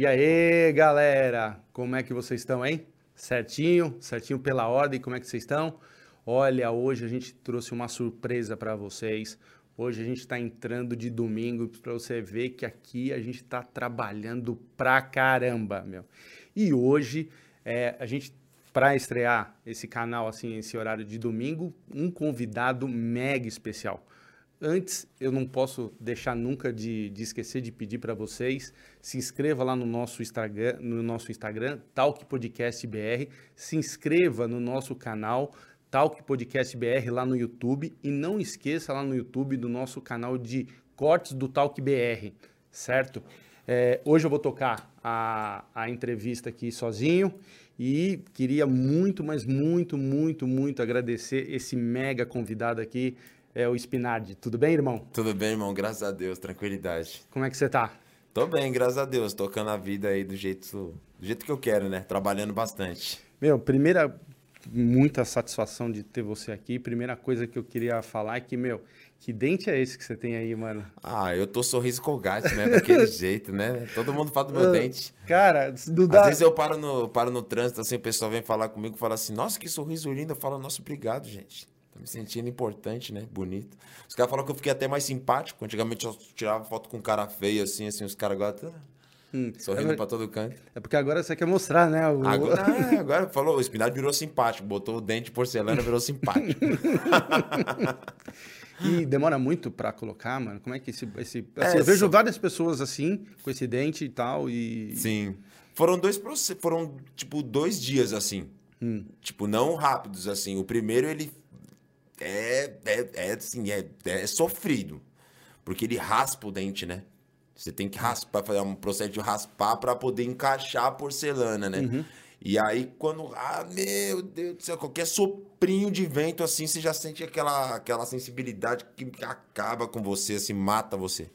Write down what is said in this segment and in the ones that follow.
E aí, galera, como é que vocês estão, hein? Certinho? Certinho pela ordem, como é que vocês estão? Olha, hoje a gente trouxe uma surpresa para vocês. Hoje a gente está entrando de domingo para você ver que aqui a gente está trabalhando pra caramba, meu. E hoje é, a gente para estrear esse canal assim, esse horário de domingo, um convidado mega especial. Antes, eu não posso deixar nunca de, de esquecer de pedir para vocês, se inscreva lá no nosso Instagram, no nosso Instagram, Talk Podcast BR, se inscreva no nosso canal Talk Podcast BR lá no YouTube e não esqueça lá no YouTube do nosso canal de cortes do Talk BR, certo? É, hoje eu vou tocar a, a entrevista aqui sozinho e queria muito, mas muito, muito, muito agradecer esse mega convidado aqui, é o Spinardi. Tudo bem, irmão? Tudo bem, irmão. Graças a Deus, tranquilidade. Como é que você tá? Tô bem, graças a Deus. Tocando a vida aí do jeito, do jeito que eu quero, né? Trabalhando bastante. Meu, primeira, muita satisfação de ter você aqui. Primeira coisa que eu queria falar é que, meu, que dente é esse que você tem aí, mano? Ah, eu tô sorriso colgate, né? Daquele jeito, né? Todo mundo fala do meu uh, dente. Cara, do Às vezes eu paro no, paro no trânsito, assim, o pessoal vem falar comigo e fala assim, nossa, que sorriso lindo. Eu falo, nossa, obrigado, gente me sentindo importante, né? Bonito. Os caras falaram que eu fiquei até mais simpático. Antigamente eu tirava foto com um cara feio, assim, assim, os caras agora estão hum, sorrindo é, pra todo canto. É porque agora você quer mostrar, né? O... Agora, é, agora falou, o espinado virou simpático, botou o dente de porcelana, virou simpático. e demora muito pra colocar, mano? Como é que esse. esse assim, é, eu vejo só... várias pessoas assim, com esse dente e tal, e. Sim. Foram dois foram, tipo, dois dias assim. Hum. Tipo, não rápidos, assim. O primeiro ele é, é, é assim, é, é sofrido. Porque ele raspa o dente, né? Você tem que raspar, fazer um processo de raspar para poder encaixar a porcelana, né? Uhum. E aí, quando. Ah, meu Deus do céu, qualquer soprinho de vento assim, você já sente aquela, aquela sensibilidade que acaba com você, assim, mata você.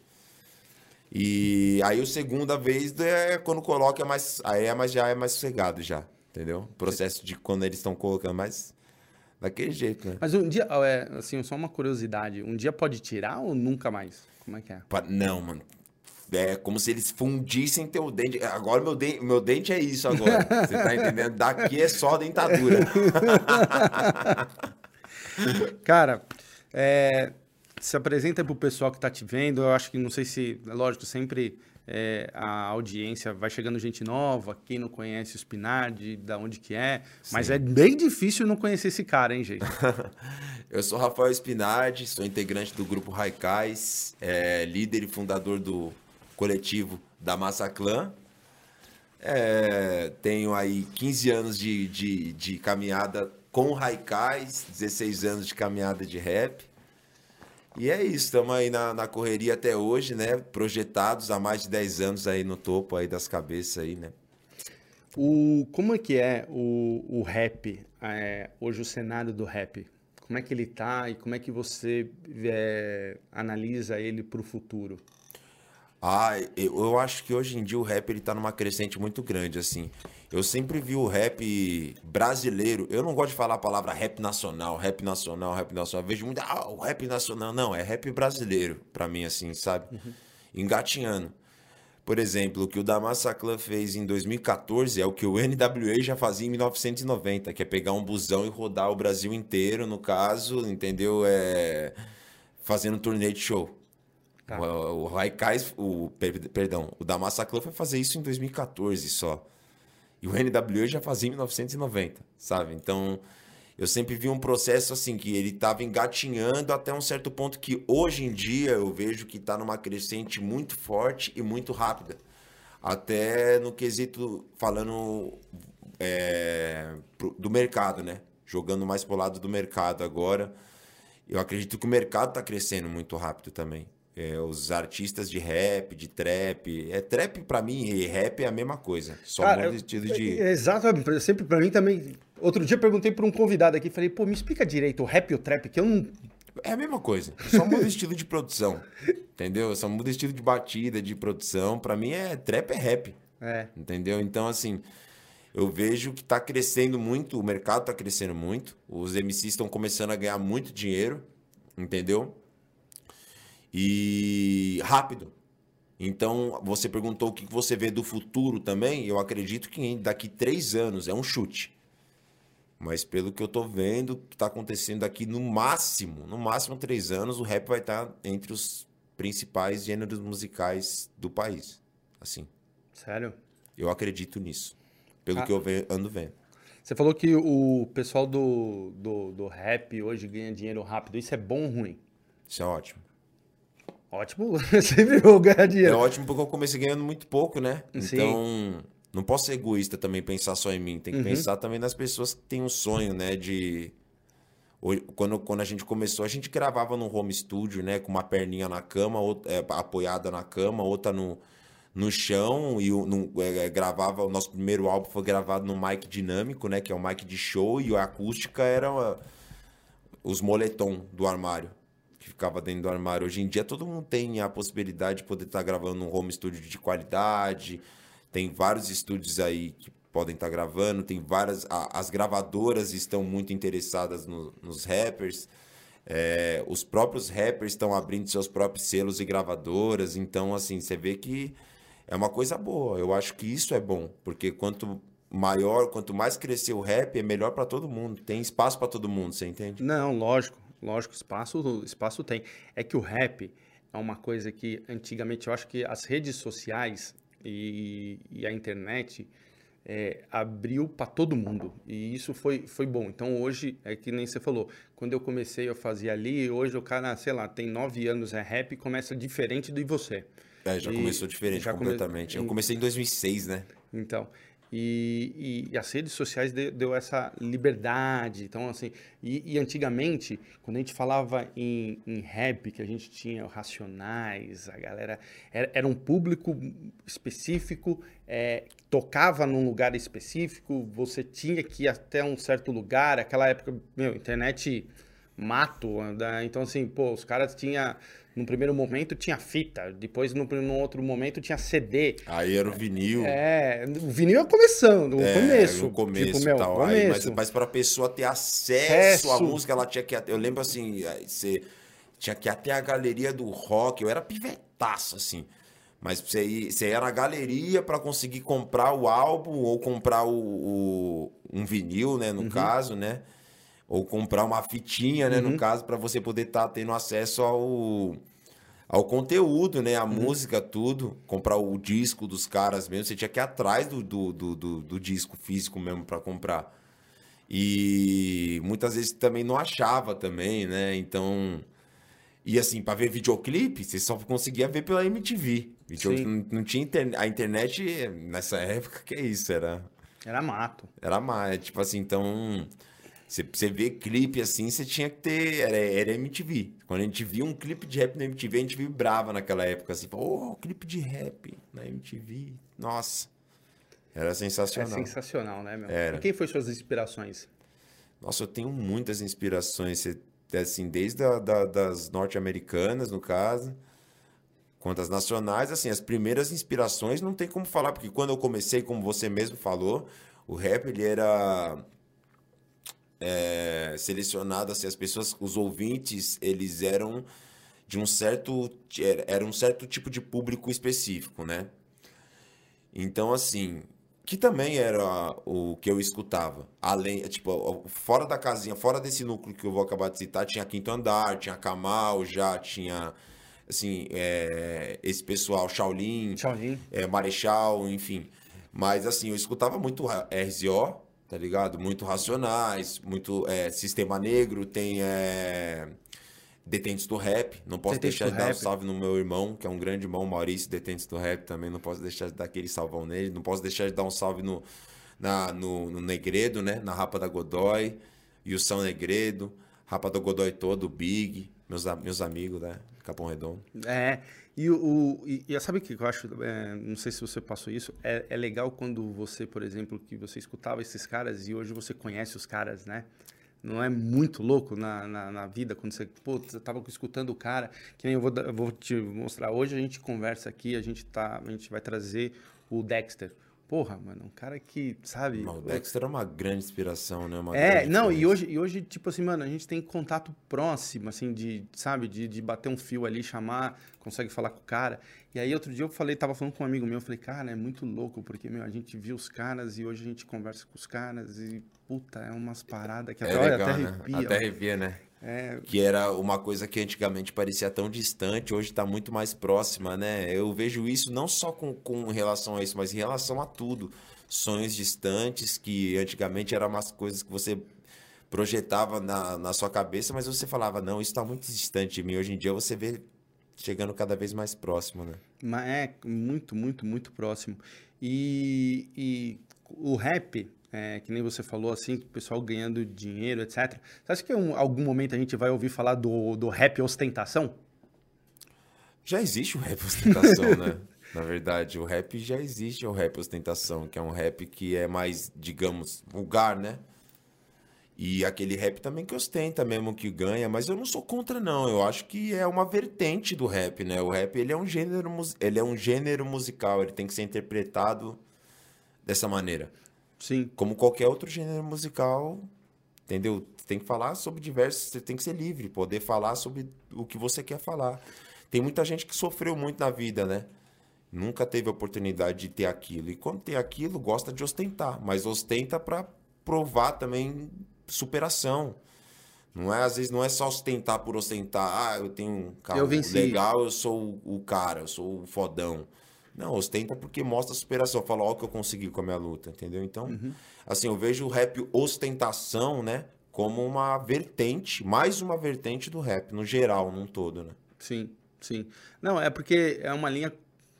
E aí, a segunda vez é quando coloca é mais. Aí é mais, já é mais sossegado já. Entendeu? O processo de quando eles estão colocando mais daquele jeito, né? Mas um dia, é, assim, só uma curiosidade, um dia pode tirar ou nunca mais? Como é que é? Não, mano. É como se eles fundissem teu dente. Agora meu dente, meu dente é isso agora. Você tá entendendo? Daqui é só dentadura. Cara, é, se apresenta pro pessoal que tá te vendo. Eu acho que não sei se, lógico, sempre é, a audiência vai chegando gente nova, quem não conhece o Spinardi, da onde que é, Sim. mas é bem difícil não conhecer esse cara, hein, gente? eu sou Rafael Spinardi, sou integrante do grupo Raikais, é, líder e fundador do coletivo da Massa Clã. É, tenho aí 15 anos de, de, de caminhada com Raikais, 16 anos de caminhada de rap. E é isso, estamos aí na, na correria até hoje, né? Projetados há mais de 10 anos aí no topo aí das cabeças aí, né? O, como é que é o, o rap, é, hoje o cenário do rap? Como é que ele tá e como é que você é, analisa ele para o futuro? Ah, eu, eu acho que hoje em dia o rap ele tá numa crescente muito grande, assim. Eu sempre vi o rap brasileiro. Eu não gosto de falar a palavra rap nacional, rap nacional, rap nacional. Eu vejo muito, ah, o rap nacional. Não, é rap brasileiro, pra mim, assim, sabe? Uhum. Engatinhando. Por exemplo, o que o Damassa Clan fez em 2014 é o que o NWA já fazia em 1990, que é pegar um busão e rodar o Brasil inteiro, no caso, entendeu? É... Fazendo um turnê de show. Tá. O, o Raikais, o, perdão, o Damassa Clan foi fazer isso em 2014 só. E o NWA já fazia em 1990, sabe? Então, eu sempre vi um processo assim, que ele estava engatinhando até um certo ponto que hoje em dia eu vejo que está numa crescente muito forte e muito rápida. Até no quesito, falando é, do mercado, né? Jogando mais pro lado do mercado agora. Eu acredito que o mercado está crescendo muito rápido também. É, os artistas de rap, de trap. É trap para mim e rap é a mesma coisa. Só Cara, muda estilo de. É, exatamente. Sempre para mim também. Outro dia eu perguntei para um convidado aqui, falei, pô, me explica direito o rap e o trap, que eu não. É a mesma coisa. Só muda estilo de produção. Entendeu? Só muda estilo de batida, de produção. Para mim é trap é rap. É. Entendeu? Então, assim, eu vejo que tá crescendo muito, o mercado tá crescendo muito. Os MCs estão começando a ganhar muito dinheiro. Entendeu? E rápido. Então, você perguntou o que você vê do futuro também. Eu acredito que daqui três anos é um chute. Mas pelo que eu tô vendo, o que tá acontecendo aqui, no máximo, no máximo três anos, o rap vai estar tá entre os principais gêneros musicais do país. Assim. Sério? Eu acredito nisso. Pelo ah. que eu ando vendo. Você falou que o pessoal do, do, do rap hoje ganha dinheiro rápido. Isso é bom ou ruim? Isso é ótimo. Ótimo, sempre vou ganhar dinheiro. É ótimo porque eu comecei ganhando muito pouco, né? Sim. Então, não posso ser egoísta também, pensar só em mim. Tem que uhum. pensar também nas pessoas que têm um sonho, né? De. Quando, quando a gente começou, a gente gravava no home studio, né? Com uma perninha na cama, outra, é, apoiada na cama, outra no, no chão. E no, é, é, gravava. O nosso primeiro álbum foi gravado no mic dinâmico, né? Que é o mic de show, e a acústica era uh, os moletom do armário ficava dentro do armário. Hoje em dia todo mundo tem a possibilidade de poder estar tá gravando um home studio de qualidade. Tem vários estúdios aí que podem estar tá gravando, tem várias. A, as gravadoras estão muito interessadas no, nos rappers. É, os próprios rappers estão abrindo seus próprios selos e gravadoras. Então, assim, você vê que é uma coisa boa. Eu acho que isso é bom, porque quanto maior, quanto mais crescer o rap, é melhor para todo mundo. Tem espaço para todo mundo, você entende? Não, lógico. Lógico, espaço, espaço tem. É que o rap é uma coisa que antigamente eu acho que as redes sociais e, e a internet é, abriu para todo mundo e isso foi, foi bom. Então hoje é que nem você falou, quando eu comecei eu fazia ali, hoje o cara, sei lá, tem nove anos é rap e começa diferente de você. É, já e começou diferente completamente. Come... Eu comecei em 2006, né? Então, e, e, e, as redes sociais deu, deu, essa liberdade. Então, assim, e, e antigamente, quando a gente falava em, em, rap, que a gente tinha Racionais, a galera. Era, era um público específico, é, tocava num lugar específico, você tinha que ir até um certo lugar. Aquela época, meu, internet mato. Então, assim, pô, os caras tinham no primeiro momento tinha fita, depois no, no, outro momento tinha CD. Aí era o vinil. É, o vinil é começando, no é, começo. No começo tipo, meu, tal. Começo. Aí, mas, mas para a pessoa ter acesso, acesso à música, ela tinha que. Eu lembro assim, você tinha que ir até a galeria do rock. Eu era pivetaço, assim. Mas você ia, você ia na galeria para conseguir comprar o álbum ou comprar o, o um vinil, né? No uhum. caso, né? Ou comprar uma fitinha, né, uhum. no caso, para você poder estar tá tendo acesso ao, ao conteúdo, né, a uhum. música, tudo, comprar o disco dos caras mesmo, você tinha que ir atrás do, do, do, do, do disco físico mesmo para comprar. E muitas vezes também não achava também, né? Então, e assim, para ver videoclipe, você só conseguia ver pela MTV. Não, não, tinha internet, a internet nessa época que é isso, era era mato. Era mato, tipo assim, então você, você vê clipe assim, você tinha que ter. Era, era MTV. Quando a gente via um clipe de rap na MTV, a gente vibrava naquela época, assim, oh, clipe de rap na MTV. Nossa. Era sensacional. É sensacional, né, meu? Era. E quem foi suas inspirações? Nossa, eu tenho muitas inspirações, assim, desde a, da, das norte-americanas, no caso, quanto as nacionais, assim, as primeiras inspirações não tem como falar, porque quando eu comecei, como você mesmo falou, o rap, ele era é, selecionado, assim, as pessoas, os ouvintes, eles eram de um certo, era um certo tipo de público específico, né? Então, assim, que também era o que eu escutava. Além, tipo, fora da casinha, fora desse núcleo que eu vou acabar de citar, tinha Quinto Andar, tinha Kamal, já tinha, assim, é, esse pessoal, Shaolin, Shaolin. É, Marechal, enfim. Mas, assim, eu escutava muito RZO, tá ligado? Muito Racionais, muito é, Sistema Negro, tem é, Detentes do Rap. Não posso Detentes deixar de dar um salve no meu irmão, que é um grande irmão, Maurício, Detentes do Rap também. Não posso deixar de dar aquele salvão nele. Não posso deixar de dar um salve no, na, no, no Negredo, né? Na Rapa da Godoy, e o São Negredo, Rapa da Godoy todo, Big, meus, meus amigos, né? Capão Redondo. É, e, o, e, e sabe o que eu acho? É, não sei se você passou isso. É, é legal quando você, por exemplo, que você escutava esses caras e hoje você conhece os caras, né? Não é muito louco na, na, na vida quando você, pô, você tava escutando o cara, que nem eu vou, eu vou te mostrar. Hoje a gente conversa aqui, a gente, tá, a gente vai trazer o Dexter, Porra, mano, um cara que, sabe. Não, o Dexter é uma grande inspiração, né? Uma é, não, e hoje, e hoje, tipo assim, mano, a gente tem contato próximo, assim, de, sabe, de, de bater um fio ali, chamar, consegue falar com o cara. E aí, outro dia eu falei, tava falando com um amigo meu, eu falei, cara, é muito louco, porque, meu, a gente viu os caras e hoje a gente conversa com os caras e, puta, é umas paradas que É até, legal, até né? arrepia. Até arrepia, né? É, Que era uma coisa que antigamente parecia tão distante, hoje está muito mais próxima, né? Eu vejo isso não só com, com relação a isso, mas em relação a tudo. Sonhos distantes, que antigamente eram umas coisas que você projetava na, na sua cabeça, mas você falava, não, isso está muito distante de mim. Hoje em dia você vê chegando cada vez mais próximo, né? Mas é muito, muito, muito próximo. E, e o rap, é, que nem você falou, assim, o pessoal ganhando dinheiro, etc. Você acha que em um- algum momento a gente vai ouvir falar do, do rap ostentação? Já existe o rap ostentação, né? Na verdade, o rap já existe, o rap ostentação, que é um rap que é mais, digamos, vulgar, né? E aquele rap também que ostenta mesmo, que ganha, mas eu não sou contra não, eu acho que é uma vertente do rap, né? O rap, ele é um gênero, ele é um gênero musical, ele tem que ser interpretado dessa maneira. Sim. Como qualquer outro gênero musical, entendeu? Tem que falar sobre diversos, você tem que ser livre, poder falar sobre o que você quer falar. Tem muita gente que sofreu muito na vida, né? Nunca teve oportunidade de ter aquilo. E quando tem aquilo, gosta de ostentar, mas ostenta para provar também superação. Não é, às vezes não é só ostentar por ostentar, ah, eu tenho um carro Eu legal, eu sou o cara, eu sou o fodão. Não, ostenta porque mostra superação, fala, ó o que eu consegui com a minha luta, entendeu? Então, assim, eu vejo o rap ostentação, né, como uma vertente, mais uma vertente do rap, no geral, num todo, né? Sim, sim. Não, é porque é uma linha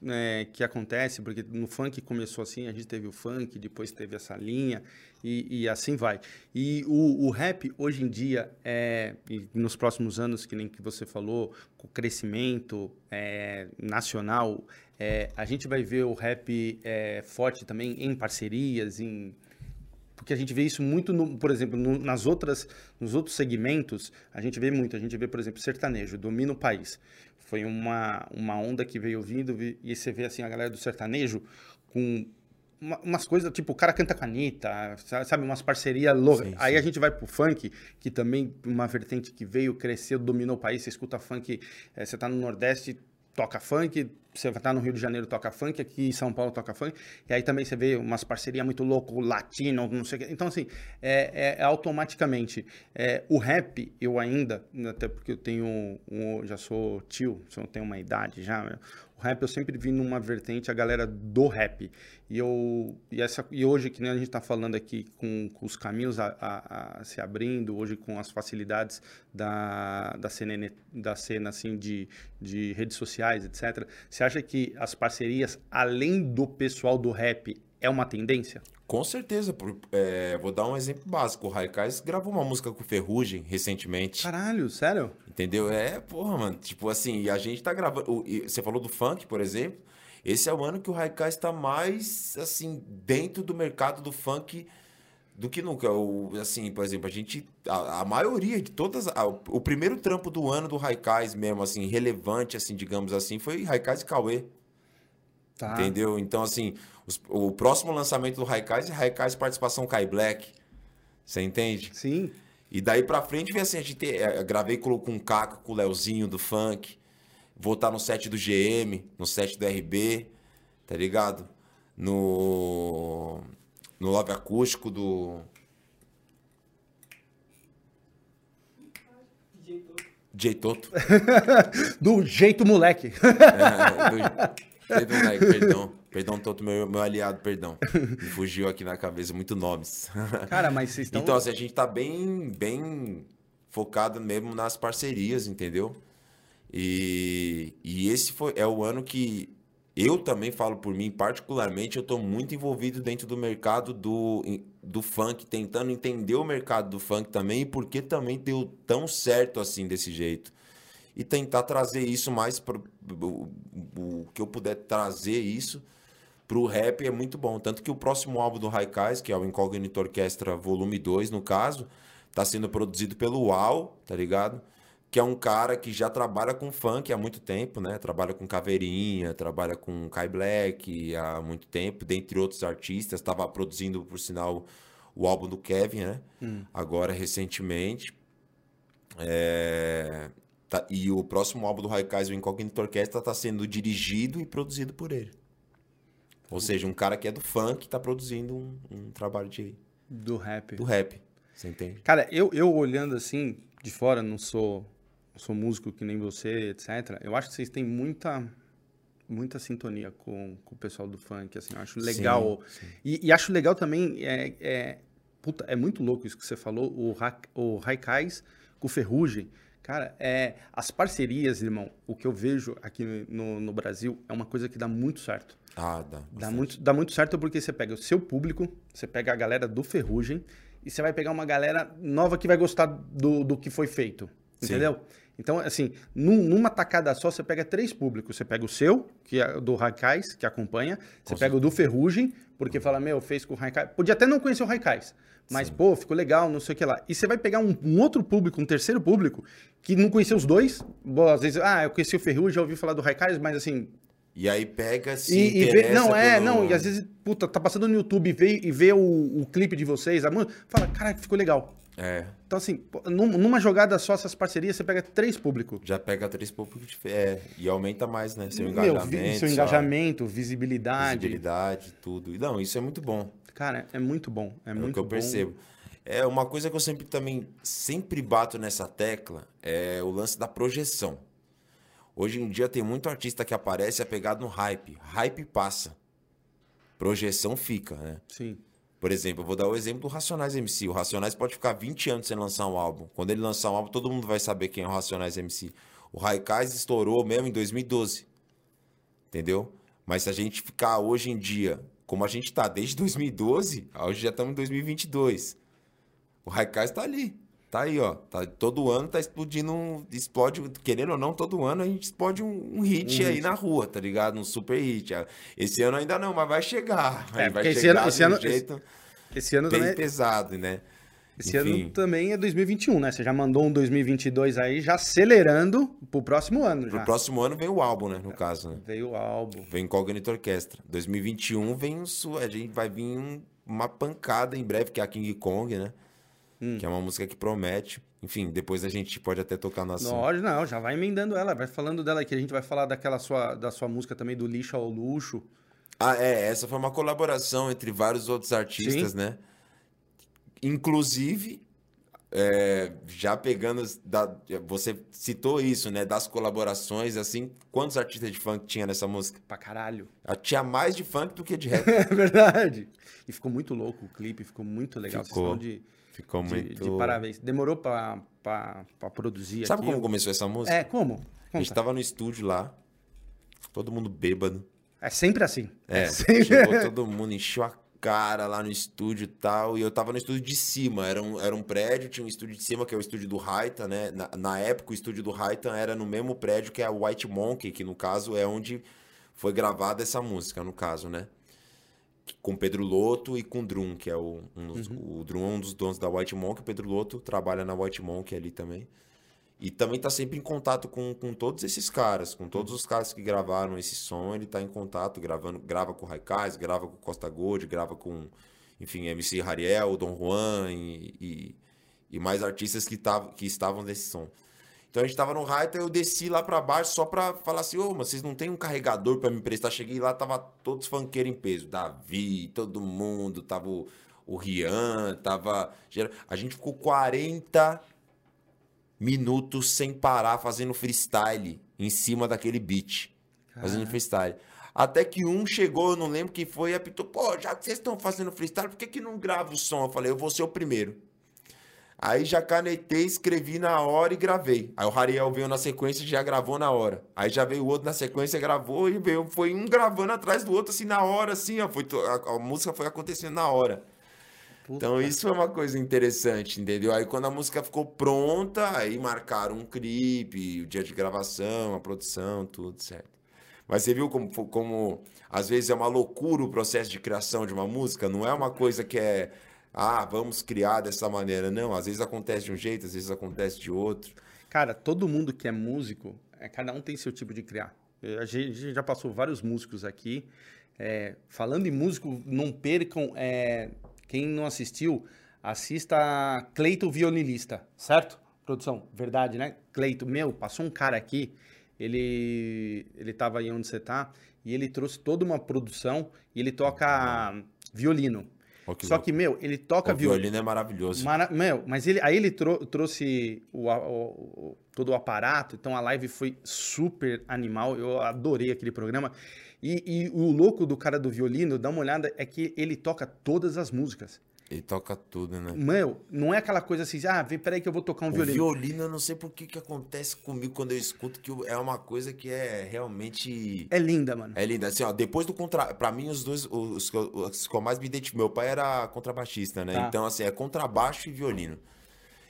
né, que acontece, porque no funk começou assim, a gente teve o funk, depois teve essa linha, e, e assim vai. E o, o rap, hoje em dia, é, nos próximos anos, que nem que você falou, com o crescimento é, nacional, é, a gente vai ver o rap é, forte também em parcerias, em porque a gente vê isso muito, no- por exemplo, no- nas outras, nos outros segmentos, a gente vê muito. A gente vê, por exemplo, sertanejo, domina o país. Foi uma, uma onda que veio vindo vi- e você vê assim a galera do sertanejo com uma- umas coisas, tipo, o cara canta com a Anitta, sa- sabe, umas parcerias loucas. Aí sim. a gente vai pro funk, que também uma vertente que veio, cresceu, dominou o país. Você escuta funk, eh, você tá no Nordeste, toca funk, você vai estar no Rio de Janeiro, toca funk, aqui em São Paulo toca funk, e aí também você vê umas parcerias muito loucas, latino, não sei o quê. Então, assim, é, é- é automaticamente. É, o rap, eu ainda, até porque eu tenho, um, já sou tio, eu tenho uma idade já, né? O rap eu sempre vi numa vertente a galera do rap. E, eu, e, essa, e hoje, que nem a gente está falando aqui, com, com os caminhos a, a- a se abrindo, hoje com as facilidades da, da, cena, da cena assim, de, de redes sociais, etc. Você acha que as parcerias, além do pessoal do rap, é uma tendência? Com certeza, por- é, vou dar um exemplo básico. O Raikais gravou uma música com Ferrugem recentemente. Caralho, sério? Entendeu? É, porra, mano. Tipo assim, e a gente tá gravando. Você falou do funk, por exemplo. Esse é o ano que o Haikai está mais, assim, dentro do mercado do funk do que nunca. O, assim, por exemplo, a gente. A, a maioria de todas. a- o primeiro trampo do ano do Haikais mesmo, assim, relevante, assim, digamos assim, foi Haikais e Cauê. Tá. Entendeu? Então, assim, os- o próximo lançamento do Haikais é Haikais participação Kai Black. Você entende? Sim. E daí pra frente vem assim, a gente eh, gravei com, com o Caco, com o Leozinho do funk. Vou estar no set do GM, no set do RB, tá ligado? No. No Love Acústico do. J Toto. Do jeito moleque. É, do- Perdão, né? perdão. Perdão, Toto, meu, meu aliado, perdão. Me fugiu aqui na cabeça, muito nomes. Cara, mas vocês estão. Então, assim, a gente tá bem, bem focado mesmo nas parcerias, entendeu? E, e esse foi, é o ano que eu também falo por mim, particularmente, eu tô muito envolvido dentro do mercado do, do funk, tentando entender o mercado do funk também e por que também deu tão certo assim desse jeito. E tentar trazer isso mais para o, que eu puder trazer isso pro rap é muito bom. Tanto que o próximo álbum do Raikais, que é o Incognito Orquestra Volume 2, no caso, tá sendo produzido pelo UAU, tá ligado? que é um cara que já trabalha com funk há muito tempo, né? Trabalha com Caveirinha, trabalha com Kai Black há muito tempo, dentre outros artistas. Estava produzindo, por sinal, o álbum do Kevin, né? Hum. Agora, recentemente. É... Tá... e o próximo álbum do Raikais, o Incognito Orquestra, está sendo dirigido e produzido por ele. Ou seja, um cara que é do funk está produzindo um, um, trabalho de... Do rap. Do rap, você entende? Cara, eu, eu olhando assim, de fora, não sou, sou músico que nem você, etc. Eu acho que vocês têm muita muita sintonia com, com o pessoal do funk, assim, eu acho legal. Sim, sim. E, e, acho legal também, é, é, puta, é muito louco isso que você falou, o, o Raikais com Ferrugem, Cara, é, as parcerias, irmão, o que eu vejo aqui no, no Brasil é uma coisa que dá muito certo. Ah, dá. Dá muito, dá muito certo porque você pega o seu público, você pega a galera do Ferrugem e você vai pegar uma galera nova que vai gostar do, do que foi feito. Entendeu? Sim. Então, assim, num, numa tacada só, você pega três públicos. Você pega o seu, que é do Raikais, que acompanha. Você pega o do Ferrugem, porque fala, meu, fez com o Raikais. Podia até não conhecer o Raikais. Mas, Sim. pô, ficou legal, não sei o que lá. E você vai pegar um, um, outro público, um terceiro público, que não conhecia os dois. Bom, às vezes, ah, eu conheci o Ferrugem, já ouvi falar do Raikais, mas assim. E aí pega se e, e vê, Não, é, pelo... não, e às vezes, puta, tá passando no YouTube e vê, e vê o, o clipe de vocês, a música, fala, caraca, ficou legal. É. Então, assim, numa jogada só, essas parcerias, você pega três públicos. Já pega três públicos, é, e aumenta mais, né? Seu engajamento. Meu, seu engajamento, visibilidade. Visibilidade, tudo. Não, isso é muito bom. Cara, é muito bom. É, é muito o que eu bom. percebo. É uma coisa que eu sempre também sempre bato nessa tecla é o lance da projeção. Hoje em dia tem muito artista que aparece apegado no hype. Hype passa. Projeção fica, né? Sim. Por exemplo, eu vou dar o exemplo do Racionais MC. O Racionais pode ficar 20 anos sem lançar um álbum. Quando ele lançar um álbum, todo mundo vai saber quem é o Racionais MC. O Raikais estourou mesmo em 2012. Entendeu? Mas se a gente ficar hoje em dia, como a gente tá desde 2012, hoje já estamos em 2022. O Raikais tá ali. Tá aí, ó. Tá, todo ano tá explodindo um. Explode, querendo ou não, todo ano a gente explode um, um hit um aí hit. na rua, tá ligado? Um super hit. Esse ano ainda não, mas vai chegar. É, vai esse ano, esse ano, jeito esse, esse ano bem também... pesado, né? Esse Enfim. ano também é 2021, né? Você já mandou um 2022 aí, já acelerando pro próximo ano. Já. Pro próximo ano vem o álbum, né? No caso, né? Veio o álbum. Vem Incognito Orquestra. 2021 vem o. A gente vai vir um, uma pancada em breve, que é a King Kong, né? hum. que é uma música que promete. Enfim, depois a gente pode até tocar no assunto. Não, não, já vai emendando ela, vai falando dela que a gente vai falar daquela sua, da sua música também do lixo ao luxo. Ah, é, essa foi uma colaboração entre vários outros artistas, Sim. né? Inclusive, é, já pegando. Da, você citou isso, né? Das colaborações, assim. Quantos artistas de funk tinha nessa música? Pra caralho. Ah, tinha mais de funk do que de rap. é verdade. E ficou muito louco o clipe, ficou muito legal. Ficou. de Ficou de, muito. De parabéns. Demorou pra, pra, pra produzir. Sabe aqui? como começou essa música? É, como? Conta. A gente tava no estúdio lá, todo mundo bêbado. É sempre assim. É, é sempre... chegou todo mundo, encheu a cara lá no estúdio e tal. E eu tava no estúdio de cima. Era um, era um prédio, tinha um estúdio de cima, que é o estúdio do Raitan, né? Na, na época, o estúdio do Raitan era no mesmo prédio que é a White Monkey, que no caso é onde foi gravada essa música, no caso, né? com Pedro Loto e com Drum, que é o, um dos, uhum. o Drum é um dos donos da White Monk, o Pedro Loto trabalha na White Monk ali também. E também tá sempre em contato com, com todos esses caras, com todos os caras que gravaram esse som, ele tá em contato, gravando, grava com o Raikais, grava com Costa Gold, grava com, enfim, MC Rariel, Dom Juan e, e, e mais artistas que, tavam, que estavam nesse som. Então a gente tava no Raita, eu desci lá para baixo só pra falar assim, ô, oh, mas vocês não tem um carregador para me emprestar? Cheguei lá, tava todos funkeiros em peso. Davi, todo mundo, tava o, o Rian, tava... A gente ficou 40 minutos sem parar fazendo freestyle em cima daquele beat. Fazendo freestyle. Até que um chegou, eu não lembro quem foi, e apitou, pô, já que vocês estão fazendo freestyle, por que, que não grava o som? Eu falei, eu vou ser o primeiro. Aí já canetei, escrevi na hora e gravei. Aí o Rariel veio na sequência e já gravou na hora. Aí já veio o outro na sequência, gravou e veio, foi um gravando atrás do outro, assim, na hora, assim, ó. Foi, a, a música foi acontecendo na hora. Puta. Então isso é uma coisa interessante, entendeu? Aí quando a música ficou pronta, aí marcaram um clipe, o dia de gravação, a produção, tudo certo. Mas você viu como, como às vezes é uma loucura o processo de criação de uma música? Não é uma coisa que é ah, vamos criar dessa maneira. Não, às vezes acontece de um jeito, às vezes acontece de outro. Cara, todo mundo que é músico, é, cada um tem seu tipo de criar. A gente já passou vários músicos aqui. É, falando em músico, não percam. É, quem não assistiu, assista Cleito Violinista, certo? Produção, verdade, né? Cleito, meu, passou um cara aqui. Ele, ele tava aí onde você tá e ele trouxe toda uma produção e ele toca violino. Ó, que Só louco. que, meu, ele toca o violino. violino é maravilhoso. Mara- Meu, mas ele, aí ele trou- trouxe o, o- o- todo o aparato, então a live foi super animal, eu adorei aquele programa. E, e o louco do cara do violino, dá uma olhada, é que ele toca todas as músicas. Ele toca tudo, né? Meu, não é aquela coisa assim, ah, vem, peraí que eu vou tocar um O violino. violino, eu não sei por que que acontece comigo quando eu escuto, que é uma coisa que é realmente... É linda, mano. É linda. Assim, ó, depois do contra... Pra mim, os dois, os, que eu- os que eu mais me identifico, meu pai era contrabaixista, né? Tá. Então, assim, é contrabaixo e violino.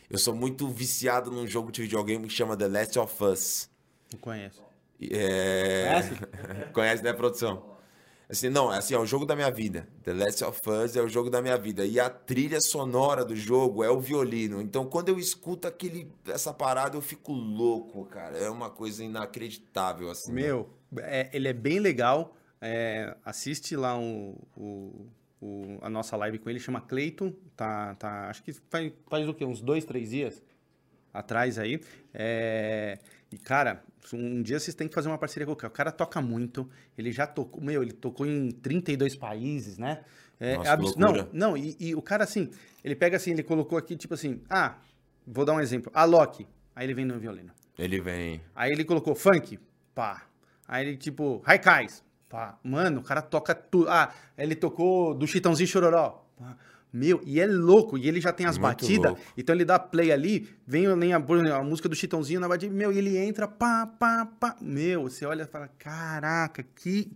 Eu sou muito viciado num jogo de videogame que chama The Last of Us. Não conheço. É... Conhece? Conhece, né, produção? Assim, não, assim, é o jogo da minha vida. The Last of Us é o jogo da minha vida. E a trilha sonora do jogo é o violino. Então, quando eu escuto aquele, essa parada, eu fico louco, cara. É uma coisa inacreditável, assim. Meu, é- ele é bem legal. é, assiste lá o, o- o- a nossa live com ele, chama Cleiton. Tá, tá, acho que faz, faz o quê? Uns dois, três dias atrás aí. É, e, cara, um dia vocês têm que fazer uma parceria com o cara. O cara toca muito. Ele já tocou, meu, ele tocou em 32 países, né? É, Nossa, abs-. Não, não, e, e o cara assim, ele pega assim, ele colocou aqui, tipo assim, ah, vou dar um exemplo, Alok. Aí ele vem no violino. Ele vem. Aí ele colocou funk, pá. Aí ele, tipo, Haikais, pá. Mano, o cara toca tudo. Ah, ele tocou do Chitãozinho Chororó. pá. Meu, e é louco, e ele já tem as Muito batidas, louco. então ele dá play ali, vem nem a, a música do Chitãozinho na batida, meu, e ele entra, pá, pá, pá. Meu, você olha e fala, caraca, que,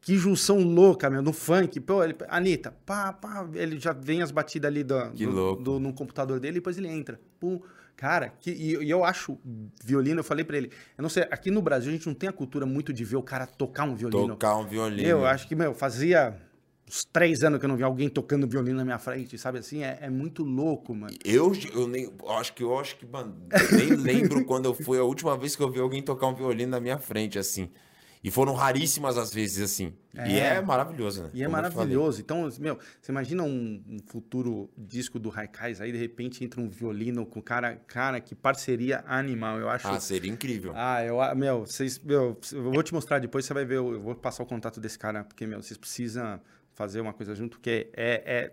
que junção louca, meu, no funk. Pô, ele, Anitta, pá, pá, ele já vem as batidas ali do, do- do- no computador dele, e depois ele entra. Pum. Cara, que, e, e eu acho violino, eu falei pra ele, eu não sei, aqui no Brasil a gente não tem a cultura muito de ver o cara tocar um violino. Tocar um violino. Eu acho que, meu, fazia uns três anos que eu não vi alguém tocando violino na minha frente, sabe assim? É, é muito louco, mano. Eu, eu nem. Acho que eu acho que, mano, nem lembro quando eu fui a última vez que eu vi alguém tocar um violino na minha frente, assim. E foram raríssimas as vezes, assim. E É. é maravilhoso, né? E é Como maravilhoso. Então, meu, você imagina um, um futuro disco do Haikais, aí de repente entra um violino com cara, cara, que parceria animal. Eu acho. Ah, seria incrível. Ah, eu, ah, meu, vocês, meu, eu vou te mostrar depois, você vai ver, eu eu vou passar o contato desse cara, porque, meu, vocês precisam fazer uma coisa junto, porque é,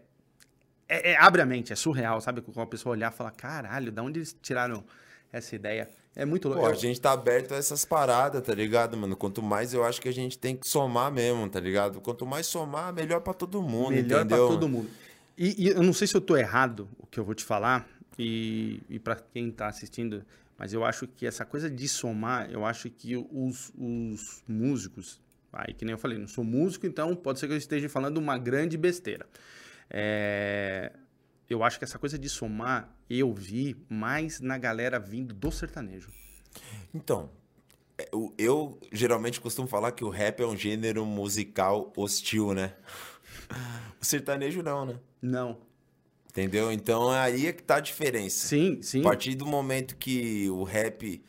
é, é- é- abre a mente, é surreal, sabe? Quando a pessoa olhar e falar, caralho, da onde eles tiraram essa ideia? É muito louco. Pô, a gente tá aberto a essas paradas, tá ligado, mano? Quanto mais eu acho que a gente tem que somar mesmo, tá ligado? Quanto mais somar, melhor pra todo mundo, melhor pra entendeu? todo mundo. E, e eu não sei se eu tô errado o que eu vou te falar, e, e para quem tá assistindo, mas eu acho que essa coisa de somar, eu acho que os, os músicos, aí que nem eu falei, não sou músico, então pode ser que eu esteja falando uma grande besteira. É, eu acho que essa coisa de somar, eu vi mais na galera vindo do sertanejo. Então, é, eu, eu geralmente costumo falar que o rap é um gênero musical hostil, né? O sertanejo não, né? Não. Entendeu? Então aí é que tá a diferença. Sim, sim. A partir do momento que o rap,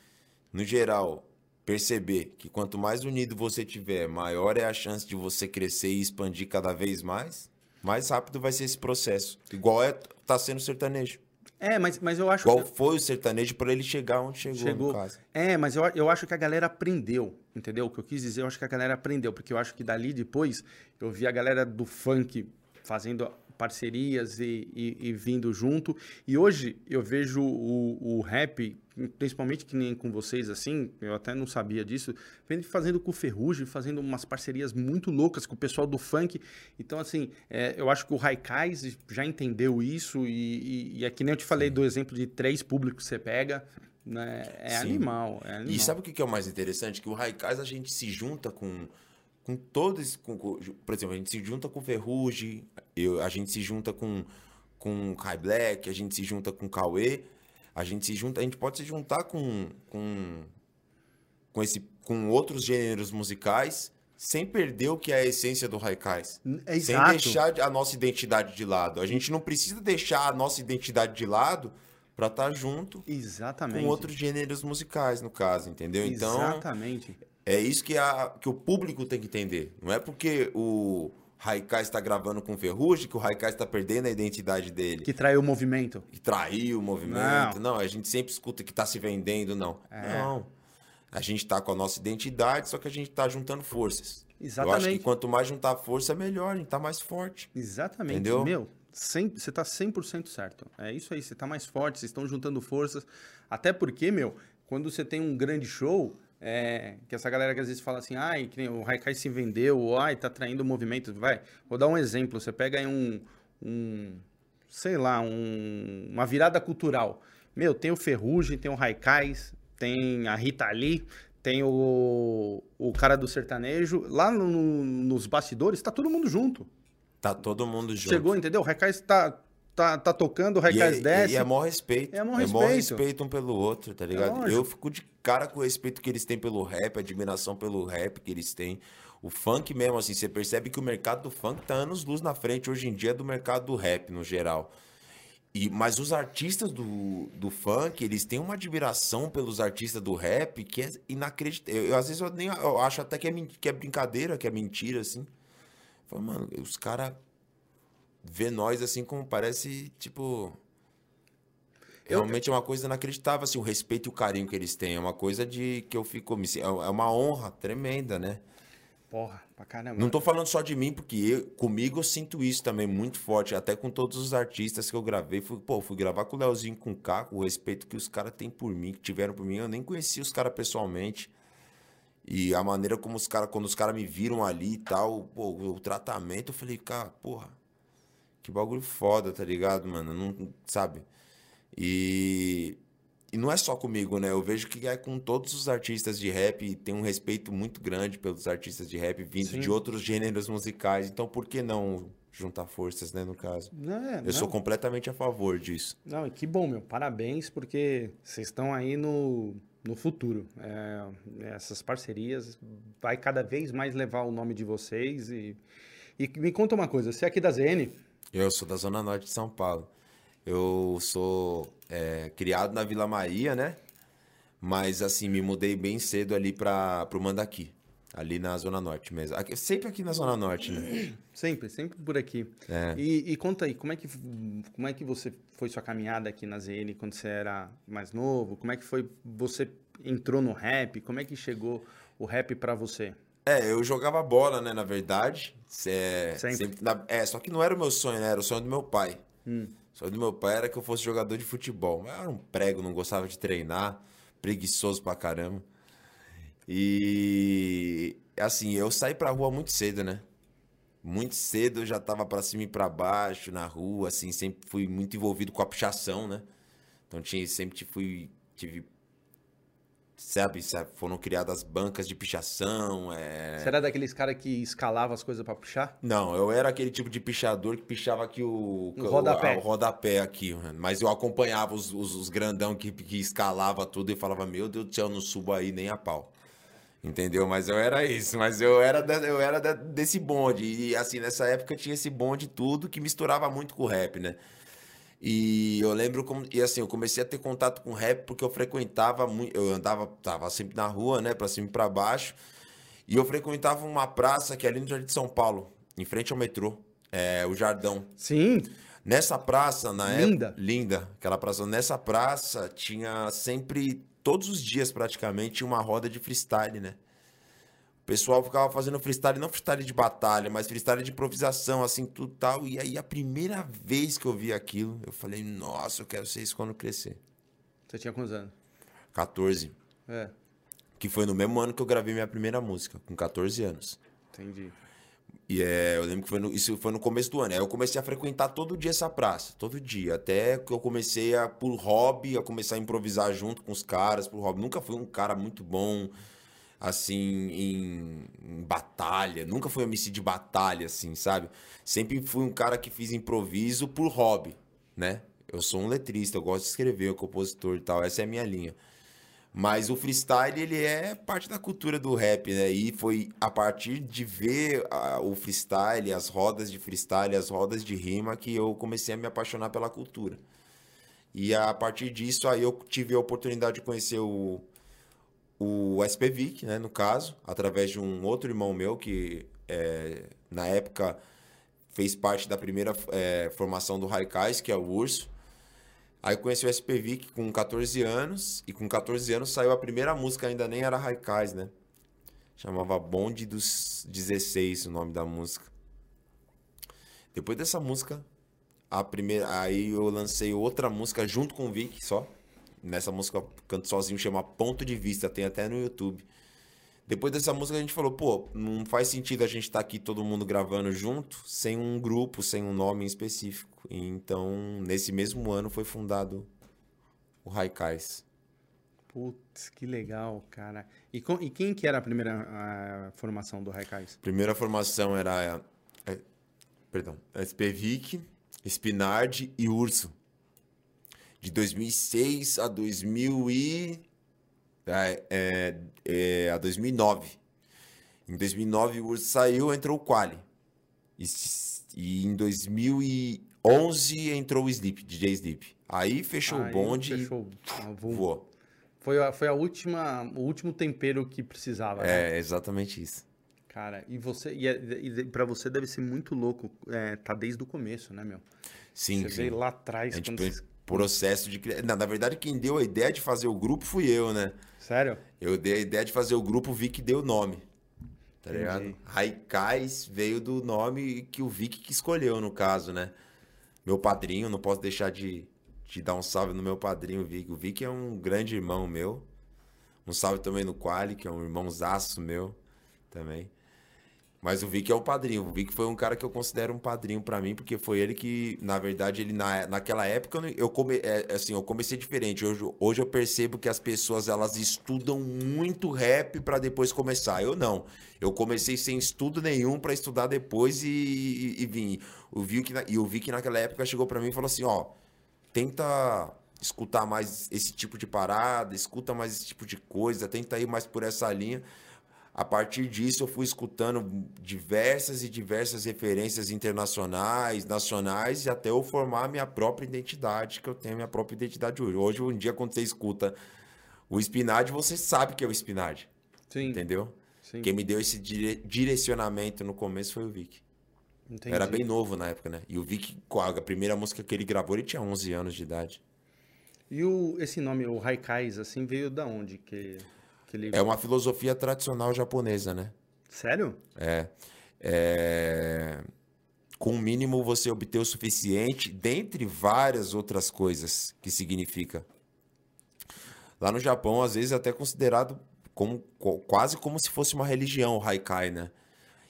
no geral, perceber que quanto mais unido você tiver, maior é a chance de você crescer e expandir cada vez mais, mais rápido vai ser esse processo. Igual é, tá sendo o sertanejo. É, mas, mas eu acho Igual foi o sertanejo para ele chegar onde chegou, Chegou. no caso. É, mas eu, eu acho que a galera aprendeu, entendeu? O que eu quis dizer, eu acho que a galera aprendeu, porque eu acho que dali depois eu vi a galera do funk fazendo parcerias e, e- e vindo junto. E hoje eu vejo o, o rap, principalmente que nem com vocês assim, eu até não sabia disso, vendo fazendo com o Ferrugem, fazendo umas parcerias muito loucas com o pessoal do funk. Então, assim, é, eu acho que o Raikais já entendeu isso e, e, é que nem eu te falei do exemplo de três públicos que você pega. Né? É Sim. animal, é animal. E sabe o que que é o mais interessante? Que o Raikais a gente se junta com, com todos. Com, com- por exemplo, a gente se junta com o Ferrugem, eu, a gente se junta com, com o Kai Black, a gente se junta com Cauê, a gente se junta. A gente pode se juntar com, com, com, esse, com outros gêneros musicais sem perder o que é a essência do Raikais. É Sem deixar a nossa identidade de lado. A gente não precisa deixar a nossa identidade de lado pra estar junto Exatamente. com outros gêneros musicais, no caso, entendeu? Então, Exatamente. É isso que, a, que o público tem que entender. Não é porque o Haikai está gravando com Ferrugem que o Haikai está perdendo a identidade dele. Que traiu o movimento. Que traiu o movimento. Não. a gente sempre escuta que está se vendendo, não. É. Não. A gente está com a nossa identidade, só que a gente está juntando forças. Eu acho que Exatamente. quanto mais juntar força, melhor, a gente tá mais forte. Exatamente. Entendeu? Meu, você tá 100% certo. É isso aí, você tá mais forte, vocês estão juntando forças. Até porque, meu, quando você tem um grande show, é, que essa galera que às vezes fala assim, ai, o Haikai se vendeu, ou ai, tá traindo o movimento. Vai, vou dar um exemplo. Você pega aí um, um sei lá, um- uma virada cultural. Meu, tem o Ferrugem, tem o Haikais, tem a Rita Lee, tem o, o cara do sertanejo. Lá no- nos bastidores, tá todo mundo junto. Tá todo mundo junto. Chegou, entendeu? O Raikais tá, tá, tá tocando, o Raikais é, desce. e é maior respeito. É maior maior respeito. respeito um pelo outro, tá ligado? lógico. eu fico de cara com o respeito que eles têm pelo rap, a admiração pelo rap que eles têm. O funk mesmo, assim, você percebe que o mercado do funk tá anos luz na frente hoje em dia do mercado do rap, no geral. E, mas os artistas do, do funk, eles têm uma admiração pelos artistas do rap que é inacreditável. Eu, eu, às vezes eu, nem, eu acho até que é, que é brincadeira, que é mentira, assim. Falo, mano, os caras vê nós assim como parece, tipo. Realmente é uma coisa inacreditável, assim, o respeito e o carinho que eles têm. É uma coisa de que eu fico. me- É uma honra tremenda, né? Porra, pra caramba. Não tô falando só de mim, porque eu, comigo eu sinto isso também muito forte, até com todos os artistas que eu gravei. Fui, pô, fui gravar com o Leozinho com o Caco, o respeito que os caras têm por mim, que tiveram por mim. Eu nem conhecia os caras pessoalmente. E a maneira como os caras, quando os caras me viram ali e tal, pô, o tratamento, eu falei, cara, porra, que bagulho foda, tá ligado, mano? Não, sabe? E, e não é só comigo, né? Eu vejo que é com todos os artistas de rap, e tem um respeito muito grande pelos artistas de rap vindo Sim. de outros gêneros musicais. Então, por que não juntar forças, né, no caso? Não, é, Eu não, sou completamente a favor disso. não, e que bom, meu. Parabéns, porque vocês estão aí no, no futuro. É, essas parcerias vai cada vez mais levar o nome de vocês. E, e me conta uma coisa, você é aqui da ZN? Eu sou da Zona Norte de São Paulo. Eu sou é, criado na Vila Maria, né? Mas, assim, me mudei bem cedo ali para pro Mandaqui. Ali na Zona Norte mesmo. Aqui- sempre aqui na Zona Norte, né? Sempre, sempre por aqui. É. E, e conta aí, como é, que, como é que você foi sua caminhada aqui na ZN quando você era mais novo? Como é que foi, você entrou no rap? Como é que chegou o rap pra você? É, eu jogava bola, né, na verdade. É, Sempre. sempre na- é, só que não era o meu sonho, né? Era o sonho do meu pai. O sonho do meu pai era que eu fosse jogador de futebol. Eu era um prego, não gostava de treinar, preguiçoso pra caramba. E assim, eu saí pra rua muito cedo, né? Muito cedo eu já tava pra cima e pra baixo na rua, assim, sempre fui muito envolvido com a pichação, né? Então tinha, sempre fui, tive, sabe, sabe, foram criadas bancas de pichação, é... Você era daqueles caras que escalava as coisas pra puxar? Não, eu era aquele tipo de pichador que pichava aqui o, O rodapé. o rodapé aqui, mano. mas eu acompanhava os, os, os grandão que, que escalava tudo e falava, meu Deus do céu, não subo aí nem a pau. Entendeu? Mas eu era isso, mas eu era, da- eu era da- desse bonde. E assim, nessa época tinha esse bonde tudo que misturava muito com o rap, né? E eu lembro como. E assim, eu comecei a ter contato com rap porque eu frequentava muito. Eu andava, tava sempre na rua, né? Pra cima e pra baixo. E eu frequentava uma praça que é ali no Jardim de São Paulo, em frente ao metrô. É, o Jardão. Sim. Nessa praça, na Linda. época. Linda. Aquela praça. Nessa praça tinha sempre. Todos os dias, praticamente, uma roda de freestyle, né? O pessoal ficava fazendo freestyle, não freestyle de batalha, mas freestyle de improvisação, assim, tudo tal. E aí, a primeira vez que eu vi aquilo, eu falei, nossa, eu quero ser isso quando crescer. Você tinha quantos anos? 14. É, Que foi no mesmo ano que eu gravei minha primeira música, com 14 anos. entendi. E é, eu lembro que foi no- isso foi no começo do ano. Aí eu comecei a frequentar todo dia essa praça, todo dia. Até que eu comecei a, por hobby, a começar a improvisar junto com os caras, por hobby. Nunca fui um cara muito bom, assim, em, em batalha. Nunca fui MC de batalha, assim, sabe? Sempre fui um cara que fiz improviso por hobby, né? Eu sou um letrista, eu gosto de escrever, eu compositor e tal. Essa é a minha linha. Mas o freestyle, ele é parte da cultura do rap, né? E foi a partir de ver ah, o freestyle, as rodas de freestyle, as rodas de rima, que eu comecei a me apaixonar pela cultura. E a partir disso, aí eu tive a oportunidade de conhecer o, o SPVIC, né, no caso, através de um outro irmão meu que, é, na época, fez parte da primeira é, formação do Raikais, que é o Urso. Aí conheci o SPVIC com 14 anos, e com 14 anos saiu a primeira música, ainda nem era Raikais, né? Chamava Bonde dos 16, o nome da música. Depois dessa música, a primeira, aí eu lancei outra música junto com o Vic só. Nessa música eu canto sozinho, chama Ponto de Vista, tem até no YouTube. Depois dessa música a gente falou, pô, não faz sentido a gente estar tá aqui todo mundo gravando junto, sem um grupo, sem um nome em específico. Então, nesse mesmo ano foi fundado o Raikais. Putz, que legal, cara. E, com, e quem que era a primeira a formação do Raikais? Primeira formação era, é, perdão, SPVIC, Spinard e Urso. De 2006 a 2000 e, é, é, é, a 2009. Em 2009 o Urso saiu, entrou o Quali. E, e em 2011 entrou o Sleep, DJ Sleep. Aí fechou Aí o bonde fechou. e voou. Foi a, foi a última, o último tempero que precisava. Né? É, né? exatamente isso. Cara, e você e, é, e para você deve ser muito louco, é, tá desde o começo, né, meu? Sim, você sim. veio lá atrás. A gente quando... processo de não, na verdade quem deu a ideia de fazer o grupo fui eu, né? Sério? Eu dei a ideia de fazer o grupo, o Vic deu o nome. Tá Entendi. ligado? Raikais veio do nome que o Vic que escolheu no caso, né? Meu padrinho, não posso deixar de de dar um salve no meu padrinho Vic. O Vic é um grande irmão meu. Um salve também no Quali, que é um irmãozaço meu também. Mas o Vic é o padrinho. O Vic foi um cara que eu considero um padrinho para mim, porque foi ele que, na verdade, ele na, naquela época eu come, é, assim, eu comecei diferente. Hoje, hoje eu percebo que as pessoas elas estudam muito rap para depois começar. Eu não. Eu comecei sem estudo nenhum para estudar depois e, e, e vim. O Vic, e o Vic naquela época chegou para mim e falou assim, ó, tenta escutar mais esse tipo de parada, escuta mais esse tipo de coisa, tenta ir mais por essa linha. A partir disso, eu fui escutando diversas e diversas referências internacionais, nacionais, e até eu formar a minha própria identidade, que eu tenho a minha própria identidade hoje. Hoje, um dia, quando você escuta o Spinad, você sabe que é o Spinad. Sim. Entendeu? Sim. Quem me deu esse dire direcionamento no começo foi o Vic. Entendi. Era bem novo na época, né? E o Vic, a primeira música que ele gravou, ele tinha 11 anos de idade. E o, esse nome, o Haikais, assim, veio da onde? Que. É uma filosofia tradicional japonesa, né? Sério? É. é... Com o mínimo você obter o suficiente, dentre várias outras coisas que significa. Lá no Japão, às vezes, é até considerado como, quase como se fosse uma religião, o Haikai, né?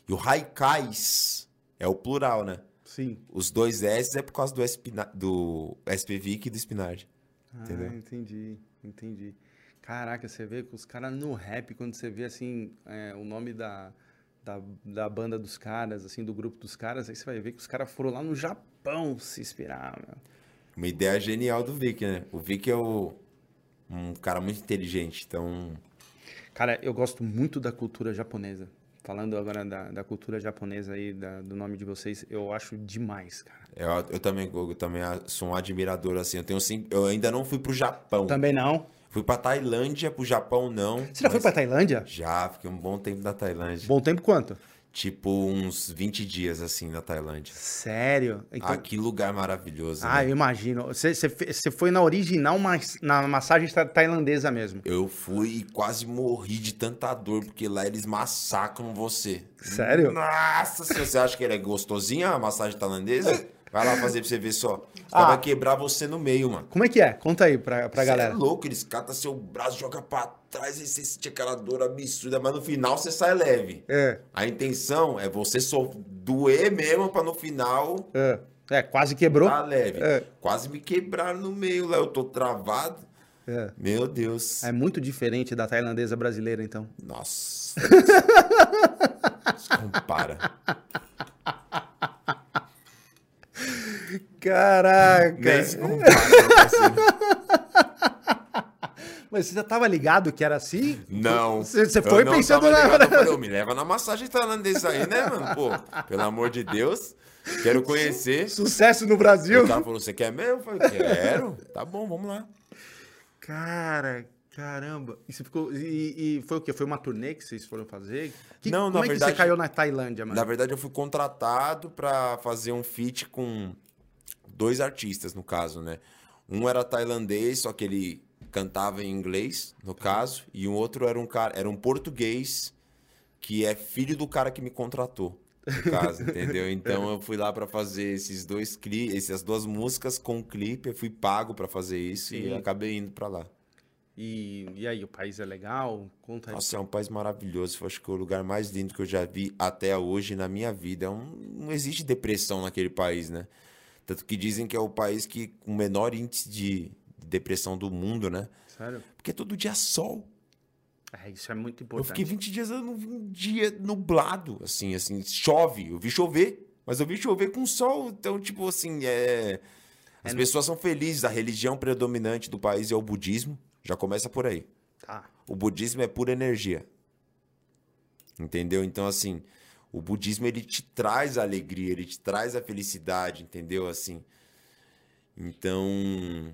E o Haikais é o plural, né? Sim. Os dois S é por causa do, espina... do SPVIC e do Spinard. Ah, entendeu? entendi, entendi. Caraca, você vê que os caras no rap, quando você vê assim, é, o nome da, da, da, banda dos caras, assim, do grupo dos caras, aí você vai ver que os caras foram lá no Japão se inspirar, meu. Uma ideia genial do Vic, né? O Vic é o, um cara muito inteligente, então. Cara, eu gosto muito da cultura japonesa. Falando agora da, da cultura japonesa aí, da, do nome de vocês, eu acho demais, cara. Eu, eu também, eu também sou um admirador, assim. Eu, tenho, eu ainda não fui pro Japão. Também não? Fui pra Tailândia, pro Japão não. Você já foi pra Tailândia? Já, fiquei um bom tempo na Tailândia. Bom tempo quanto? Tipo, uns 20 dias, assim, na Tailândia. Sério? Então... Ah, que lugar maravilhoso. Ah, né? eu imagino. Você, você, foi na original, mas na massagem tailandesa mesmo? Eu fui e quase morri de tanta dor, porque lá eles massacram você. Sério? Nossa, se você acha que ele é gostosinha a massagem tailandesa? Vai lá fazer pra você ver só. Os ah. vai quebrar você no meio, mano. Como é que é? Conta aí pra, pra galera. é louco, eles catam seu braço, joga pra trás e você sente aquela dor absurda, mas no final você sai leve. É. A intenção é você só doer mesmo pra no final. É. É, quase quebrou. Tá leve. É. Quase me quebraram no meio lá, eu tô travado. É. Meu Deus. É muito diferente da tailandesa brasileira, então. Nossa. compara. Caraca! Nem se compara, Mas você já tava ligado que era assim? Não. Você, você foi não pensando na ligado, Eu falei, "Ô, me leva na massagem tailandesa aí, né, mano? Pô, pelo amor de Deus. Quero conhecer. Sucesso no Brasil. O cara falou, você quer mesmo? Eu falei, quero. Tá bom, vamos lá. Cara, caramba. E você ficou. E, e foi o quê? Foi uma turnê que vocês foram fazer? Que, Não, como na é verdade- você caiu na Tailândia, mano? Na verdade, eu fui contratado pra fazer um feat com dois artistas, no caso, né? Um era tailandês, só que ele cantava em inglês, no caso, e um outro era um cara, era um português que é filho do cara que me contratou. No caso, entendeu? Então eu fui lá pra fazer esses dois clipes, essas duas músicas com clipe, eu fui pago pra fazer isso e Sim. acabei indo pra lá. E, e aí, o país é legal? Conta aí. Nossa, é um país maravilhoso. Eu acho que é o lugar mais lindo que eu já vi até hoje na minha vida. É um- não existe depressão naquele país, né? Tanto que dizem que é o país que com o menor índice de de depressão do mundo, né? Sério? Porque todo dia é sol. É, isso é muito Eu importante. fiquei 20 dias, eu um dia nublado, assim, assim, chove. Eu vi chover, mas eu vi chover com sol. Então, tipo assim, é... As É, pessoas são felizes. A religião predominante do país é o budismo. Já começa por aí. Tá. O budismo é pura energia. Entendeu? Então, assim, o budismo ele te traz a alegria, ele te traz a felicidade, entendeu? Assim. Então,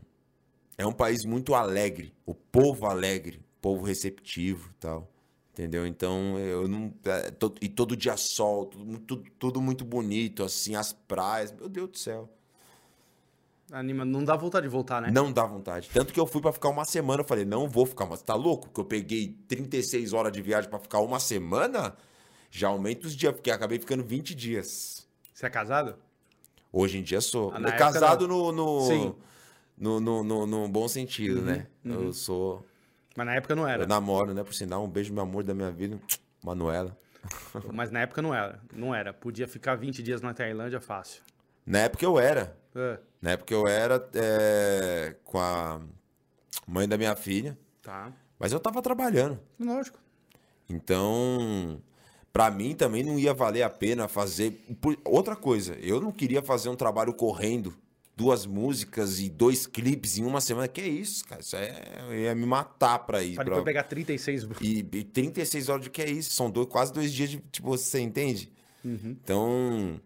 é um país muito alegre, o povo alegre, povo receptivo, tal. Entendeu? Então, eu não é, to- e todo dia sol, tudo, tudo, tudo muito bonito, assim, as praias, meu Deus do céu. Anima, não dá vontade de voltar, né? Não dá vontade. Tanto que eu fui pra ficar uma semana. Eu falei, não vou ficar. Mas tá louco? Que eu peguei 36 horas de viagem pra ficar uma semana? Já aumenta os dias, porque acabei ficando 20 dias. Você é casado? Hoje em dia sou. Ah, casado no, no, Sim. no, no, no- no bom sentido, né? uhum. Eu sou. Mas na época não era. Eu namoro, né? Por sinal, um beijo, meu amor da minha vida. Manuela. Mas na época não era. Não era. Podia ficar 20 dias na Tailândia fácil. Na época eu era. É, Na época eu era é, com a mãe da minha filha. tá. Mas eu tava trabalhando. Lógico. Então, pra mim também não ia valer a pena fazer. Outra coisa, eu não queria fazer um trabalho correndo, duas músicas e dois clipes em uma semana. Que é isso, cara? Isso é. Eu ia me matar pra ir. Pra pra- depois pegar 36. E, e 36 horas de que é isso? São dois, quase dois dias de. Tipo, você entende? Então.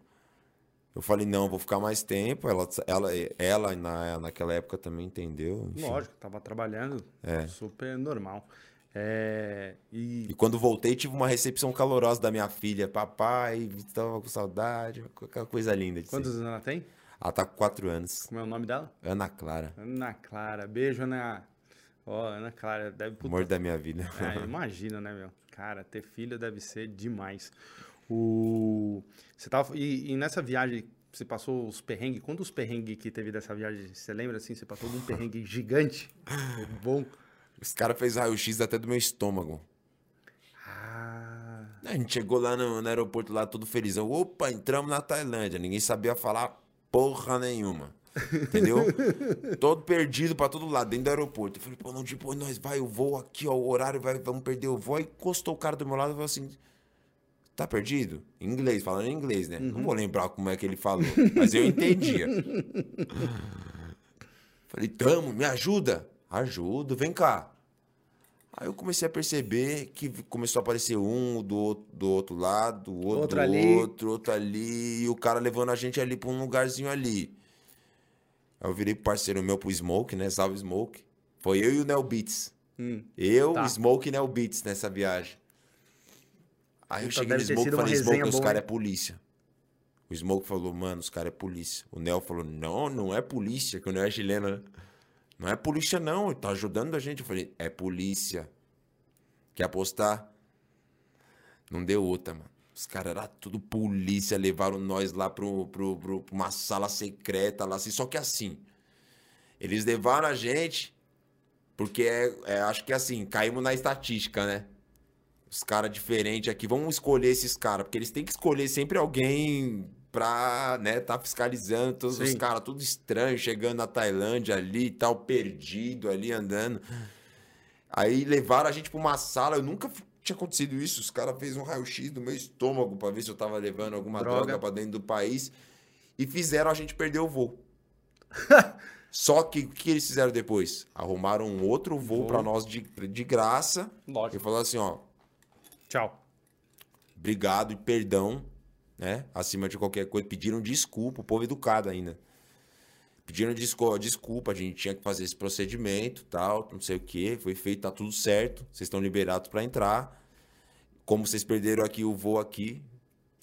Eu falei, não, vou ficar mais tempo. Ela, ela, ela na, naquela época também entendeu. enfim. Lógico, tava trabalhando. É. Super normal. É, e E quando voltei, tive uma recepção calorosa da minha filha. Papai, estava com saudade. Aquela coisa linda. Quantos anos ela tem? Ela tá com quatro anos. Como é o nome dela? Ana Clara. Ana Clara. Beijo, Ana. Ó, Ana Clara. Deve puta, Amor da minha vida. É, imagina, né, meu? Cara, ter filho deve ser demais. O... Você tava... e, e nessa viagem, você passou os perrengues? Quantos perrengues que teve dessa viagem? Você lembra, assim? Você passou algum perrengue gigante? Bom. Os caras fez raio-x até do meu estômago. Ah... A gente chegou lá no, no aeroporto, lá todo felizão. Opa, entramos na Tailândia. Ninguém sabia falar porra nenhuma. Entendeu? todo perdido pra todo lado, dentro do aeroporto. Eu falei, pô, não, tipo, nós vai, o voo aqui, ó, o horário, vai, vamos perder o voo. Aí encostou o cara do meu lado e falou assim: tá perdido? Em inglês, falando em inglês, né? Não vou lembrar como é que ele falou, mas eu entendia. Falei, tamo, me ajuda. Ajudo, vem cá. Aí eu comecei a perceber que começou a aparecer um do, outro- do outro lado, outro, Outro do ali. outro, outro ali, e o cara levando a gente ali pra um lugarzinho ali. Aí eu virei pro parceiro meu, pro Smoke, né? Salve Smoke. Foi eu e o Nel Beats. Hum. Eu, Tá. Smoke e Nel Beats nessa viagem. Aí eu cheguei no Smoke e falei, Smoke, os caras é polícia. O Smoke falou, mano, os caras é polícia. O Nel falou, não, não é polícia, que o Nel é chileno, né? Não é polícia, não, ele tá ajudando a gente. Eu falei, é polícia. Quer apostar? Não deu outra, mano. Os caras eram tudo polícia, levaram nós lá pra uma sala secreta lá, assim. Só que assim, eles levaram a gente porque é, é, acho que assim, caímos na estatística, né? Os caras diferentes aqui, vamos escolher esses caras, porque eles têm que escolher sempre alguém pra, né, tá fiscalizando todos os Sim. caras, tudo estranho, chegando na Tailândia ali e tal, perdido ali, andando. Aí levaram a gente pra uma sala, eu nunca tinha acontecido isso, os caras fez um raio-x no meu estômago pra ver se eu tava levando alguma Droga. droga pra dentro do país e fizeram a gente perder o voo. Só que o que eles fizeram depois? Arrumaram um outro voo pra nós de, de graça. Lógico. E falou assim, ó, Tchau. obrigado e perdão, né? Acima de qualquer coisa. Pediram desculpa, o povo educado ainda. Pediram desculpa, desculpa, a gente tinha que fazer esse procedimento, tal, não sei o que, foi feito, tá tudo certo, vocês estão liberados para entrar. Como vocês perderam aqui o voo aqui,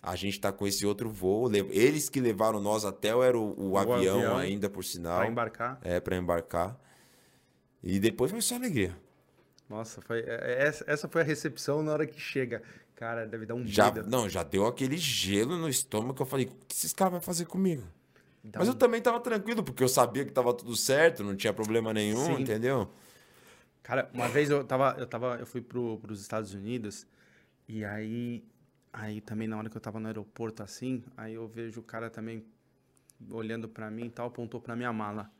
a gente tá com esse outro voo. Le- Eles que levaram nós até o, era o, o avião, avião, ainda, por sinal. Pra embarcar. É, para embarcar. E depois foi só alegria. Nossa, foi, é- é- essa, essa foi a recepção na hora que chega. Cara, deve dar um Já, não, já deu aquele gelo no estômago que eu falei, o que esses caras vão fazer comigo? Mas eu também tava tranquilo, porque eu sabia que tava tudo certo, não tinha problema nenhum, Sim. entendeu? Cara, uma vez eu tava, eu tava, eu fui pro, pros Estados Unidos e aí, aí também na hora que eu tava no aeroporto assim, aí eu vejo o cara também olhando pra mim e tal, apontou pra minha mala.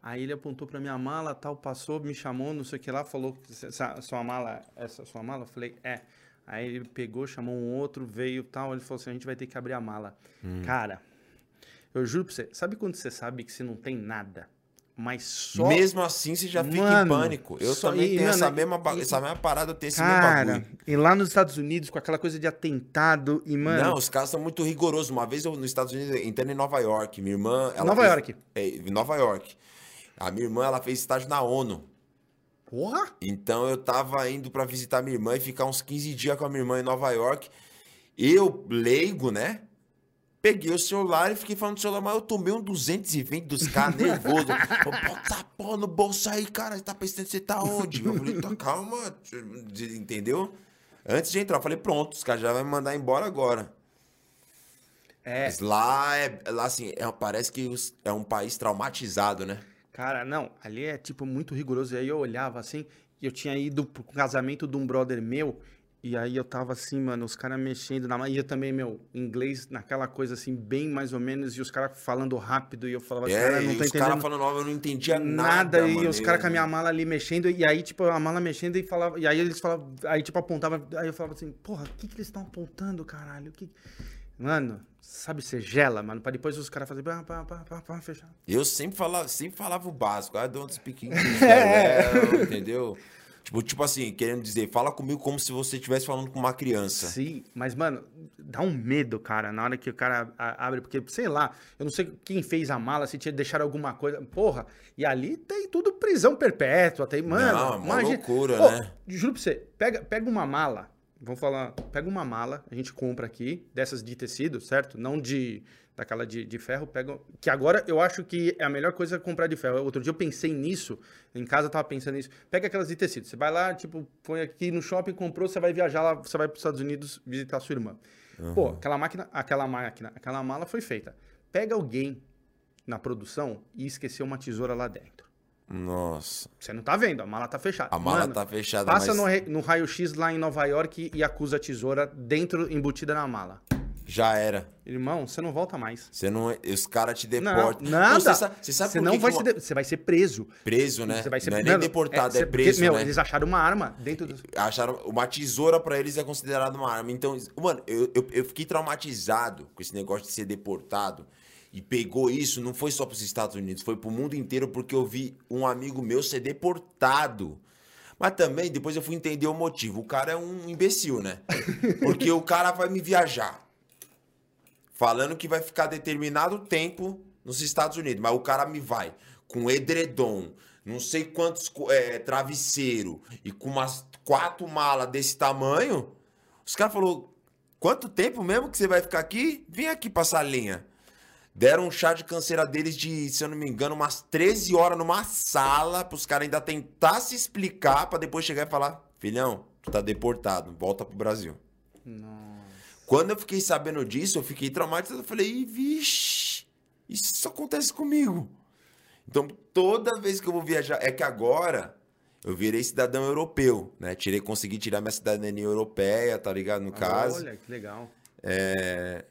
Aí ele apontou pra minha mala, tal, passou, me chamou, não sei o que lá, falou, "Essa- sua mala, essa sua mala? Eu falei, é. Aí ele pegou, chamou um outro, veio tal, ele falou assim, a gente vai ter que abrir a mala. Cara, eu juro pra você, sabe quando você sabe que você não tem nada, mas só... Mesmo assim, você já fica Mano, em pânico. Eu só- também e, tenho mano, essa, mesma, ba- e- essa mesma parada, eu tenho esse mesmo Cara, bagulho. e lá nos Estados Unidos, com aquela coisa de atentado, e, mano. Não, os caras são muito rigorosos. Uma vez eu, nos Estados Unidos, entrando em Nova York, minha irmã... Ela Nova fez- York. É, Nova York. A minha irmã, ela fez estágio na ONU. Porra! Então eu tava indo pra visitar minha irmã e ficar uns 15 dias com a minha irmã em Nova York. Eu, leigo, né? Peguei o celular e fiquei falando do celular, mas eu tomei um 220 dos caras nervoso. Bota a porra no bolso aí, cara. Você tá pensando que você tá onde? Eu falei, tá calma, entendeu? Antes de entrar, eu falei, pronto, os caras já vão me mandar embora agora. É, Mas lá, é, lá assim, é- parece que é um país traumatizado, né? Cara, não, ali é tipo muito rigoroso. E aí eu olhava assim, e eu tinha ido pro casamento de um brother meu, e aí eu tava assim, mano, os caras mexendo na. E eu também, meu, inglês naquela coisa assim, bem mais ou menos, e os caras falando rápido, e eu falava, É, cara, não tô os caras entendendo. falando, "Ó, eu não entendia Nada, nada. e mano, os caras com a minha mala ali mexendo, e aí, tipo, a mala mexendo e falava, e aí eles falavam, aí, tipo, apontava, aí eu falava assim, porra, o que que eles estão apontando, caralho? O que... Mano, sabe, você gela, mano, pra depois os caras fazerem, pá, pá, pá, pá, pá, fechar. Eu sempre falava, sempre falava o básico. I don't speak English well, entendeu? Tipo, tipo assim, querendo dizer, fala comigo como se você estivesse falando com uma criança. Sim, mas, mano, dá um medo, cara, na hora que o cara abre, porque, sei lá, eu não sei quem fez a mala, se tinha deixado alguma coisa, porra, e ali tem tudo prisão perpétua, tem, mano, Não, é uma imagina- loucura, Ô, né? Juro pra você, pega, pega uma mala, vamos falar, pega uma mala, a gente compra aqui, dessas de tecido, certo? Não de, daquela de, de ferro, pega, que agora eu acho que é a melhor coisa comprar de ferro. Outro dia eu pensei nisso, em casa eu tava pensando nisso, pega aquelas de tecido, você vai lá, tipo, põe aqui no shopping, comprou, você vai viajar lá, você vai pros Estados Unidos visitar sua irmã. Pô, aquela máquina, aquela máquina, aquela mala foi feita. Pega alguém na produção e esqueceu uma tesoura lá dentro. Nossa. Você não tá vendo, a mala tá fechada. A mala Mano, tá fechada, Passa mas no, no raio-x lá em Nova York e acusa a tesoura dentro, embutida na mala. já era. Irmão, você não volta mais. Você não, os caras te Não, deportam. nada. Você sabe, você sabe Você por não que vai que ser, uma- você vai ser preso. preso, né? Você vai ser não é nem deportado, é, porque, preso, meu, né? eles acharam uma arma dentro do... Acharam uma tesoura pra eles é considerada uma arma. Então, mano, eu, eu, eu fiquei traumatizado com esse negócio de ser deportado. E pegou isso, não foi só pros Estados Unidos, foi pro mundo inteiro, porque eu vi um amigo meu ser deportado. Mas também, depois eu fui entender o motivo. O cara é um imbecil, né? Porque o cara vai me viajar. Falando que vai ficar determinado tempo nos Estados Unidos. Mas o cara me vai com edredom, não sei quantos é, travesseiro e com umas quatro malas desse tamanho. Os caras falaram, quanto tempo mesmo que você vai ficar aqui? Vem aqui passar linha. Deram um chá de canseira deles de, se eu não me engano, umas 13 horas numa sala pros caras ainda tentar se explicar pra depois chegar e falar: Filhão, tu tá deportado, volta pro Brasil. Quando eu fiquei sabendo disso, eu fiquei traumatizado. Eu falei, "Ih, vixe, isso acontece comigo. Então, toda vez que eu vou viajar, é que agora eu virei cidadão europeu, né? Tirei, consegui tirar minha cidadania europeia, tá ligado? No caso. Olha, que legal. É...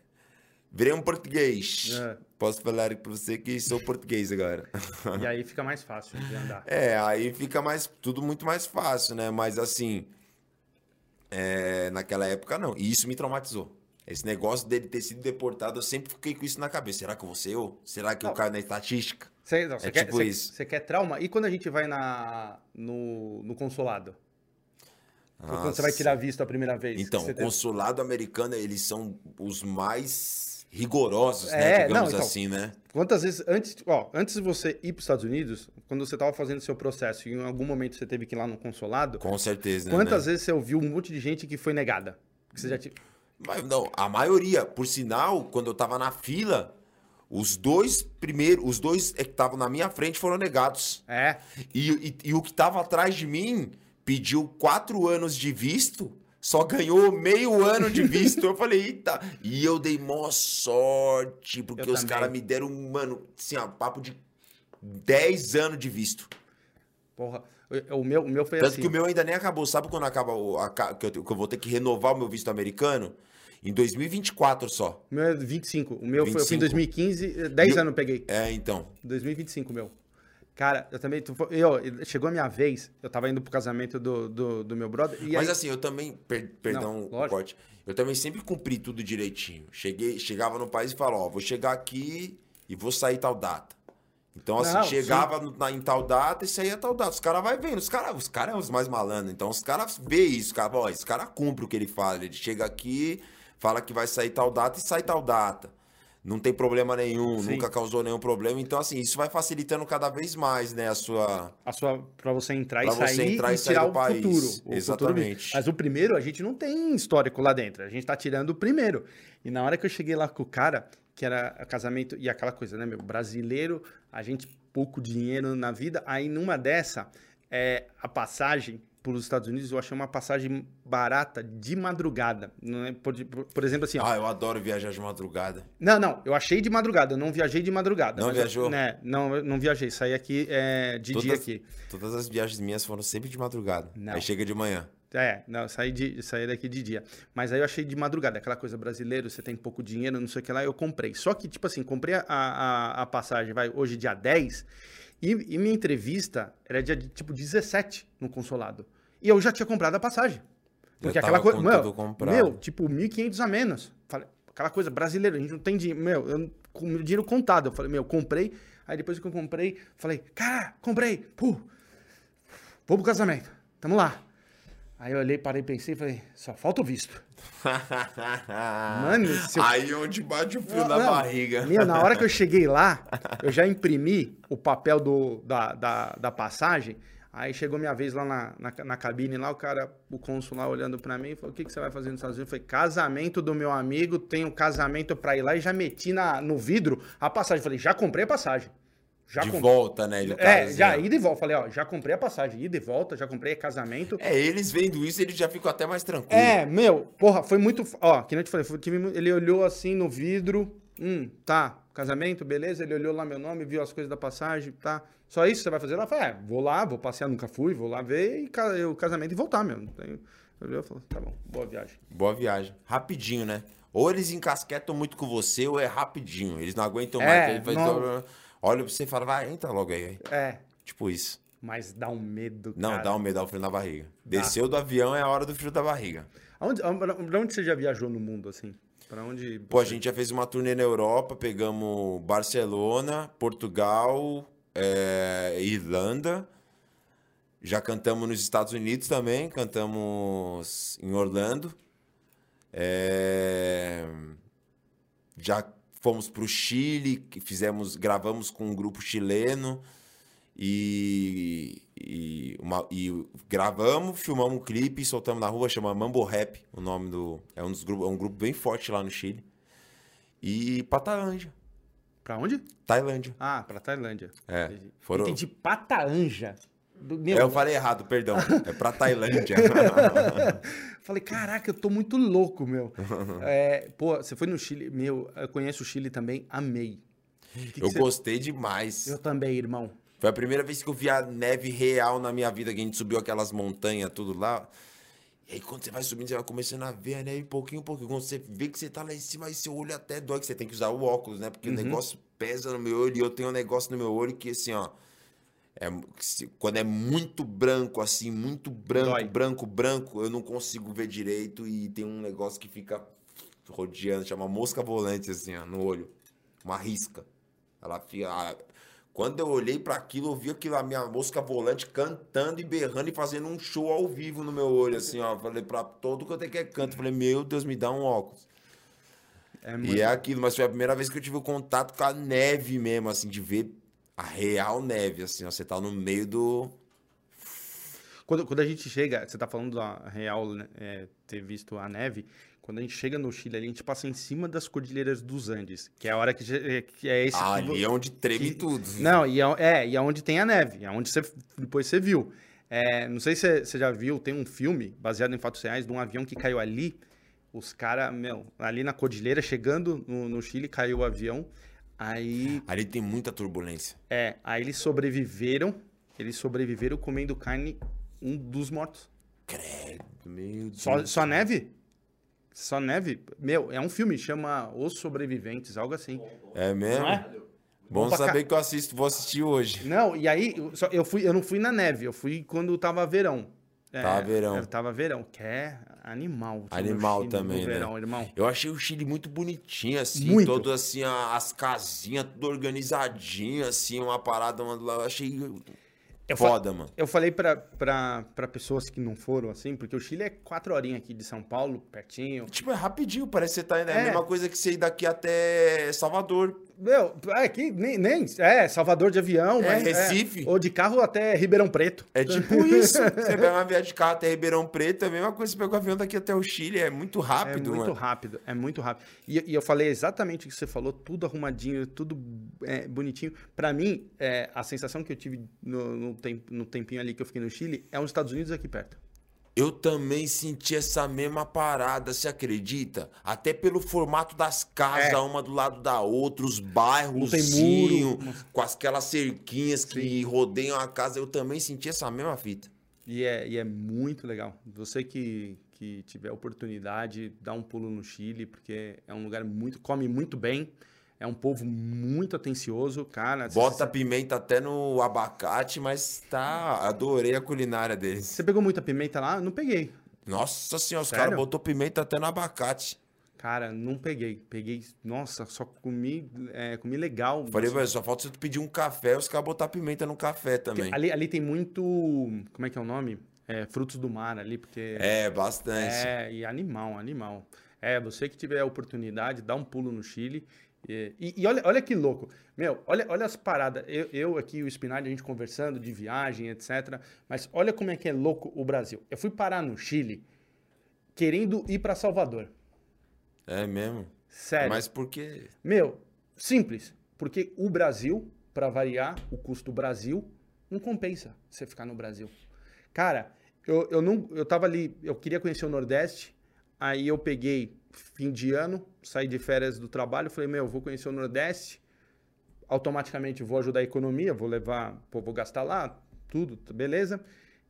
Virei um português. É. Posso falar pra você que sou português agora. E aí fica mais fácil de andar. É, aí fica mais tudo muito mais fácil, né? Mas assim, é, naquela época não. E isso me traumatizou. Esse negócio dele ter sido deportado, eu sempre fiquei com isso na cabeça. Será que eu vou ser eu? Será que eu Não. caio na estatística? Você, não, É quer, tipo você- isso. você quer trauma? E quando a gente vai na, no, no consulado? Quando você vai tirar visto a primeira vez? Então, o consulado americano, eles são os mais rigorosos, É, né? Digamos não, então, assim, né? Quantas vezes, antes, ó, antes de você ir para os Estados Unidos, quando você estava fazendo seu processo e em algum momento você teve que ir lá no consulado, Com certeza. quantas né? vezes você ouviu um monte de gente que foi negada? Que você já tinha... Mas não, a maioria, por sinal, quando eu tava na fila, os dois primeiros, os dois que estavam na minha frente foram negados. É, E, e- e o que tava atrás de mim pediu quatro anos de visto, só ganhou meio ano de visto. eu falei, eita. E eu dei mó sorte, porque Eu os caras me deram, mano, assim, ó, papo de 10 anos de visto. porra. O, meu, o meu foi Tanto assim. que o meu ainda nem acabou. Sabe quando acaba o, a que, eu, que eu vou ter que renovar o meu visto americano? Em 2024 só. O meu é 25. O meu foi, eu fui em 25. 2015, 10 E eu- anos eu peguei. É, então. 2025, meu. Cara, eu também. tu- Eu, chegou a minha vez, eu tava indo pro casamento do, do, do meu brother. Mas aí, assim, eu também, per- perdão o lógico. corte, eu também sempre cumpri tudo direitinho. Cheguei, chegava no país e falava, ó, vou chegar aqui e vou sair tal data. Então, assim, Não, chegava na, em tal data e saía tal data. Os caras vai vendo, os caras os cara é os mais malandros. Então, os caras vê isso, cara, ó, esse cara cumpre o que ele fala. Ele chega aqui, fala que vai sair tal data e sai tal data. Não tem problema nenhum, Sim. nunca causou nenhum problema. Então, assim, isso vai facilitando cada vez mais, né, a sua... a sua, pra você entrar Pra e você sair entrar e e tirar do o país. futuro. futuro Exatamente. mesmo. Mas o primeiro, a gente não tem histórico lá dentro. A gente tá tirando o primeiro. E na hora que eu cheguei lá com o cara, que era casamento e aquela coisa, né, meu? Brasileiro, a gente pouco dinheiro na vida. Aí numa dessa, é, a passagem para os Estados Unidos, eu achei uma passagem barata de madrugada. É? por, por- por exemplo, assim, ó, Ah, eu adoro viajar de madrugada. não, não, eu achei de madrugada, eu não viajei de madrugada. Não mas eu- viajou? né, não, eu não viajei, saí aqui é, de dia aqui. Todas as viagens minhas foram sempre de madrugada. Não. Aí chega de manhã. É, não, eu saí, de, saí daqui de dia. Mas aí eu achei de madrugada, aquela coisa brasileira, você tem pouco dinheiro, não sei o que lá, eu comprei. Só que, tipo assim, comprei a, a, a passagem, vai, hoje dia 10, e, e minha entrevista era dia, tipo, 17 no consulado. E eu já tinha comprado a passagem. Porque aquela coisa, meu, meu, tipo, 1.500 a menos. Falei, aquela coisa brasileira, a gente não tem dinheiro, meu, eu, com o dinheiro contado. Eu falei, meu, comprei. Aí depois que eu comprei, falei, cara, comprei, pô, vou pro casamento, tamo lá. Aí eu olhei, parei, pensei e falei, só falta o visto. Mano, eu- Aí onde bate o frio Não, na não. barriga. Meu, na hora que eu cheguei lá, eu já imprimi o papel do, da, da, da passagem. Aí chegou minha vez lá na, na, na cabine, lá o cara, o cônsul lá olhando pra mim, falou, o que, que você vai fazer nos Estados Unidos? Eu falei, casamento do meu amigo, tenho casamento pra ir lá e já meti na, no vidro a passagem. Falei, já comprei a passagem. Já de comprei. volta, né? É, já ida e volta. Falei, ó, já comprei a passagem, ida e volta, já comprei casamento. É, eles vendo isso, eles já ficam até mais tranquilos. É, meu, porra, foi muito. Ó, que nem eu te falei, ele olhou assim no vidro. Hum, tá. Casamento, beleza. Ele olhou lá meu nome, viu as coisas da passagem, tá. Só isso você vai fazer? Eu falei, é, vou lá, vou passear, nunca fui, vou lá ver e ca- o casamento e voltar, meu. Não tenho- Eu falei, tá bom, boa viagem. Boa viagem. Rapidinho, né? Ou eles encasquetam muito com você, ou é rapidinho. Eles não aguentam É, mais. Não- Olha pra você e fala, vai, entra logo aí. É, Tipo isso. mas dá um medo. Não, cara. dá um medo, dá um frio na barriga. Desceu do avião é a hora do frio da barriga. Aonde, pra onde você já viajou no mundo, assim? Pra onde. Pô, a gente já fez uma turnê na Europa, pegamos Barcelona, Portugal, é, Irlanda. Já cantamos nos Estados Unidos também, cantamos em Orlando. É, já fomos pro Chile, que fizemos, gravamos com um grupo chileno e, e, uma- e gravamos, filmamos um clipe soltamos na rua, chama Mambo Rap, o nome do é um dos grupos, é um grupo bem forte lá no Chile. E pra Tailândia, Pra onde? Tailândia. Ah, pra Tailândia. É, Entendi. foram- Entendi Pataanja. Do, meu, É, eu falei errado, perdão. É pra Tailândia. Falei, caraca, eu tô muito louco, meu. É, pô, você foi no Chile, meu, eu conheço o Chile também, amei. Que que eu você- gostei demais. Eu também, irmão. Foi a primeira vez que eu vi a neve real na minha vida, que a gente subiu aquelas montanhas, tudo lá. E aí, quando você vai subindo, você vai começando a ver a neve pouquinho, pouquinho. Quando você vê que você tá lá em cima, aí seu olho até dói, que você tem que usar o óculos, né? Porque o negócio pesa no meu olho e eu tenho um negócio no meu olho que, assim, ó. É, quando é muito branco, assim, muito branco, Dói. branco, branco, eu não consigo ver direito e tem um negócio que fica rodeando, chama mosca volante, assim, ó, no olho. Uma risca. Ela fica. Quando eu olhei para aquilo, eu vi aquilo, a minha mosca volante cantando e berrando e fazendo um show ao vivo no meu olho, assim, ó. Falei pra todo quanto é que é canto. Falei, meu Deus, me dá um óculos. É muito... E é aquilo, mas foi a primeira vez que eu tive o contato com a neve mesmo, assim, de ver a real neve, assim, ó. Você tá no meio do. Quando, quando a gente chega, você tá falando da real, né, é, ter visto a neve, quando a gente chega no Chile, a gente passa em cima das cordilheiras dos Andes, que é a hora que, que é esse. Ah, ali é onde treme que, tudo. Não, e é, é, e é onde tem a neve, é onde você depois você viu. É, não sei se você já viu, tem um filme baseado em fatos reais de um avião que caiu ali. Os caras, meu, ali na cordilheira, chegando no, no Chile, caiu o avião. Aí. Ali tem muita turbulência. É, aí eles sobreviveram. Eles sobreviveram comendo carne um dos mortos. Credo, meu Deus. Só, só neve? Só neve? Meu, é um filme, chama Os Sobreviventes, algo assim. É mesmo? É? Bom, Bom saber ca... que eu assisto, vou assistir hoje. Não, e aí, eu, só, eu, fui, eu não fui na neve, eu fui quando tava verão. É, tava verão. É, tava verão, que é animal. Animal também, né? Verão, irmão. Eu achei o Chile muito bonitinho, assim, muito. todo assim, as casinhas, tudo organizadinho, assim, uma parada, uma. Eu achei eu Foda, mano. Eu falei pra, pra, pra pessoas que não foram, assim, porque o Chile é quatro horinhas aqui de São Paulo, pertinho. Tipo, é rapidinho, parece que você tá indo. É, é a mesma coisa que você ir daqui até Salvador. Meu, é que nem, nem. É, Salvador de avião. É, mas, é, Recife. É, ou de carro até Ribeirão Preto. É tipo isso. você pega uma viagem de carro até Ribeirão Preto, é a mesma coisa que você pega o avião daqui até o Chile. É muito rápido, É muito mano. rápido, é muito rápido. E, e, eu falei exatamente o que você falou, tudo arrumadinho, tudo é, bonitinho. Pra mim, é, a sensação que eu tive no, no, temp, no tempinho ali que eu fiquei no Chile é os Estados Unidos aqui perto. Eu também senti essa mesma parada, você acredita? Até pelo formato das casas, é. uma do lado da outra, os bairros, com aquelas cerquinhas Sim. que rodeiam a casa, eu também senti essa mesma fita. E é, e é muito legal. Você que, que tiver oportunidade, dá um pulo no Chile, porque é um lugar muito. come muito bem. É um povo muito atencioso, cara. Bota pimenta até no abacate, mas tá. Adorei a culinária deles. Você pegou muita pimenta lá? Não peguei. Nossa senhora, os caras botou pimenta até no abacate. Cara, não peguei. Peguei. Nossa, só comi, é, comi legal. Falei, velho, só falta você pedir um café, os caras botar pimenta no café também. Ali, ali tem muito. Como é que é o nome? É, frutos do mar ali, porque. É, bastante. É, e animal, animal. É, você que tiver a oportunidade, dá um pulo no Chile. E, e, olha, olha que louco. Meu, olha, olha as paradas. Eu, eu aqui, o Spinardi, a gente conversando de viagem, etc. Mas olha como é que é louco o Brasil. Eu fui parar no Chile querendo ir para Salvador. É mesmo? Sério. Mas por quê? Meu, simples. Porque o Brasil, para variar, o custo do Brasil não compensa você ficar no Brasil. Cara, eu, eu, não, eu tava ali, eu queria conhecer o Nordeste, aí eu peguei fim de ano, saí de férias do trabalho, falei, meu, vou conhecer o Nordeste, automaticamente vou ajudar a economia, vou levar, pô, vou gastar lá, tudo, beleza?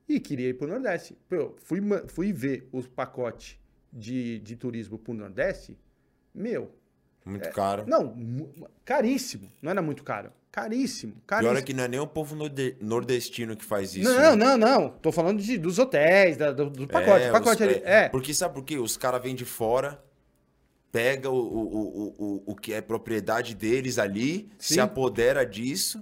E queria ir para o Nordeste. Pô, fui, fui ver o pacote de, de turismo para o Nordeste, meu... Muito é, caro. Não, caríssimo. Não era muito caro. Caríssimo, caríssimo. Pior é que não é nem o povo nordestino que faz isso. Não, né? não, não. Tô falando de, dos hotéis, da, do, do, pacote. É, pacote os, ali. É. Porque sabe por quê? Os caras vêm de fora, pega o, o, o, o, que é propriedade deles ali, Sim. se apodera disso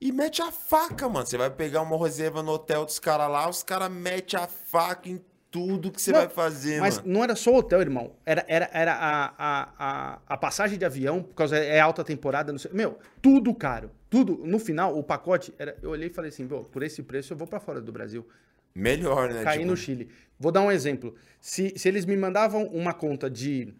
e mete a faca, mano. Você vai pegar uma reserva no hotel dos caras lá, os caras metem a faca em tudo que você não, vai fazer, mas mano. não era só o hotel, irmão. Era, era, era a, a, a, a passagem de avião, por causa é alta temporada, sei, meu, tudo caro. Tudo. No final, o pacote, era, eu olhei e falei assim, pô, por esse preço eu vou para fora do Brasil. Melhor, né? Cair tipo... no Chile. Vou dar um exemplo. Se, se eles me mandavam uma conta de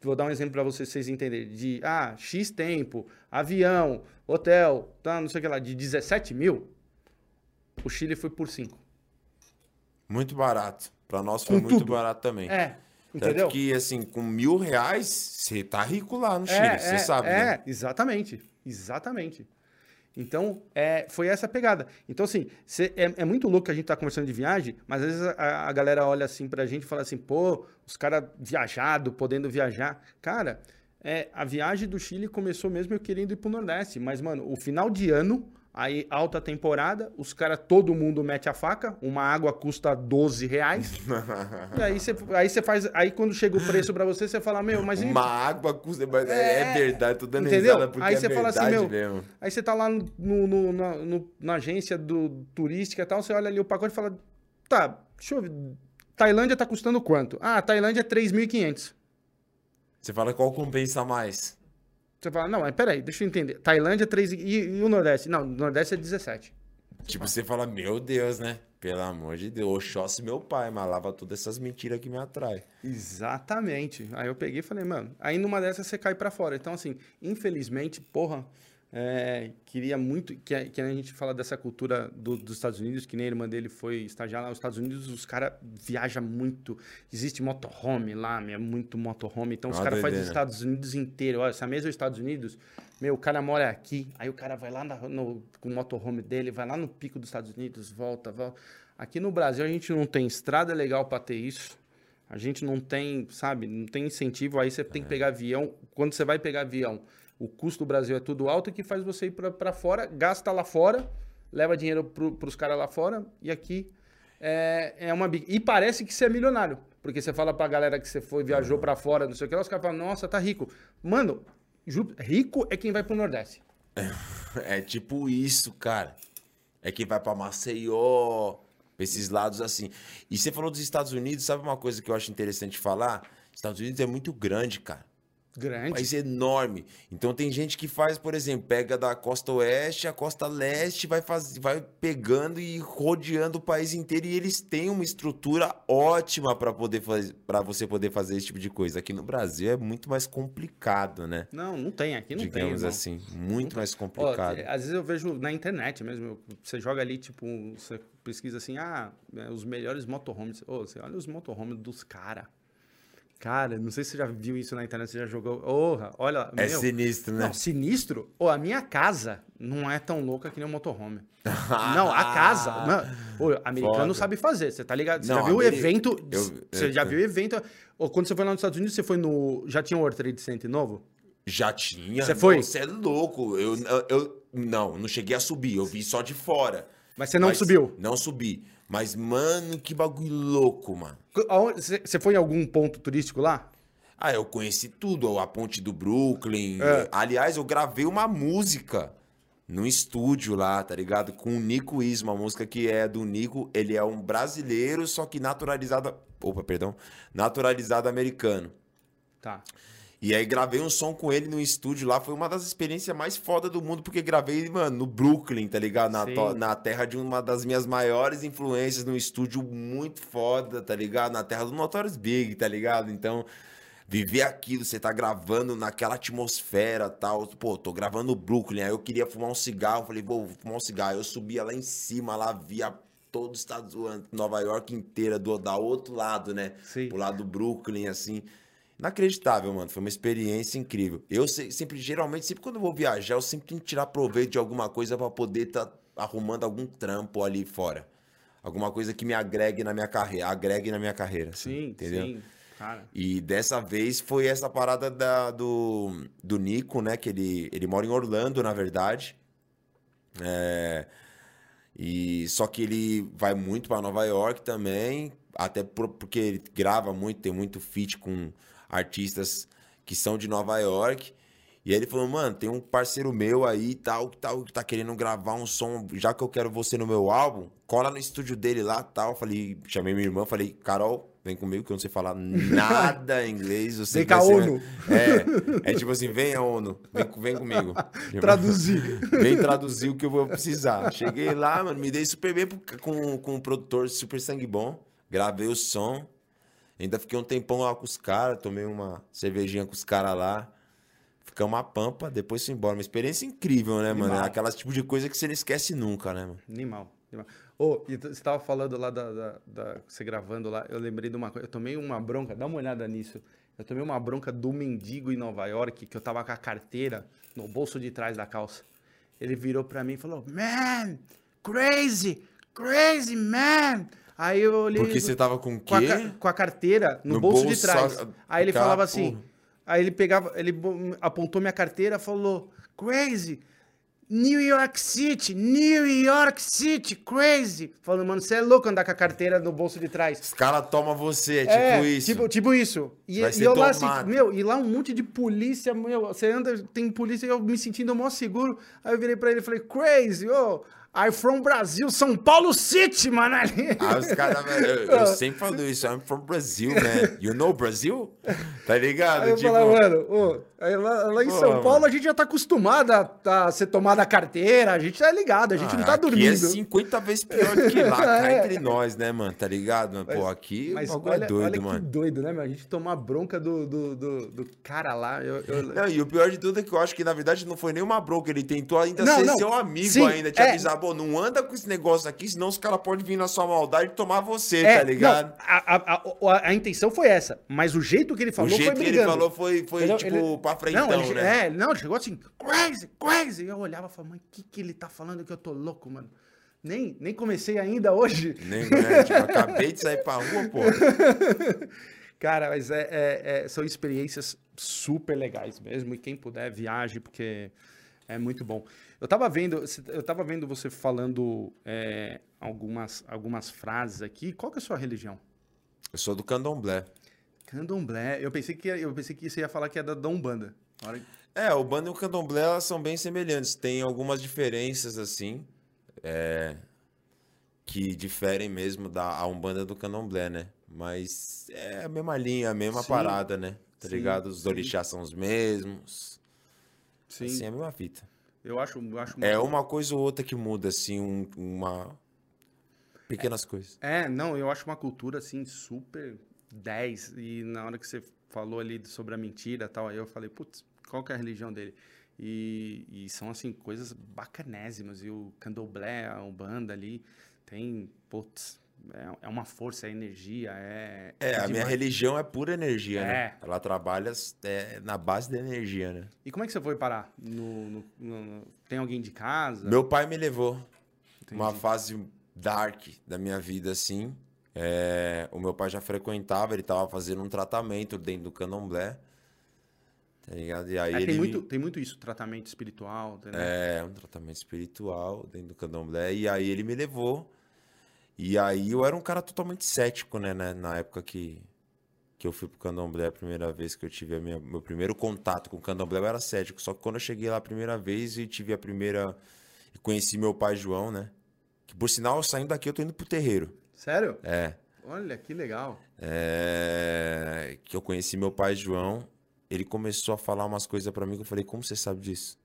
Vou dar um exemplo para vocês, vocês entenderem. De, ah, X tempo, avião, hotel, tá, não sei o que lá, de 17 mil, o Chile foi por 5. Muito barato. Para nós foi com muito tudo. barato também. É, entendeu? Tanto que, assim, com mil reais, você tá rico lá no é, Chile, você é, sabe, é, né? exatamente, exatamente. Então, é, foi essa pegada. Então, assim, cê, é, é, muito louco que a gente tá conversando de viagem, mas às vezes a, a galera olha assim pra gente e fala assim, pô, os caras viajado, podendo viajar. Cara, é, a viagem do Chile começou mesmo eu querendo ir pro Nordeste, mas, mano, o final de ano, Aí, alta temporada, os caras, todo mundo mete a faca, uma água custa 12 reais. e aí você aí faz. Aí quando chega o preço pra você, você fala, meu, mas. Uma água custa. mas É, é verdade, tô dando Entendeu? risada porque Aí é você fala assim, meu, mesmo. Aí você tá lá no, no- no- na, no- na agência do turística e tal, você olha ali o pacote e fala, tá, deixa eu ver. Tailândia tá custando quanto? Ah, Tailândia é 3.500. Você fala qual compensa mais? Você fala, não, mas peraí, deixa eu entender. Tailândia é 3 e, e o Nordeste? Não, o Nordeste é 17. Tipo, você fala, meu Deus, né? Pelo amor de Deus, Oxóssi meu pai, mas lava todas essas mentiras que me atraem. Exatamente. Aí eu peguei e falei, mano, aí numa dessas você cai pra fora. Então, assim, infelizmente, porra, é, queria muito que a, que a gente fala dessa cultura do- dos Estados Unidos, que nem a irmã dele foi estagiar lá nos Estados Unidos, os caras viajam muito. Existe motorhome lá, é muito motorhome. Então, os caras fazem os. Estados Unidos inteiro. Olha, essa mesa é os Estados Unidos, meu, o cara mora aqui, aí o cara vai lá na- no, com o motorhome dele, vai lá no pico dos Estados Unidos, volta, volta. Aqui no Brasil a gente não tem estrada legal para ter isso. A gente não tem, sabe, não tem incentivo, aí você tem que pegar avião. Quando você vai pegar avião, o custo do Brasil é tudo alto, que faz você ir para fora, gasta lá fora, leva dinheiro para os caras lá fora, e aqui é, é uma... E parece que você é milionário, porque você fala pra galera que você foi, viajou para fora, não sei o que, os caras falam, nossa, tá rico. Mano, rico é quem vai pro Nordeste. É tipo isso, cara. É quem vai pra Maceió, esses lados assim. E você falou dos Estados Unidos, sabe uma coisa que eu acho interessante falar? Estados Unidos é muito grande, cara. Um Grande. país enorme. Então tem gente que faz, por exemplo, pega da costa oeste a costa leste, vai, faz... vai pegando e rodeando o país inteiro e eles têm uma estrutura ótima para poder fazer, para você poder fazer esse tipo de coisa. Aqui no Brasil é muito mais complicado, né? Não, não tem, aqui não tem. Digamos assim, muito mais Ó, complicado. às vezes eu vejo na internet mesmo, você joga ali, tipo, você pesquisa assim, ah, é, os melhores motorhomes. Ô, você olha os motorhomes dos caras. Cara, não sei se você já viu isso na internet, você já jogou. Porra, olha. É meu, sinistro, né? Não, sinistro. Ô, a minha casa não é tão louca que nem o motorhome. não, a casa. Mano, ô, americano Foda. sabe fazer, você tá ligado? Você Não, já viu o ameri- evento. eu- você eu- já viu o evento. Ô, quando você foi lá nos Estados Unidos, você foi no. Já tinha o World Trade Center novo? Já tinha. Você foi? Você é louco. Eu, eu, eu- não, não cheguei a subir. Eu vi só de fora. Mas você não Mas- subiu? Não subi. Mas, mano, que bagulho louco, mano. Você foi em algum ponto turístico lá? Ah, eu conheci tudo. A ponte do Brooklyn. É. Aliás, eu gravei uma música no estúdio lá, tá ligado? Com o Nico Isma, uma música que é do Nico. Ele é um brasileiro, só que naturalizado... Opa, perdão. Naturalizado americano. Tá. E aí gravei um som com ele no estúdio lá, foi uma das experiências mais fodas do mundo, porque gravei, mano, no Brooklyn, tá ligado? Na, to- na terra de uma das minhas maiores influências, num estúdio muito foda, tá ligado? Na terra do Notorious Big, tá ligado? Então, viver aquilo, você tá gravando naquela atmosfera tal. Pô, tô gravando no Brooklyn, aí eu queria fumar um cigarro, falei, vou fumar um cigarro. Eu subia lá em cima, lá via todo os Estados Unidos, Nova York inteira, do, da outro lado, né? Sim. Pro lado do Brooklyn, assim. Inacreditável, mano. Foi uma experiência incrível. Eu se- sempre, geralmente, sempre quando eu vou viajar, eu sempre tenho que tirar proveito de alguma coisa pra poder estar arrumando algum trampo ali fora. Alguma coisa que me agregue na minha carreira, agregue na minha carreira. assim, Sim, entendeu? sim. Cara. E dessa vez foi essa parada da- do, do Nico, né? Que ele, ele mora em Orlando, na verdade. É, e só que ele vai muito para Nova York também, até por- porque ele grava muito, tem muito feat com artistas que são de Nova York. E aí ele falou, mano, tem um parceiro meu aí e tal, que tal, que tá querendo gravar um som, já que eu quero você no meu álbum, cola no estúdio dele lá tal. Falei, chamei minha irmã, falei, Carol, vem comigo que eu não sei falar nada inglês. Você Vem ser- ONU. É, é tipo assim, vem a ONU, vem, vem comigo. Traduzir. Vem traduzir o que eu vou precisar. Cheguei lá, mano, me dei super bem com, com um produtor super sangue bom. Gravei o som. Ainda fiquei um tempão lá com os caras, tomei uma cervejinha com os caras lá. Ficamos uma pampa, depois fui embora. Uma experiência incrível, né, mano? Animal. É aquelas tipo de coisa que você não esquece nunca, né, mano? Animal. animal. Ô, e tu- você tava falando lá da, da- da- Você gravando lá, eu lembrei de uma coisa. Eu tomei uma bronca, dá uma olhada nisso. Eu tomei uma bronca do mendigo em Nova York, que eu tava com a carteira no bolso de trás da calça. Ele virou pra mim e falou: Man, crazy, crazy, man. Aí eu olhei. Porque você tava com o com a, quê? com a carteira no, No bolso, bolso, de trás. só- Aí ele cara, falava assim. Aí ele pegava, ele apontou minha carteira, falou: Crazy, New York City, New York City, crazy. Falando, mano, você é louco andar com a carteira no bolso de trás. Os caras tomam você, é tipo é, isso. Tipo, tipo isso. E, Vai e eu lá assim, tomado. meu, e lá um monte de polícia, meu, você anda, tem polícia e eu me sentindo mó seguro. Aí eu virei pra ele e falei, crazy, ô, I'm from Brasil, São Paulo City, mano. Ah, os caras, eu, eu sempre falo isso, I'm from Brazil, man. You know Brazil? Tá ligado? Aí eu tipo, falei, mano, ô, lá, lá em Pô, São mano. Paulo a gente já tá acostumado a, a ser tomada a carteira, a gente tá ligado, a gente não tá Ah, aqui dormindo. é 50 vezes pior do que lá, cá É. entre nós, né, mano? Tá ligado? mano? Pô, aqui Mas o bagulho olha, é doido, olha mano. que doido, né, meu? A gente tomar bronca do, do, do, do cara lá. Eu, eu- Não, e o pior de tudo é que eu acho que, na verdade, não foi nenhuma bronca. Ele tentou ainda Não, ser não. seu amigo Sim, ainda, te é. avisar, pô, não anda com esse negócio aqui, senão os caras podem vir na sua maldade e tomar você, É, tá ligado? não, a, a, a, a intenção foi essa, mas o jeito que ele o falou jeito foi que ele brigando. falou foi, foi Ele- tipo, ele- pra frentão, não, ele, né? É, não, ele chegou assim, crazy, crazy. E eu olhava e falava, mãe, o que, que ele tá falando que eu tô louco, mano? Nem, nem comecei ainda hoje. Nem, né? tipo, acabei de sair pra rua, pô. Cara, mas é, é- é- são experiências super legais mesmo. E quem puder, viaje, porque é muito bom. Eu tava vendo, eu tava vendo você falando é, algumas, algumas frases aqui. Qual que é a sua religião? Eu sou do candomblé. Candomblé. Eu pensei que, eu pensei que você ia falar que é da, da Umbanda. Hora- É, o bando e o candomblé elas são bem semelhantes. Tem algumas diferenças, assim, é, que diferem mesmo da a Umbanda do candomblé, né? Mas é a mesma linha, a mesma Sim. parada, né? Tá Sim, ligado? Os sim. orixás são os mesmos. Sim, Assim, é a mesma fita. eu acho, eu acho É uma coisa ou outra que muda, assim, um- uma... Pequenas coisas. É, não, eu acho uma cultura assim super 10. E na hora que você falou ali sobre a mentira tal, aí eu falei, putz, qual que é a religião dele? E, e são assim coisas bacanésimas. E o candomblé, a umbanda ali, tem, putz, é, é uma força, é energia, é. É, a minha religião é pura energia, É. né? Ela trabalha é, na base da energia, né? E como é que você foi parar? No, no- no- tem alguém de casa? Meu pai me levou uma Entendi. fase dark da minha vida, assim. É, o meu pai já frequentava, ele tava fazendo um tratamento dentro do candomblé. Tá ligado? E aí É, ele. tem, muito, tem muito isso, tratamento espiritual, entendeu? É, um tratamento espiritual dentro do candomblé. E aí ele me levou. E aí eu era um cara totalmente cético, né? né, Na época que, que eu fui pro candomblé a primeira vez que eu tive a minha- meu primeiro contato com o candomblé, eu era cético. Só que quando eu cheguei lá a primeira vez e tive a primeira. E conheci meu pai João, né? Que por sinal, saindo daqui, eu tô indo pro terreiro. Sério? É. Olha, que legal. É, que eu conheci meu pai João, ele começou a falar umas coisas pra mim que eu falei, como você sabe disso?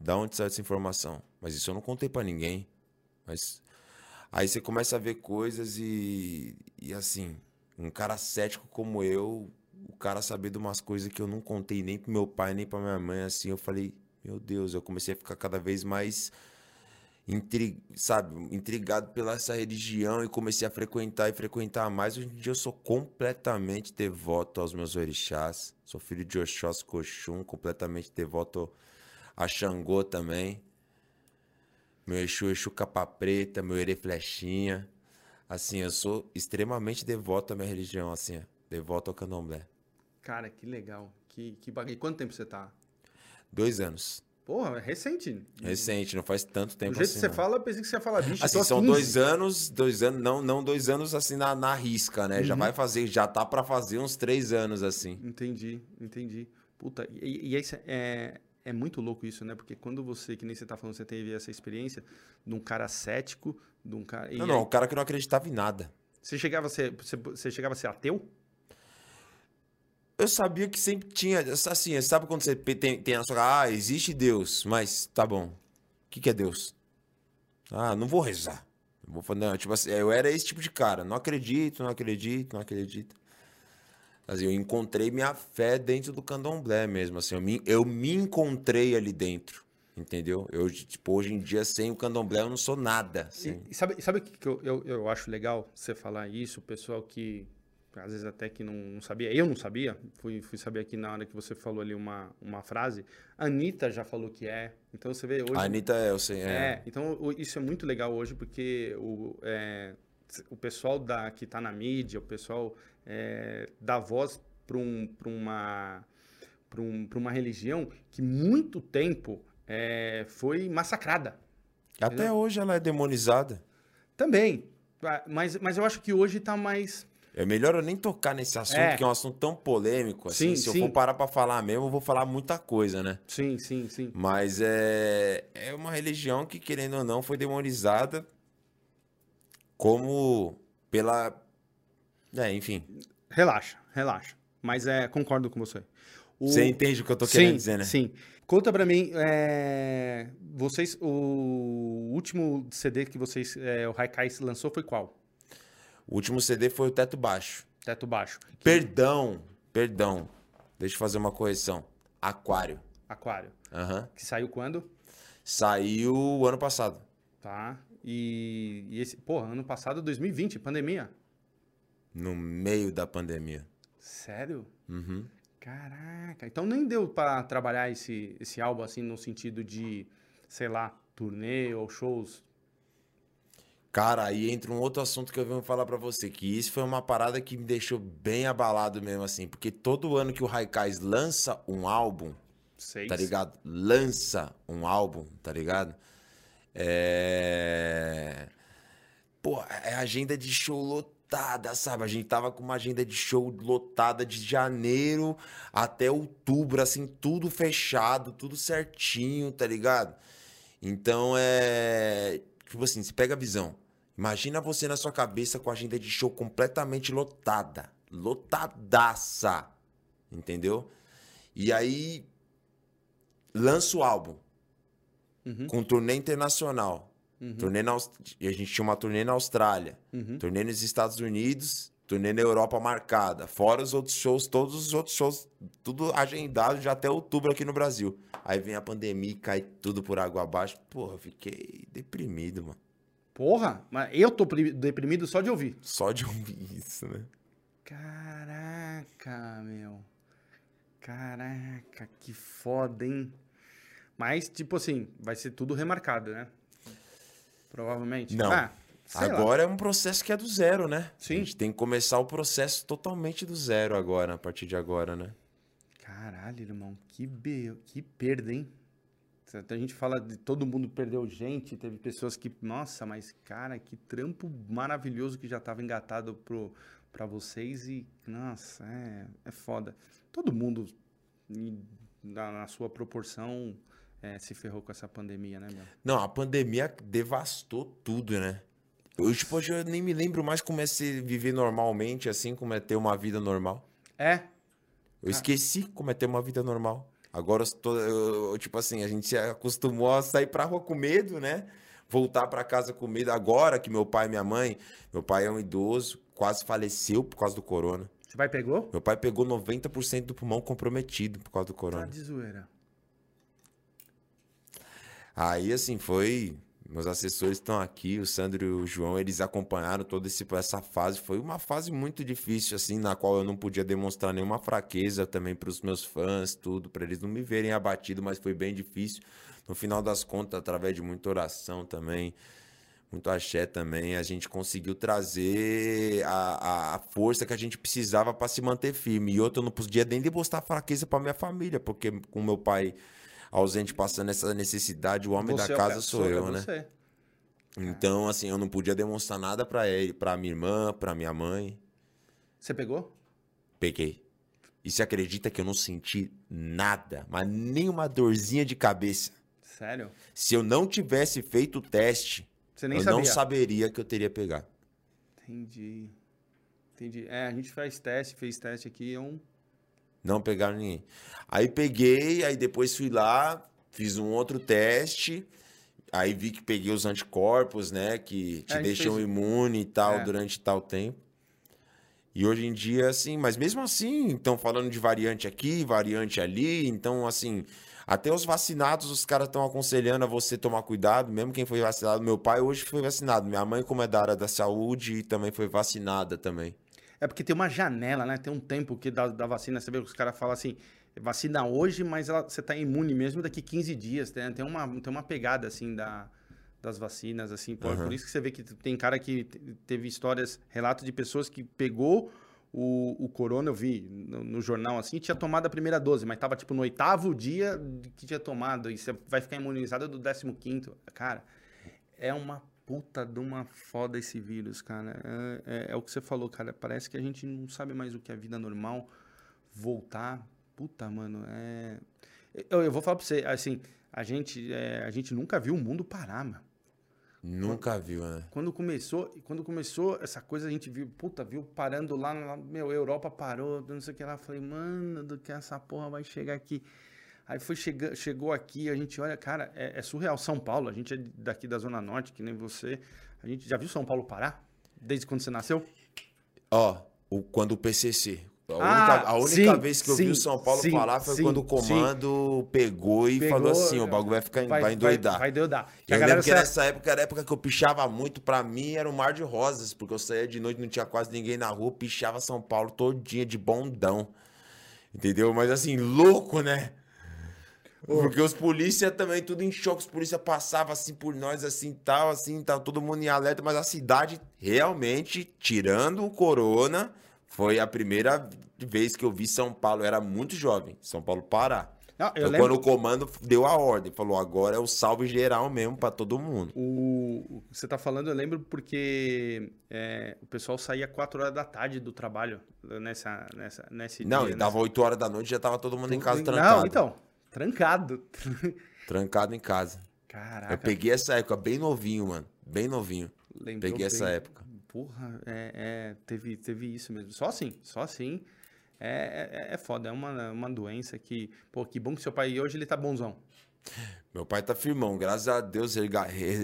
Da onde saiu essa informação? Mas isso eu não contei pra ninguém. Mas aí você começa a ver coisas e, e assim, um cara cético como eu, o cara saber de umas coisas que eu não contei nem pro meu pai, nem pra minha mãe, assim, eu falei, meu Deus, eu comecei a ficar cada vez mais intri, sabe, intrigado pela essa religião e comecei a frequentar e frequentar mais. Hoje em dia eu sou completamente devoto aos meus orixás. Sou filho de Oxóssi Coxum, completamente devoto a Xangô também. Meu Exu, Exu capa preta, meu Ere flechinha. Assim, eu sou extremamente devoto à minha religião, assim, devoto ao candomblé. Cara, que legal. Que, que bagulho. Quanto tempo você tá? Dois anos. Porra, é recente. Recente, não faz tanto Do tempo jeito assim. que você não. fala, eu pensei que você ia falar, bicho, Assim, são 15. dois anos, dois anos, não, não dois anos assim na, na risca, né? Uhum. Já vai fazer, já tá pra fazer uns três anos assim. Entendi, entendi. Puta, e, e aí é, é muito louco isso, né? Porque quando você, que nem você tá falando, você teve essa experiência de um cara cético, de um cara... e Não, aí, não, o cara que não acreditava em nada. Você chegava a ser, você, você chegava a ser ateu? Eu sabia que sempre tinha, assim, sabe quando você tem, tem na sua ah, existe Deus, mas tá bom. O que, que é Deus? Ah, não vou rezar. Não vou falar, não, tipo assim, eu era esse tipo de cara. Não acredito, não acredito, não acredito. Assim, eu encontrei minha fé dentro do candomblé mesmo, assim, eu me, eu me encontrei ali dentro, entendeu? Eu, tipo, hoje em dia, sem o candomblé, eu não sou nada, assim. E, e sabe, sabe o que, eu, eu, eu acho legal você falar isso? O pessoal que, às vezes até que não, não sabia, eu não sabia, fui, fui saber aqui na hora que você falou ali uma, uma frase. A Anitta já falou que é, então você vê hoje... A Anitta, é, eu sei, É, é. então isso é muito legal hoje, porque o, é, o pessoal da, que está na mídia, o pessoal é, dá voz para um, pra uma, pra um, pra uma religião que muito tempo é, foi massacrada. Até Entendeu? hoje ela é demonizada. Também. Mas, mas eu acho que hoje tá mais. É melhor eu nem tocar nesse assunto, É. que é um assunto tão polêmico. Assim, Sim, se sim. eu for parar pra falar mesmo, eu vou falar muita coisa, né? Sim, sim, sim. Mas é, é uma religião que, querendo ou não, foi demonizada como pela. É, enfim. Relaxa, relaxa. Mas é, concordo com você. O- Você entende o que eu tô querendo sim, dizer, né? Sim. Conta pra mim, é, vocês, o último CD que vocês, é, o Raikais lançou foi qual? O último CD foi o Teto Baixo. Teto Baixo. Perdão, perdão. Deixa eu fazer uma correção. Aquário. Aquário. Aham. Que saiu quando? Saiu ano passado. Tá. E, e esse, porra, ano passado, 2020, pandemia. No meio da pandemia. Sério? Uhum. Caraca. Então nem deu pra trabalhar esse, esse álbum assim no sentido de, sei lá, turnê ou shows. Cara, aí entra um outro assunto que eu venho falar pra você, que isso foi uma parada que me deixou bem abalado mesmo assim, porque todo ano que o Raikais lança um álbum, Seis. tá ligado? Lança um álbum, tá ligado? É. Pô, é agenda de show lotada, sabe? A gente tava com uma agenda de show lotada de janeiro até outubro, assim, tudo fechado, tudo certinho, tá ligado? Então é. Tipo assim, você pega a visão. Imagina você na sua cabeça com a agenda de show completamente lotada. Lotadaça. Entendeu? E aí. Lança o álbum. Uhum. Com turnê internacional. Turnê na, Aus- e a gente tinha uma turnê na Austrália. Uhum. Turnê nos Estados Unidos. Turnê na Europa marcada. Fora os outros shows, todos os outros shows, tudo agendado já até outubro aqui no Brasil. Aí vem a pandemia e cai tudo por água abaixo. Porra, fiquei deprimido, mano. Porra, mas eu tô pri- deprimido só de ouvir. Só de ouvir isso, né? Caraca, meu. Caraca, que foda, hein? Mas, tipo assim, vai ser tudo remarcado, né? Provavelmente. Não. Ah, sei lá. agora é um processo que é do zero, né? Sim. A gente tem que começar o processo totalmente do zero agora, a partir de agora, né? Caralho, irmão, que, be... que perda, hein? A gente fala de todo mundo perdeu gente, teve pessoas que. Nossa, mas, cara, que trampo maravilhoso que já tava engatado pro, pra vocês e. Nossa, é, é foda. Todo mundo, na, na sua proporção, é, se ferrou com essa pandemia, né, meu? Não, a pandemia devastou tudo, né? Eu, tipo, hoje eu nem me lembro mais como é se viver normalmente, assim, como é ter uma vida normal. É, Eu esqueci como é ter uma vida normal. Agora, eu tipo assim, a gente se acostumou a sair pra rua com medo, né? Voltar pra casa com medo. Agora que meu pai e minha mãe, meu pai é um idoso, quase faleceu por causa do corona. você vai pegou? Meu pai pegou 90% do pulmão comprometido por causa do Tá corona. de zoeira. Aí, assim, foi. Meus assessores estão aqui, o Sandro e o João, eles acompanharam toda essa fase. Foi uma fase muito difícil, assim, na qual eu não podia demonstrar nenhuma fraqueza também para os meus fãs, tudo, para eles não me verem abatido, mas foi bem difícil. No final das contas, através de muita oração também, muito axé também, a gente conseguiu trazer a, a- a força que a gente precisava para se manter firme. E outra, eu não podia nem demonstrar fraqueza para minha família, porque com meu pai ausente passando essa necessidade, o homem Você da é o casa cara- sou eu, é né? você. Então, assim, eu não podia demonstrar nada pra ele, pra minha irmã, pra minha mãe. Você pegou? Peguei. E você acredita que eu não senti nada, mas nem uma dorzinha de cabeça? Sério? Se eu não tivesse feito o teste, eu sabia? não saberia que eu teria pegado. Entendi. Entendi. É, a gente faz teste, fez teste aqui, é um. Não pegaram ninguém. Aí peguei, aí depois fui lá, fiz um outro teste. Aí vi que peguei os anticorpos, né? Que te É, deixam fez- imune e tal É. durante tal tempo. E hoje em dia, assim, mas mesmo assim, estão falando de variante aqui, variante ali. Então, assim, até os vacinados, os caras estão aconselhando a você tomar cuidado, mesmo quem foi vacinado. Meu pai hoje foi vacinado. Minha mãe, como é da área da saúde, também foi vacinada também. É porque tem uma janela, né? Tem um tempo que da, da vacina, você vê que os caras falam assim, vacina hoje, mas ela, você tá imune mesmo daqui 15 dias. Tem, tem, uma, tem uma pegada, assim, da, das vacinas, assim. Por, Aham. por isso que você vê que tem cara que te- teve histórias, relatos de pessoas que pegou o, o Corona, eu vi no, no, jornal assim, tinha tomado a primeira dose, mas tava tipo no oitavo dia que tinha tomado, e você vai ficar imunizado do 15 quinto. Cara, é uma puta de uma foda esse vírus, cara. É, é, é, o que você falou, cara. Parece que a gente não sabe mais o que é vida normal. Voltar. Puta, mano, é. Eu, eu vou falar pra você, assim, a gente, é, a gente nunca viu o mundo parar, mano. Nunca quando, viu, né? Quando começou, quando começou essa coisa, a gente viu, puta, viu parando lá, lá meu, Europa parou, não sei o que lá. Falei, mano, do que essa porra vai chegar aqui. Aí foi chega, chegou aqui, a gente olha, cara, é, é, surreal. São Paulo, a gente é daqui da Zona Norte, que nem você. A gente já viu São Paulo parar? Desde quando você nasceu? Ó, o, quando o PCC, a única, ah, a única sim, vez que eu sim, vi o São Paulo sim, falar foi quando o comando pegou e pegou, falou assim: o bagulho vai ficar vai, vai endoidar. Vai, vai endoidar. eu lembro que nessa época era a época que eu pichava muito, pra mim era um mar de rosas, porque eu saía de noite, não tinha quase ninguém na rua, pichava São Paulo todinha de bondão. Entendeu? Mas assim, louco, né? Porque os polícia também, tudo em choque, os polícia passavam assim por nós, assim, tal, assim, tal, todo mundo em alerta, mas a cidade realmente, tirando o corona, foi a primeira vez que eu vi São Paulo. Eu era muito jovem, São Paulo parar. Não, então, lembro... quando o comando deu a ordem, falou: agora é o salve geral mesmo para todo mundo. O... o que você tá falando, eu lembro porque é, o pessoal saía 4 horas da tarde do trabalho nessa, nessa, nesse Não, dia, e dava nessa... 8 horas da noite já tava todo mundo em casa trancado. Não, então, trancado. trancado em casa. Caraca. Eu peguei essa época bem novinho, mano. Bem novinho. Lembrou peguei bem. essa época. Porra, é, é, teve, teve isso mesmo. Só assim, só assim. É, é, é foda, é uma, uma doença que. Pô, que bom que seu pai hoje ele tá bonzão. Meu pai tá firmão, graças a Deus,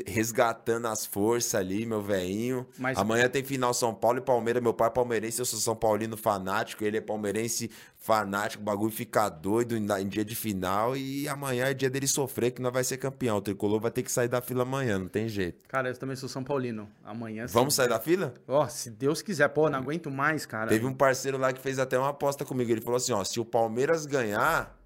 resgatando as forças ali, meu velhinho. Mas... Amanhã tem final São Paulo e Palmeiras. Meu pai é palmeirense, eu sou São Paulino fanático, ele é palmeirense fanático. O bagulho fica doido em, dia de final. E amanhã é dia dele sofrer, que não vai ser campeão. O tricolor vai ter que sair da fila amanhã, não tem jeito. Cara, eu também sou São Paulino. Amanhã. Vamos sair da fila? Ó, oh, se Deus quiser. Pô, não aguento mais, cara. Teve um parceiro lá que fez até uma aposta comigo. Ele falou assim: ó, se o Palmeiras ganhar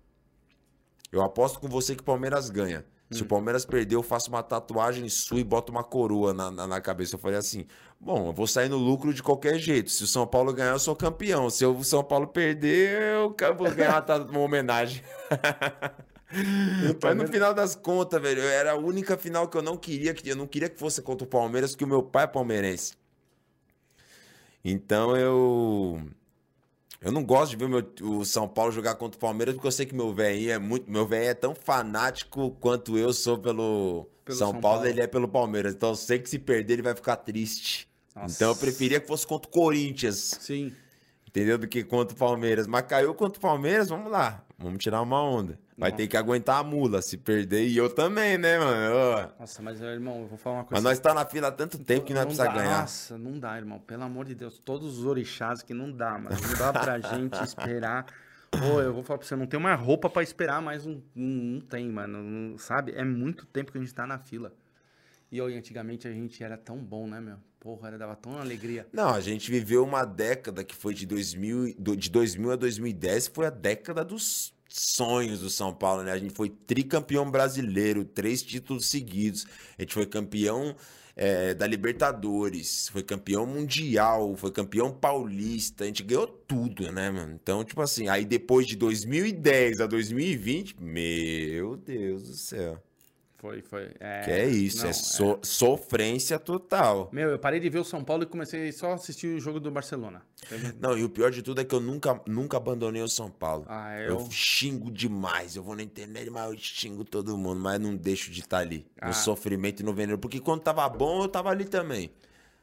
eu aposto com você que o Palmeiras ganha. Se o hum. Palmeiras perder, eu faço uma tatuagem sua e boto uma coroa na, na, na, cabeça. Eu falei assim: bom, eu vou sair no lucro de qualquer jeito. Se o São Paulo ganhar, eu sou campeão. Se o São Paulo perder, eu vou ganhar uma homenagem. Mas no final das contas, velho, era a única final que eu não queria, que eu não queria que fosse contra o Palmeiras, porque o meu pai é palmeirense. Então eu eu não gosto de ver meu, o São Paulo jogar contra o Palmeiras, porque eu sei que meu velho é muito. Meu velho é tão fanático quanto eu sou pelo, pelo São, São Paulo, Paulo, ele é pelo Palmeiras. Então eu sei que se perder, ele vai ficar triste. Nossa. Então eu preferia que fosse contra o Corinthians. Sim. Entendeu? Do que contra o Palmeiras. Mas caiu contra o Palmeiras, vamos lá. Vamos tirar uma onda. Vai Nossa. ter que aguentar a mula se perder. E eu também, né, mano? Nossa, mas, irmão, eu vou falar uma coisa. Mas nós tá na fila há tanto tempo que nós precisa ganhar. Nossa, não dá, irmão. Pelo amor de Deus. Todos os orixás que não dá, mano. Não dá pra gente esperar. Pô, eu vou falar pra você, não tem uma roupa pra esperar, mas não, não, tem, mano. Não, sabe? É muito tempo que a gente tá na fila. E hoje, antigamente, a gente era tão bom, né, meu? Porra, era, dava tão alegria. Não, a gente viveu uma década que foi de 2000, de 2000 a 2010, foi a década dos sonhos do São Paulo, né? A gente foi tricampeão brasileiro, três títulos seguidos. A gente foi campeão é, da Libertadores, foi campeão mundial, foi campeão paulista. A gente ganhou tudo, né, mano? Então, tipo assim, aí depois de 2010 a 2020, meu Deus do céu. Foi, foi. É, que é isso, não, é, so, é, sofrência total. Meu, eu parei de ver o São Paulo e comecei só a assistir o jogo do Barcelona. Não, e o pior de tudo é que eu nunca, nunca abandonei o São Paulo. Ah, eu... eu xingo demais. Eu vou na internet, mas eu xingo todo mundo, mas não deixo de estar ali. Ah. No sofrimento e no veneno. Porque quando tava bom, eu tava ali também.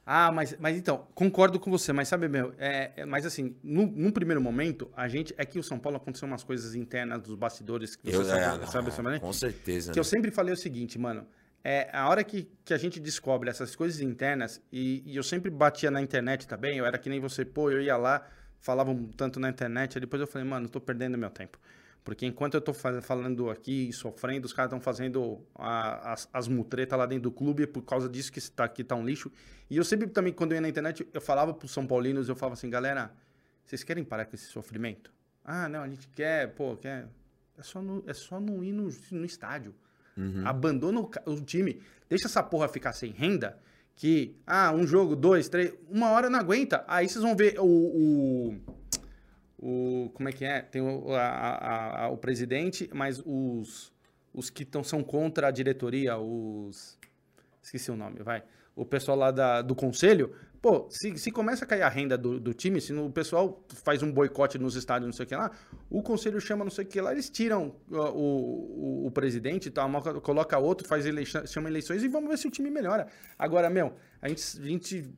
Ah, mas, mas então, concordo com você, mas sabe, meu, é, é mas assim, no, num primeiro momento, a gente. É que o São Paulo aconteceu umas coisas internas dos bastidores que eu, sabe, é, sabe, sabe, Com certeza. Que né? eu sempre falei o seguinte, mano. É, a hora que, que a gente descobre essas coisas internas, e, e eu sempre batia na internet também, eu era que nem você, pô, eu ia lá, falava um tanto na internet, aí depois eu falei, mano, tô perdendo meu tempo. Porque enquanto eu estou falando aqui, sofrendo, os caras estão fazendo a, as, as mutretas lá dentro do clube por causa disso que está aqui tá um lixo. E eu sempre também, quando eu ia na internet, eu falava para os São Paulinos, eu falava assim, galera, vocês querem parar com esse sofrimento? Ah, não, a gente quer, pô, quer. É só, no, é só não ir no, no estádio. Uhum. Abandona o, o time, deixa essa porra ficar sem renda que, ah, um jogo, dois, três, uma hora não aguenta. Aí vocês vão ver o. o, o como é que é? Tem o, a, a, o presidente, mas os, os que tão, são contra a diretoria, os. Esqueci o nome, vai. O pessoal lá da, do conselho, Pô, se, se começa a cair a renda do, do time, se o pessoal faz um boicote nos estádios, não sei o que lá, o conselho chama não sei o que lá, eles tiram o, o, o presidente e coloca outro, faz eleição, chama eleições e vamos ver se o time melhora. Agora, meu, a gente, a gente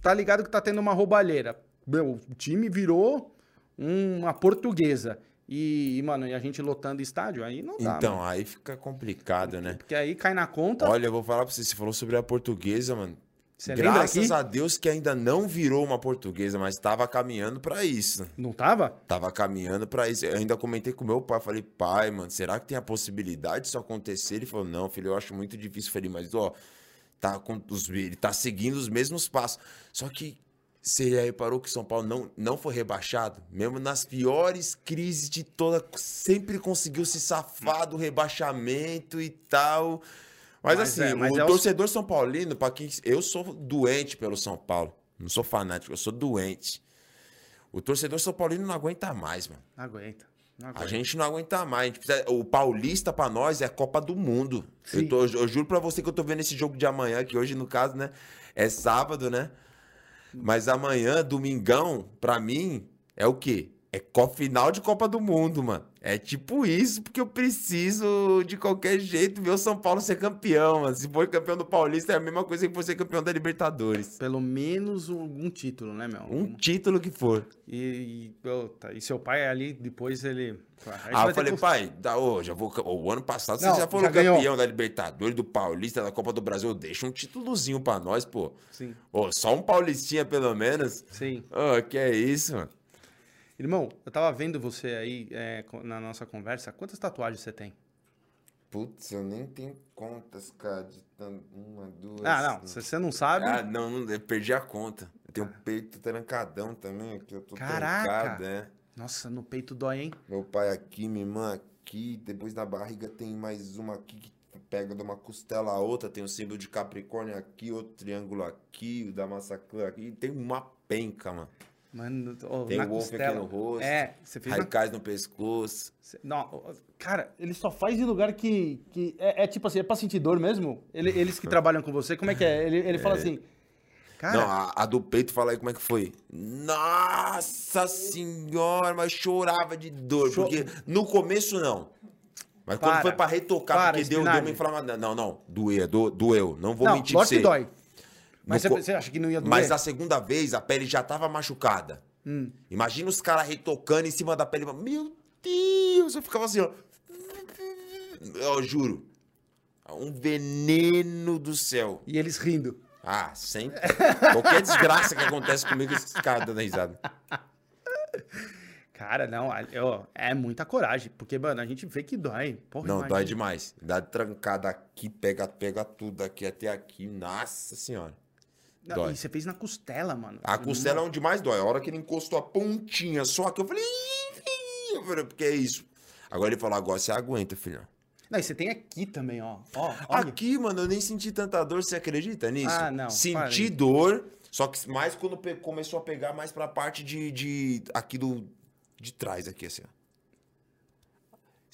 tá ligado que tá tendo uma roubalheira. Meu, o time virou uma portuguesa. E, mano, e a gente lotando estádio, aí não dá. Então, mano. aí fica complicado, né? Porque aí cai na conta. Olha, eu vou falar pra você, você falou sobre a portuguesa, mano. Você Graças a Deus que ainda não virou uma portuguesa, mas estava caminhando para isso. Não tava? Tava caminhando para isso. Eu ainda comentei com meu pai, falei, pai, mano, será que tem a possibilidade disso acontecer? Ele falou, não, filho, eu acho muito difícil. Eu falei, mas ó, tá com os, ele tá seguindo os mesmos passos. Só que você já reparou que São Paulo não, não foi rebaixado? Mesmo nas piores crises de toda, sempre conseguiu se safar do rebaixamento e tal. Mas, mas assim, é, mas o é torcedor os... São Paulino, para quem. Eu sou doente pelo São Paulo. Não sou fanático, eu sou doente. O torcedor São Paulino não aguenta mais, mano. Não aguenta. Não a gente não aguenta mais. Precisa... O Paulista, para nós, é a Copa do Mundo. Eu, tô, eu, juro para você que eu tô vendo esse jogo de amanhã, que hoje, no caso, né? É sábado, né? Mas amanhã, domingão, para mim, é o quê? É final de Copa do Mundo, mano. É tipo isso, porque eu preciso, de qualquer jeito, ver o São Paulo ser campeão. Mano. Se for campeão do Paulista, é a mesma coisa que for ser campeão da Libertadores. Pelo menos um, título, né, meu? Um título que for. E, e, e seu pai ali, depois ele. Ah, eu falei, que... pai, da, oh, já vou, o ano passado Não, você já foi campeão ganhou. da Libertadores, do Paulista, da Copa do Brasil. Deixa um títulozinho pra nós, pô. Sim. Oh, só um Paulistinha, pelo menos. Sim. Oh, que é isso, mano. Irmão, eu tava vendo você aí é, na nossa conversa. Quantas tatuagens você tem? Putz, eu nem tenho contas, cara, de uma, duas. Ah, não, se você não sabe. Ah, não, não eu perdi a conta. Eu tenho um peito trancadão também, aqui eu tô Caraca. trancado, né? Nossa, no peito dói, hein? Meu pai aqui, minha irmã aqui, depois da barriga tem mais uma aqui que pega de uma costela a outra, tem o símbolo de Capricórnio aqui, outro triângulo aqui, o da massacre aqui, tem uma penca, mano. Mano, oh, Tem o Wolf aqui no rosto. É, você fez. Na... no pescoço. Não, cara, ele só faz em lugar que. que é, é tipo assim, é pra sentir dor mesmo? Ele, eles que trabalham com você, como é que é? Ele, ele é. fala assim. Cara... Não, a, a, do peito, fala aí como é que foi. Nossa senhora, mas chorava de dor. Cho... Porque no começo não. Mas para, quando foi pra retocar, para, porque deu, deu uma inflamação. Não, não, doeu, do, doeu. Não vou não, mentir pra você. que dói. Mas no... você acha que não ia doer? Mas a segunda vez a pele já tava machucada. Hum. Imagina os caras retocando em cima da pele. Meu Deus! Eu ficava assim, ó. Eu juro. Um veneno do céu. E eles rindo. Ah, sempre. Qualquer desgraça que acontece comigo, esses caras dando risada. Cara, não, eu, é muita coragem, porque, mano, a gente vê que dói. Porra, não, imagina. dói demais. Dá trancada aqui, pega, pega tudo aqui até aqui. Nossa senhora. Não, e você fez na costela, mano. A costela é onde mais dói. A hora que ele encostou a pontinha só que eu falei, eu falei, porque é isso. Agora ele falou, agora você aguenta, filhão. Não, e você tem aqui também, ó. ó aqui, mano, eu nem senti tanta dor. Você acredita nisso? Ah, não. Senti dor, só que mais quando começou a pegar mais pra parte de, de aqui do, de trás, aqui, assim, ó.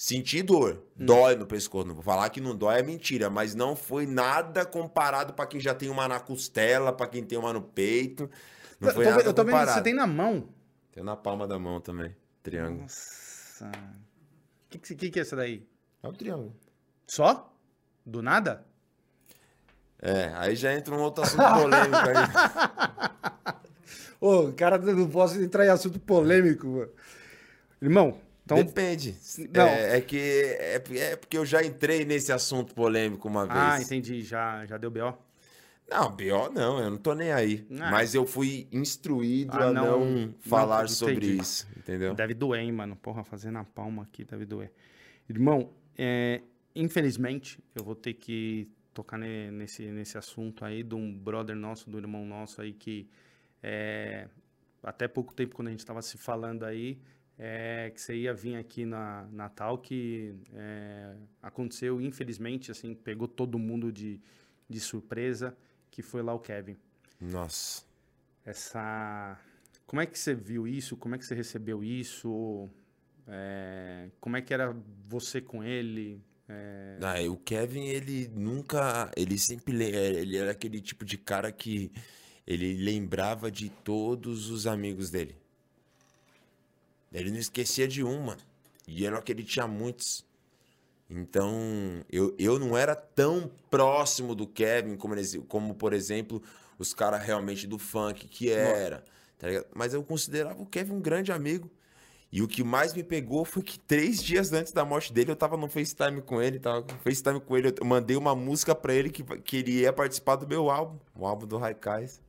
Senti dor. Hum. Dói no pescoço. Não vou falar que não dói é mentira, mas não foi nada comparado para quem já tem uma na costela, para quem tem uma no peito. Não foi eu, nada eu tô vendo você tem na mão. Tem na palma da mão também. Triângulo. Nossa. O que, que, que é essa daí? É o triângulo. Só? Do nada? É, aí já entra um outro assunto polêmico aí. Ô, cara, não posso entrar em assunto polêmico, mano. Irmão, então, Depende. É, é, que é, é, porque eu já entrei nesse assunto polêmico uma vez. Ah, entendi. Já, já deu BO? Não, BO não, eu não tô nem aí. Ah, Mas eu fui instruído ah, a não, não falar não, sobre isso, entendeu? Deve doer, hein, mano. Porra, fazendo a palma aqui deve doer. Irmão, é, infelizmente, eu vou ter que tocar nesse, nesse assunto aí de um brother nosso, do irmão nosso aí que é, até pouco tempo quando a gente estava se falando aí, é, que você ia vir aqui na Natal, que é, aconteceu, infelizmente, assim, pegou todo mundo de, de surpresa. que foi lá o Kevin. Nossa. Essa. Como é que você viu isso? Como é que você recebeu isso? É, Como é que era você com ele? É, Ah, o Kevin, ele nunca. Ele sempre. eh, Ele era aquele tipo de cara que. Ele lembrava de todos os amigos dele. Ele não esquecia de um, mano. E era que ele tinha muitos. Então, eu, eu não era tão próximo do Kevin como, como por exemplo, os caras realmente do funk que era. tá? Mas eu considerava o Kevin um grande amigo. E o que mais me pegou foi que três dias antes da morte dele, eu tava no FaceTime com ele, tava com FaceTime com ele, eu mandei uma música pra ele que, que ele ia participar do meu álbum, o álbum do Raikais.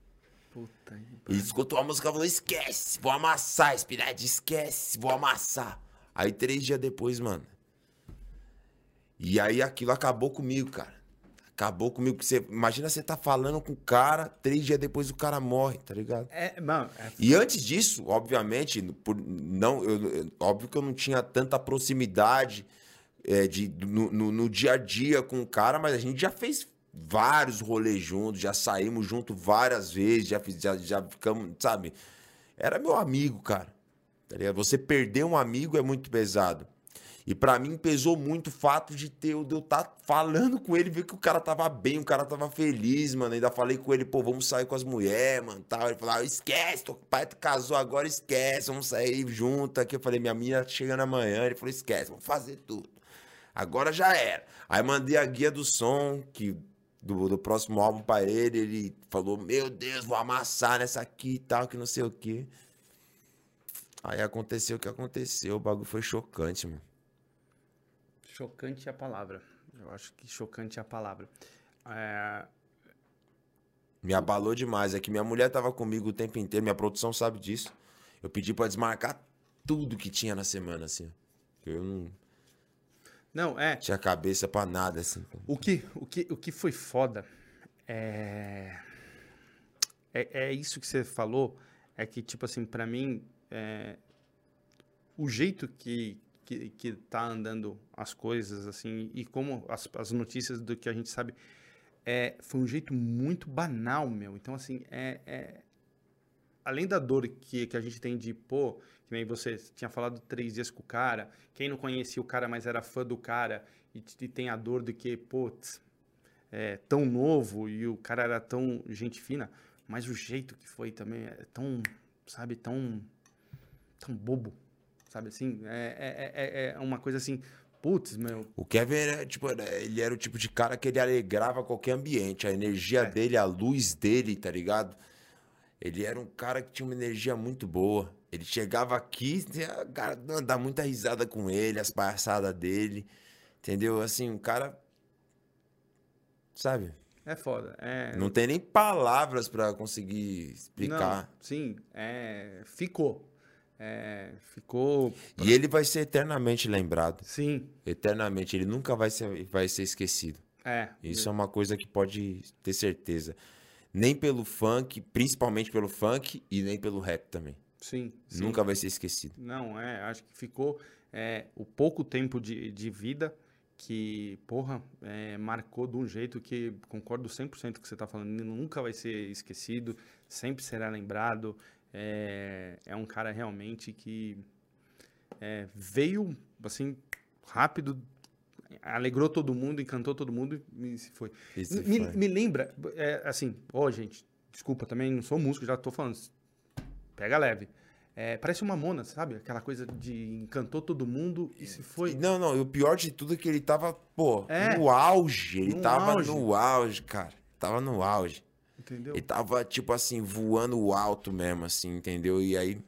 Puta. Ele escutou a música e falou: esquece, vou amassar, Spinete, esquece, vou amassar. Aí três dias depois, mano. E aí aquilo acabou comigo, cara. Acabou comigo. Você, imagina você tá falando com o cara, três dias depois o cara morre, tá ligado? É, mano, é- E antes disso, obviamente, por, não, eu, eu- óbvio que eu não tinha tanta proximidade é, de, no, no- no dia a dia com o cara, mas a gente já fez vários rolês juntos, já saímos junto várias vezes, já, já, já ficamos, sabe? Era meu amigo, cara. Tá? Você perder um amigo é muito pesado. E pra mim pesou muito o fato de ter eu estar falando com ele, ver que o cara tava bem, o cara tava feliz, mano. Ainda falei com ele, pô, vamos sair com as mulheres, mano, tal. Ele falou, ah, esquece, teu pai casou agora, esquece, vamos sair junto aqui. Eu falei, minha mina chegando amanhã. Ele falou, esquece, vamos fazer tudo. Agora já era. Aí mandei a guia do som, que do, do próximo álbum pra ele. Ele falou, meu Deus, vou amassar nessa aqui e tal, que não sei o quê. Aí aconteceu o que aconteceu, o bagulho foi chocante, mano. chocante é a palavra. Eu acho que chocante é a palavra. É, Me abalou demais. É que minha mulher tava comigo o tempo inteiro, minha produção sabe disso. Eu pedi pra desmarcar tudo que tinha na semana, assim. Eu não Não, é. tinha cabeça pra nada, assim. O que, o que, o que foi foda é, é. É isso que você falou. É que, tipo assim, pra mim, é, o jeito que, que, que tá andando as coisas, assim, e como as, as notícias do que a gente sabe, é, foi um jeito muito banal, meu. Então, assim, é, é- além da dor que, que a gente tem de, pô, que nem você tinha falado três dias com o cara, quem não conhecia o cara, mas era fã do cara, e, e tem a dor de que, putz, é tão novo e o cara era tão gente fina, mas o jeito que foi também é tão, sabe, tão, tão bobo, sabe assim? É, é, é, é uma coisa assim, putz, meu, O Kevin era, tipo, era- ele era o tipo de cara que ele alegrava qualquer ambiente. A energia É. dele, a luz dele, tá ligado? Ele era um cara que tinha uma energia muito boa. Ele chegava aqui, tinha- cara, dá muita risada com ele, as palhaçadas dele. Entendeu? Assim, um cara. Sabe? é foda. É, Não tem nem palavras pra conseguir explicar. Não, sim, é, ficou. É, ficou. E ele vai ser eternamente lembrado. Sim, Eternamente. Ele nunca vai ser, vai ser esquecido. é. Isso é uma coisa que pode ter certeza. Nem pelo funk, principalmente pelo funk, e nem pelo rap também. Sim, sim. Nunca vai ser esquecido. Não, é, acho que ficou é, o pouco tempo de, de vida que, porra, é, marcou de um jeito que concordo 100% com o que você tá falando, nunca vai ser esquecido, sempre será lembrado. É, é um cara realmente que é, veio, assim, rápido, alegrou todo mundo, encantou todo mundo e se foi. Me, foi. me lembra, é, assim, ó, gente, desculpa, também não sou músico, já tô falando, pega leve. É, parece uma mona, sabe? Aquela coisa de encantou todo mundo e se foi. Não, não, e o pior de tudo é que ele tava, pô, É. no auge. Ele No tava auge. no auge, cara. Tava no auge. Entendeu? Ele tava, tipo assim, voando alto mesmo, assim, entendeu? E aí.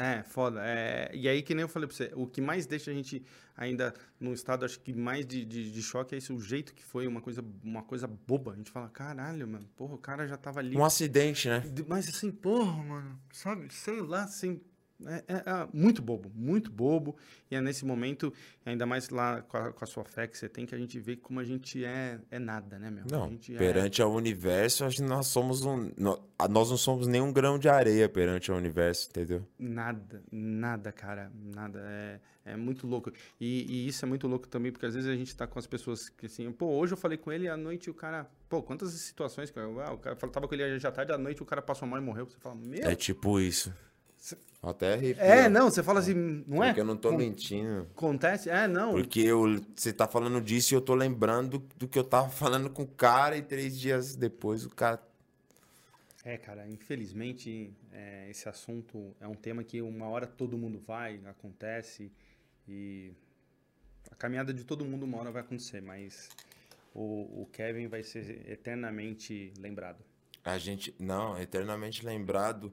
É, foda. É, e aí, que nem eu falei pra você, o que mais deixa a gente ainda num estado, acho que mais de, de, de choque é esse, o jeito que foi, uma coisa, uma coisa boba. A gente fala, caralho, mano, porra, o cara já tava ali. Um acidente, né? Mas assim, porra, mano, sabe? Sei lá, assim. É, é, é, muito bobo, muito bobo. E é nesse momento, ainda mais lá com a, com a, sua fé que você tem, que a gente vê como a gente é, é nada, né, meu? Não, é perante ao universo, acho que nós somos um. Nós não somos nenhum grão de areia perante ao universo, entendeu? Nada, nada, cara, nada. É, é muito louco. E, e, isso é muito louco também, porque às vezes a gente tá com as pessoas que assim, pô, hoje eu falei com ele à noite o cara. Pô, quantas situações que. Ah, o cara tava com ele já tarde, à noite o cara passou mal e morreu. Você fala, meu. É tipo isso. Até. É, não, você fala assim, não é? Porque eu não tô Com... mentindo. Acontece? É, não. Porque eu, você tá falando disso e eu tô lembrando do que eu tava falando com o cara e três dias depois o cara. É, cara, infelizmente é, esse assunto é um tema que uma hora todo mundo vai, acontece e a caminhada de todo mundo uma hora vai acontecer, mas o, o Kevin vai ser eternamente lembrado. A gente, não, eternamente lembrado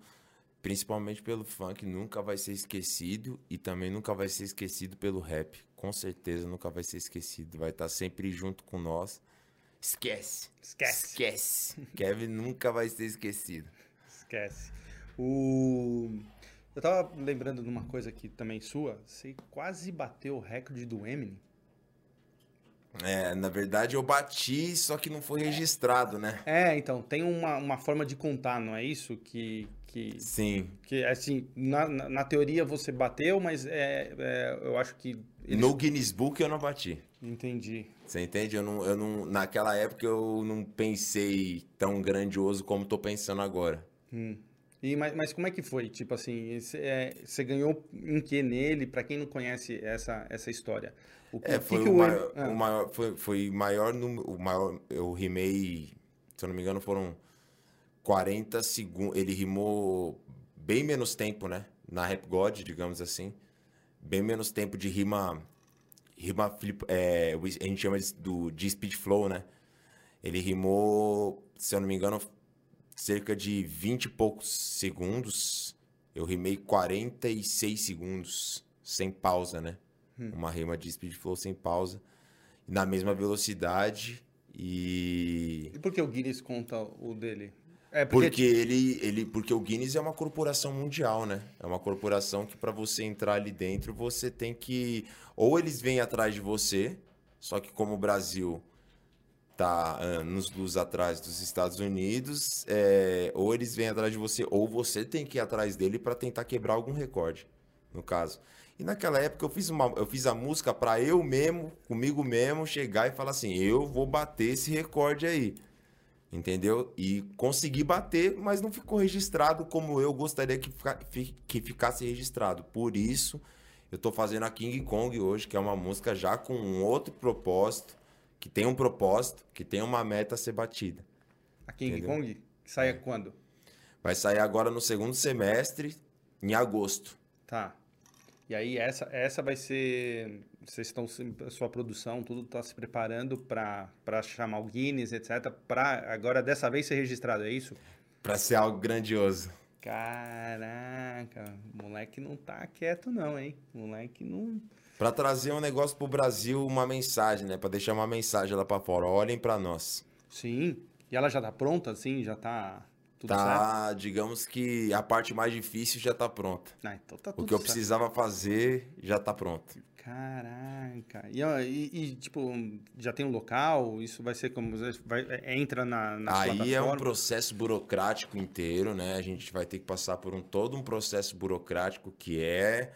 principalmente pelo funk, nunca vai ser esquecido e também nunca vai ser esquecido pelo rap. Com certeza nunca vai ser esquecido, vai estar sempre junto com nós. Esquece. Esquece. Esquece. Kevin nunca vai ser esquecido. Esquece. O eu tava lembrando de uma coisa aqui também sua, você quase bateu o recorde do Eminem. É, na verdade eu bati, só que não foi registrado, né? É, então, tem uma, uma forma de contar, não é isso? Que, que, Sim. Que, assim, na, na, na teoria você bateu, mas é, é eu acho que... Eles... No Guinness Book eu não bati. Entendi. Você entende? Eu não, eu não, naquela época eu não pensei tão grandioso como tô pensando agora. Hum. E, mas, mas como é que foi? Tipo assim, você é, ganhou em que nele? Para quem não conhece essa, essa história. O que, é, foi que o, maior, ah. o maior, foi, foi maior, o maior, eu rimei, se eu não me engano, foram 40 segundos. Ele rimou bem menos tempo, né? Na Rap God, digamos assim. Bem menos tempo de rima. Rima flip, é, a gente chama do, de speed flow, né? Ele rimou, se eu não me engano, cerca de 20 e poucos segundos. Eu rimei 46 segundos, sem pausa, né? Hum. Uma rima de speed flow sem pausa. Na mesma velocidade. E. E por que o Guinness conta o dele? É porque... porque ele, ele, porque o Guinness é uma corporação mundial, né? É uma corporação que para você entrar ali dentro você tem que ou eles vêm atrás de você, só que como o Brasil tá anos luz atrás dos Estados Unidos, é, ou eles vêm atrás de você, ou você tem que ir atrás dele para tentar quebrar algum recorde, no caso. E naquela época eu fiz, uma, eu fiz a música para eu mesmo, comigo mesmo, chegar e falar assim: eu vou bater esse recorde aí entendeu? E consegui bater, mas não ficou registrado como eu gostaria que, que ficasse registrado. Por isso, eu tô fazendo a King Kong hoje, que é uma música já com um outro propósito, que tem um propósito, que tem uma meta a ser batida. A King entendeu? Kong sai é. quando? Vai sair agora no segundo semestre, em agosto. Tá. E aí essa, essa vai ser vocês estão sua produção tudo está se preparando para chamar o Guinness etc para agora dessa vez ser registrado é isso? Para ser algo grandioso. Caraca moleque não tá quieto não hein? Moleque não para trazer um negócio pro Brasil uma mensagem né? Para deixar uma mensagem lá para fora. Olhem para nós. Sim. E ela já tá pronta assim? Já tá tudo tá, certo? digamos que a parte mais difícil já tá pronta. Ah, então tá O que eu certo. precisava fazer já tá pronto. Caraca. E, e, e, tipo, já tem um local? Isso vai ser como. Vai, é, entra na, na Aí é um processo burocrático inteiro, né? A gente vai ter que passar por um todo um processo burocrático que é.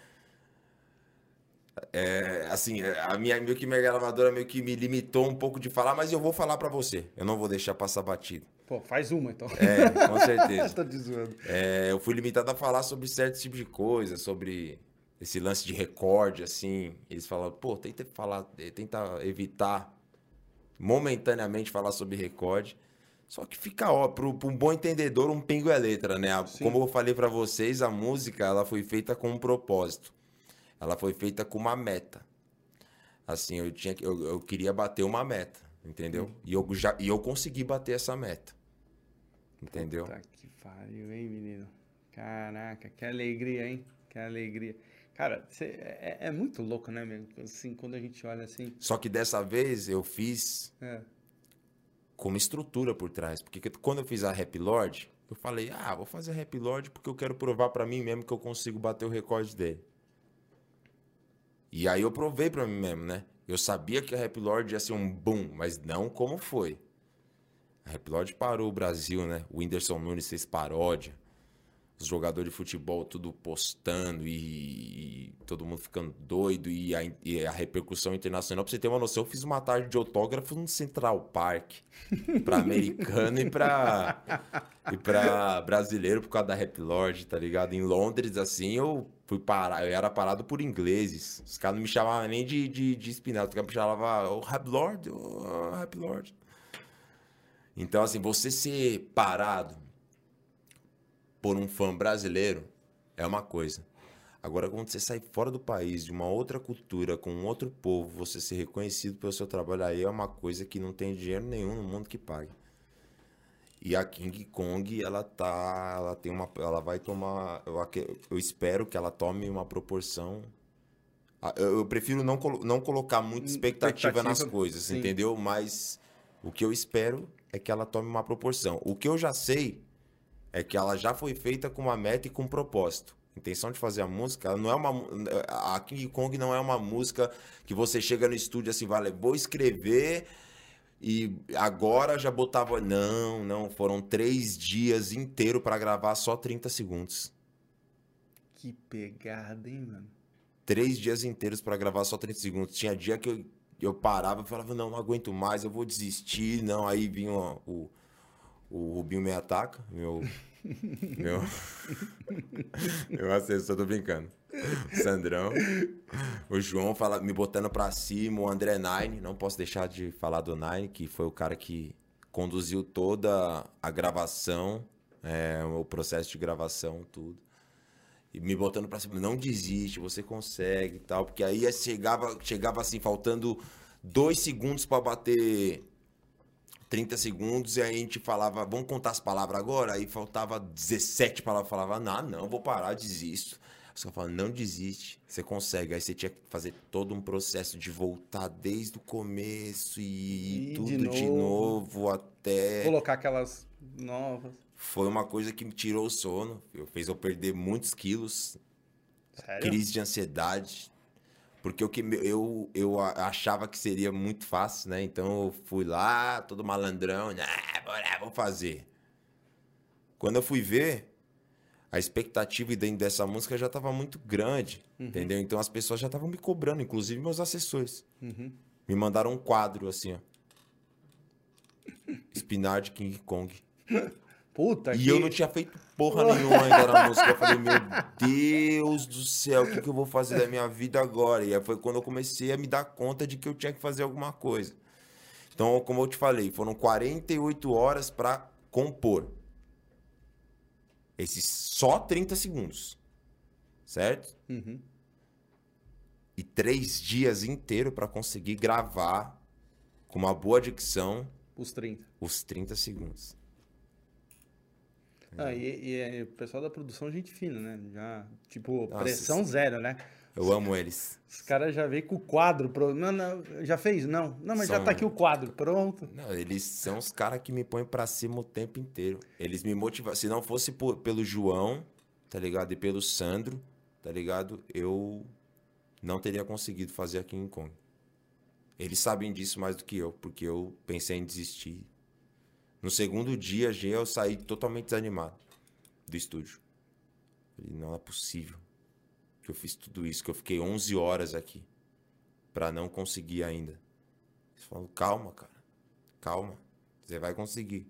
É, assim, a minha, meio que minha gravadora meio que me limitou um pouco de falar, mas eu vou falar para você. Eu não vou deixar passar batido. Pô, faz uma então. É, com certeza. Tô te zoando. É, eu fui limitado a falar sobre certos tipos de coisas, sobre esse lance de recorde, assim. Eles falaram, pô, tenta falar, tenta evitar momentaneamente falar sobre recorde. Só que fica, ó, para um bom entendedor, um pingo é letra, né? Sim. Como eu falei para vocês, a música, ela foi feita com um propósito. Ela foi feita com uma meta. Assim, eu tinha eu, eu queria bater uma meta, entendeu? Hum. E eu já e eu consegui bater essa meta. Entendeu? Puta que pariu, hein, menino? Caraca, que alegria, hein? Que alegria. Cara, cê, é, é, muito louco, né, meu? Assim, quando a gente olha assim. Só que dessa vez eu fiz é. com uma estrutura por trás. Porque quando eu fiz a Rap Lord, Eu falei, ah, vou fazer Rap Lord porque eu quero provar pra mim mesmo que eu consigo bater o recorde dele. E aí eu provei pra mim mesmo, né? Eu sabia que a Rap Lord ia ser um boom, mas não como foi. A Rap Lord parou o Brasil, né? O Whindersson Nunes fez paródia os jogadores de futebol tudo postando e, e todo mundo ficando doido e a, e a, repercussão internacional. Pra você ter uma noção, eu fiz uma tarde de autógrafo no Central Park pra americano e pra, e pra brasileiro por causa da Rap Lord, tá ligado? Em Londres, assim, eu fui parar, eu era parado por ingleses. Os caras não me chamavam nem de, de, de espinado, os caras me chamavam, oh, Rap Lord, oh, Rap Lord. Então, assim, você ser parado por um fã brasileiro é uma coisa. Agora, quando você sai fora do país, de uma outra cultura, com um outro povo, você ser reconhecido pelo seu trabalho aí é uma coisa que não tem dinheiro nenhum no mundo que pague. E a King Kong, ela tá. Ela tem uma. Ela vai tomar. Eu, eu espero que ela tome uma proporção. Eu, eu prefiro não, não colocar muita expectativa, expectativa nas coisas, sim. entendeu? Mas o que eu espero é que ela tome uma proporção. O que eu já sei é que ela já foi feita com uma meta e com um propósito. A intenção de fazer a música, ela não é uma a King Kong não é uma música que você chega no estúdio assim, vale, vou escrever e agora já botava não, não, foram três dias inteiro para gravar só 30 segundos. Que pegada, hein, mano? Três dias inteiros para gravar só 30 segundos. Tinha dia que eu, eu parava e falava, não, não aguento mais, eu vou desistir. Não, aí vinha o, o Rubinho me ataca, meu. meu. meu assessor, tô brincando. Sandrão. O João fala, me botando pra cima, o André Nine. Não posso deixar de falar do Nine, que foi o cara que conduziu toda a gravação, é, o processo de gravação, tudo. E me botando pra cima, não desiste, você consegue e tal. Porque aí chegava, chegava assim, faltando dois segundos para bater 30 segundos e aí a gente falava, vamos contar as palavras agora? Aí faltava 17 palavras, falava, não, não, vou parar, desisto. Os caras falavam, não desiste, você consegue. Aí você tinha que fazer todo um processo de voltar desde o começo e, e tudo de novo. de novo. até. Colocar aquelas novas. Foi uma coisa que me tirou o sono, fez eu perder muitos quilos. Sério? Crise de ansiedade, porque o que eu, eu achava que seria muito fácil, né? Então eu fui lá, todo malandrão, né? bora, vou fazer. Quando eu fui ver, a expectativa dentro dessa música já estava muito grande, uhum. entendeu? Então as pessoas já estavam me cobrando, inclusive meus assessores. Uhum. Me mandaram um quadro assim, ó. Spinar de King Kong. Puta e que... eu não tinha feito porra nenhuma ainda na música. Eu falei, meu Deus do céu, o que, que eu vou fazer da minha vida agora? E aí foi quando eu comecei a me dar conta de que eu tinha que fazer alguma coisa. Então, como eu te falei, foram 48 horas para compor. Esses só 30 segundos. Certo? Uhum. E três dias inteiro para conseguir gravar com uma boa dicção. Os 30. Os 30 segundos. Ah, e, e, o pessoal da produção, gente fina, né? Já, tipo, Nossa, pressão zero, né? Eu amo eles. Os caras já veio com o quadro pronto. Não, não, já fez? Não. Não, mas são... já tá aqui o quadro pronto. Não, eles são os caras que me põem pra cima o tempo inteiro. Eles me motivam. Se não fosse por, pelo João, tá ligado? E pelo Sandro, tá ligado? Eu não teria conseguido fazer aqui em Kong. Eles sabem disso mais do que eu, porque eu pensei em desistir no segundo dia, já eu saí totalmente desanimado do estúdio. Falei, não é possível que eu fiz tudo isso, que eu fiquei 11 horas aqui para não conseguir ainda. Eles falam, calma, cara, calma, você vai conseguir.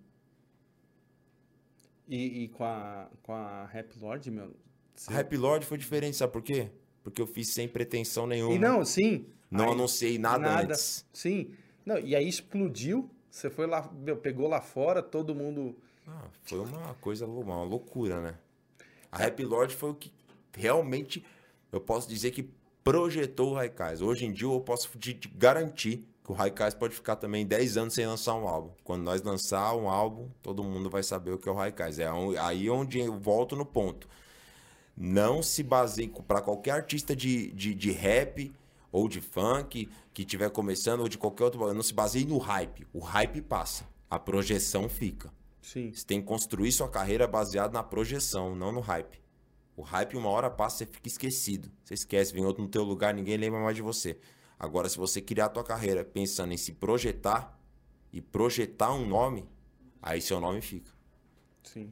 E, e, com, a, com a Rap Lord, meu. Você... A Rap Lord foi diferente, sabe por quê? Porque eu fiz sem pretensão nenhuma. E não, sim. Não aí, anunciei nada, nada antes. Sim. Não, e aí explodiu você foi lá, meu, pegou lá fora, todo mundo. Ah, foi uma coisa, uma loucura, né? A Rap Lord foi o que realmente, eu posso dizer que projetou o Raikais. Hoje em dia eu posso te garantir que o Raikais pode ficar também 10 anos sem lançar um álbum. Quando nós lançar um álbum, todo mundo vai saber o que é o Raikais. É aí onde eu volto no ponto. Não se baseie para qualquer artista de, de, de rap ou de funk que estiver começando ou de qualquer outro, não se baseie no hype. O hype passa, a projeção fica. Sim. Você tem que construir sua carreira baseado na projeção, não no hype. O hype, uma hora passa, você fica esquecido. Você esquece, vem outro no teu lugar, ninguém lembra mais de você. Agora, se você criar a tua carreira pensando em se projetar e projetar um nome, aí seu nome fica. Sim.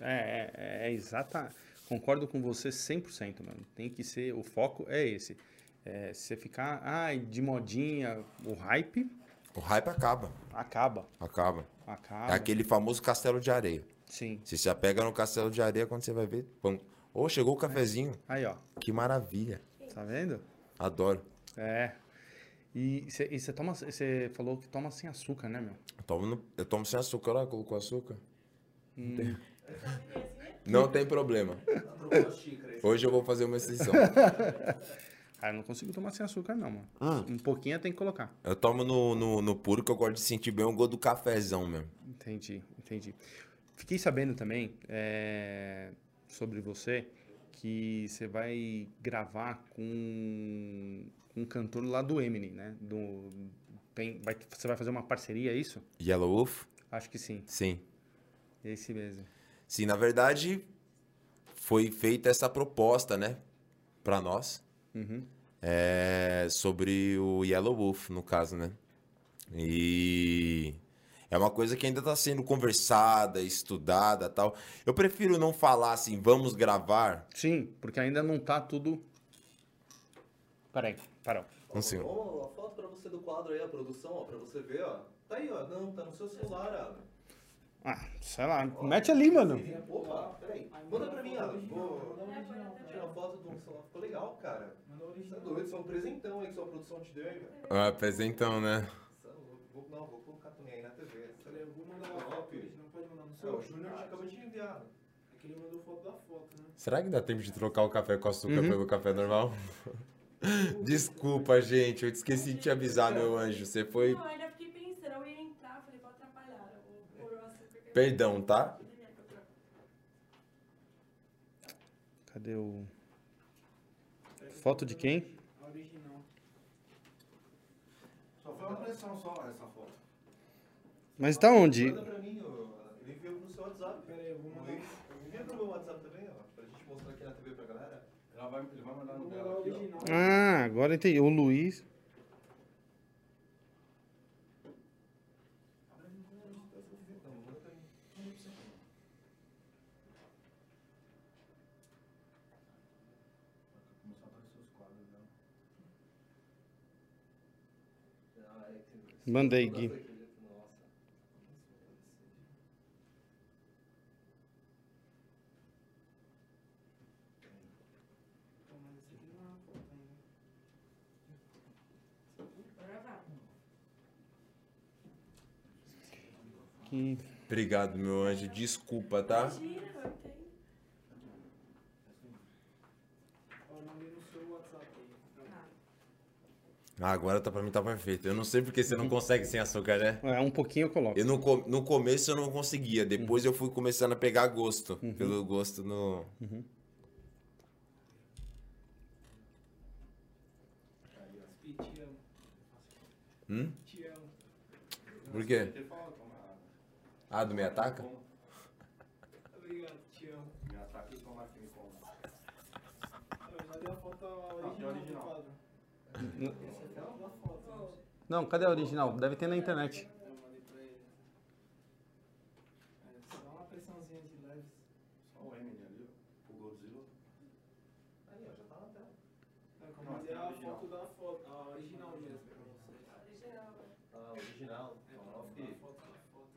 É, é, é exata. Concordo com você 100%, mano. Tem que ser. O foco é esse. É, se você ficar ai, de modinha, o hype O hype acaba, acaba. acaba. Acaba. É aquele famoso castelo de areia. Sim. Você se apega no castelo de areia quando você vai ver. Pum. Ô, chegou o cafezinho. Aí, ó. Que maravilha. Tá vendo? Adoro. É. E você toma. Você falou que toma sem açúcar, né, meu? Eu tomo, no- eu tomo sem açúcar. Olha, colocou açúcar. Hum. Não tem problema. Hoje eu vou fazer uma exceção. Ah, eu não consigo tomar sem açúcar, não, mano. Ah. Um pouquinho tem que colocar. Eu tomo no, no, no puro que eu gosto de sentir bem o gosto do cafezão mesmo. Entendi, entendi. Fiquei sabendo também é, sobre você que você vai gravar com um cantor lá do Eminem, né? Do, tem, vai, você vai fazer uma parceria, é isso? Yellow Wolf? Acho que sim. Sim. Esse mesmo. Sim, na verdade, foi feita essa proposta, né? Pra nós. Uhum. É, sobre o Yellow Wolf, no caso, né? E é uma coisa que ainda está sendo conversada, estudada tal. Eu prefiro não falar assim, vamos gravar. Sim, porque ainda não tá tudo. Peraí, parou. Não sei. Ó, a foto pra você do quadro aí, a produção, ó, pra você ver, ó. Tá aí, ó. Não, tá no seu celular, Alan. Ah, sei lá, mete ali, mano. Opa, peraí. Manda pra mim, Alan. Vou tirar uma foto do celular. Ficou legal, cara. Você é doido, isso é um presentão aí que sua produção te deu, hein, velho. Ah, apresentão, né? É não, vou colocar também aí na TV. Eu vou mandar uma hoje, não pode mandar no É, seu. o Júnior acabou de enviar. É que ele mandou foto da foto, né? Será que dá tempo de trocar o café com açúcar Uhum. pelo café normal? Desculpa, gente. Eu esqueci de te avisar, meu anjo. Você foi. Não, eu ainda fiquei pensando, eu ia entrar, falei, vou atrapalhar. Eu vou pôr o açúcar. que eu- Perdão, tá? Cadê o. Foto de quem? A original. Só foi uma pressão só essa foto. Mas tá onde? Manda pra mim, ó. Ele enviou no seu WhatsApp. Pera aí, eu vou mandar. Luiz, Envia pro meu WhatsApp também, ó. Pra gente mostrar aqui na TV pra galera. Ela vai, ele vai mandar no dela aqui, ó. Ah, agora entendi. O Luiz. Então, manda pra mim. Começou a aparecer os quadros dela. Ah, é que- Mandei, Gui. Nossa. Então, mas esse aqui não é uma foto ainda. Vou gravar. Que... Obrigado, meu anjo. Desculpa, tá? Imagina, eu tenho. Ó, eu mandei no seu WhatsApp aí. Ah, agora tá pra mim tá perfeito. Eu não sei porque você não consegue sem açúcar, né? É, um pouquinho eu coloco. Eu no, no começo eu não conseguia, depois eu fui começando a pegar gosto. Pelo gosto no. Amo. Hum? Te amo. Por quê? Ah, do meio ataca? Obrigado, te amo. Me ataca e toma aqui, me come. Eu mandei a foto original, que original. do quadro. Não, cadê a original? Deve ter na internet. Eu mandei pra ele. É, só uma pressãozinha de leves. Só o Eminem ali, ó. O Godzilla. Aí, ó, já tá na tela. É, que eu Não, mandei essa é a a original. foto da foto, a original mesmo pra vocês. Original, né? Ah, original. É, Ó, pra filho. a foto da foto.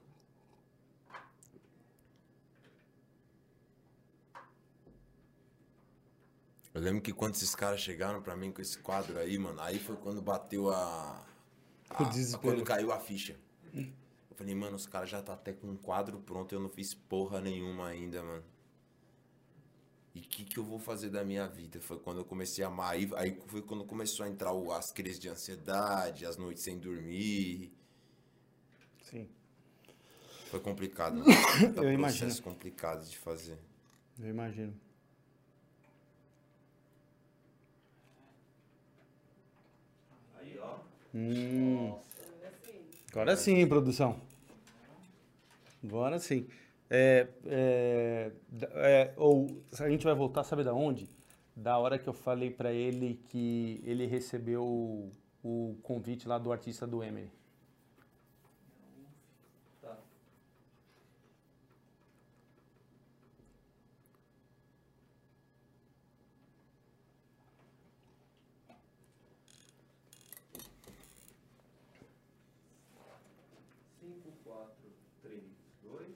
Eu lembro que quando esses caras chegaram pra mim com esse quadro aí, mano, aí foi quando bateu a. a desespero. quando caiu a ficha. Eu falei, mano, os caras já tá até com um quadro pronto, eu não fiz porra nenhuma ainda, mano. E o que, que eu vou fazer da minha vida? Foi quando eu comecei a amar. Aí, aí foi quando começou a entrar o- as crises de ansiedade, as noites sem dormir. Sim, Foi complicado. Mano. Tá Eu processo imagino. complicado de fazer. eu imagino. Aí, ó. Hum, agora sim, produção. Bora sim. É, é, é, ou a gente vai voltar, sabe da onde? Da hora que eu falei pra ele que ele recebeu o, o convite lá do artista do Eminem. Tá. Cinco, quatro, três, dois.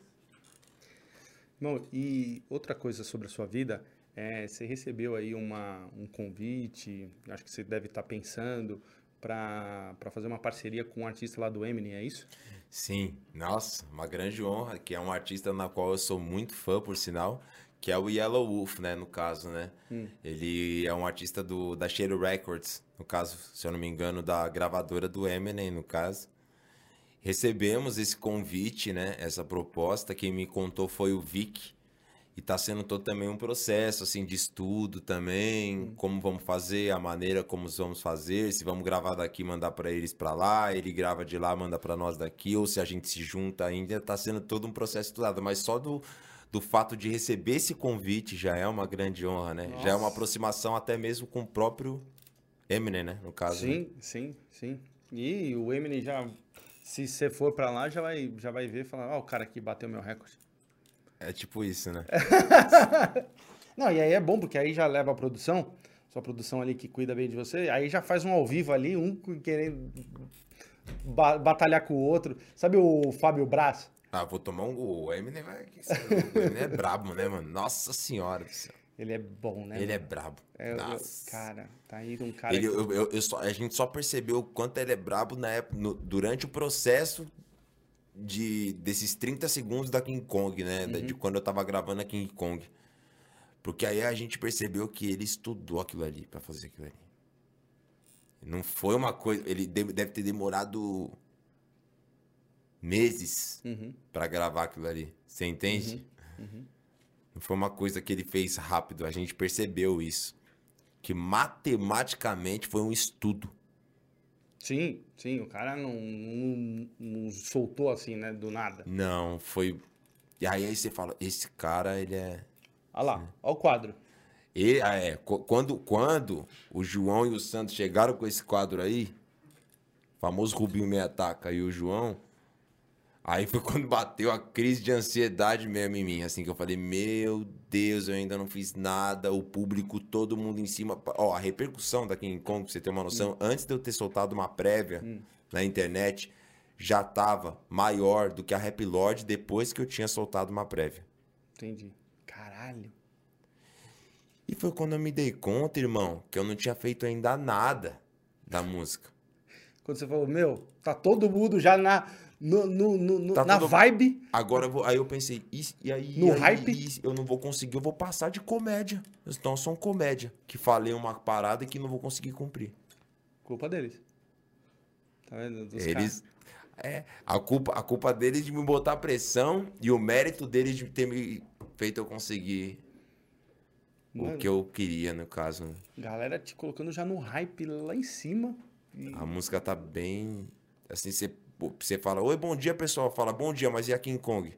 Bom, e outra coisa sobre a sua vida, é, você recebeu aí uma, um convite, acho que você deve estar pensando, para fazer uma parceria com um artista lá do Eminem, é isso? Sim, nossa, uma grande honra, que é um artista na qual eu sou muito fã, por sinal, que é o Yellow Wolf, né, no caso, né? Ele é um artista do, da Shady Records, no caso, se eu não me engano, da gravadora do Eminem, no caso. Recebemos esse convite, né, essa proposta, quem me contou foi o Vic, e tá sendo todo também um processo, assim, de estudo também, como vamos fazer, a maneira como vamos fazer, se vamos gravar daqui mandar para eles para lá, ele grava de lá, manda para nós daqui, ou se a gente se junta ainda, tá sendo todo um processo estudado, mas só do, do fato de receber esse convite já é uma grande honra, né? Já é uma Nossa. aproximação até mesmo com o próprio Eminem, né, no caso. né? Sim, sim, sim. E o Eminem já, se você for pra lá, já vai, já vai ver e falar, ó, o cara que bateu meu recorde. É tipo isso, né? Não, e aí é bom, porque aí já leva a produção, sua produção ali que cuida bem de você, aí já faz um ao vivo ali, um querendo ba- batalhar com o outro. Sabe o Fábio Braz? Ah, vou tomar um. O Eminem vai. O Eminem é brabo, né, mano? Nossa senhora do céu. Ele é bom, né? Ele é brabo. É, eu- cara, tá aí um cara. Ele, que- eu, eu- eu só- a gente só percebeu o quanto ele é brabo na época, no- durante o processo de, desses 30 segundos da King Kong, né? Da- De quando eu tava gravando a King Kong. Porque aí a gente percebeu que ele estudou aquilo ali pra fazer aquilo ali. Não foi uma coisa. Ele de- deve ter demorado meses Uhum, pra gravar aquilo ali. Você entende? Não foi uma coisa que ele fez rápido. A gente percebeu isso. Que matematicamente foi um estudo. Sim, sim, o cara não, não- não soltou assim, né, do nada. Não, foi. E aí, aí você fala, esse cara, ele é. Olha lá, olha o quadro. Ele, ah, é, qu- quando, quando o João e o Santos chegaram com esse quadro aí, famoso Rubinho me ataca e o João, aí foi quando bateu a crise de ansiedade mesmo em mim, assim, que eu falei, meu Deus, eu ainda não fiz nada, o público, todo mundo em cima, ó, a repercussão da King Kong, pra você ter uma noção, antes de eu ter soltado uma prévia na internet, já tava maior do que a Rap Lord depois que eu tinha soltado uma prévia. Entendi. Caralho. E foi quando eu me dei conta, irmão, que eu não tinha feito ainda nada da música. Quando você falou, meu, tá todo mundo já na, no, no- no- no- Tá na todo- vibe. Agora eu vou, aí eu pensei, e, e aí, No aí, hype? e eu não vou conseguir, eu vou passar de comédia. Então eu sou um comédia, que falei uma parada e que não vou conseguir cumprir. Culpa deles. Tá vendo? Dos Eles é, a culpa, a culpa deles de me botar pressão e o mérito deles de ter me feito eu conseguir Mano. o que eu queria, no caso. né? caras. Galera te colocando já no hype lá em cima. E- A música tá bem. Assim, você, você fala, oi, bom dia, pessoal. Fala, bom dia, mas e a King Kong?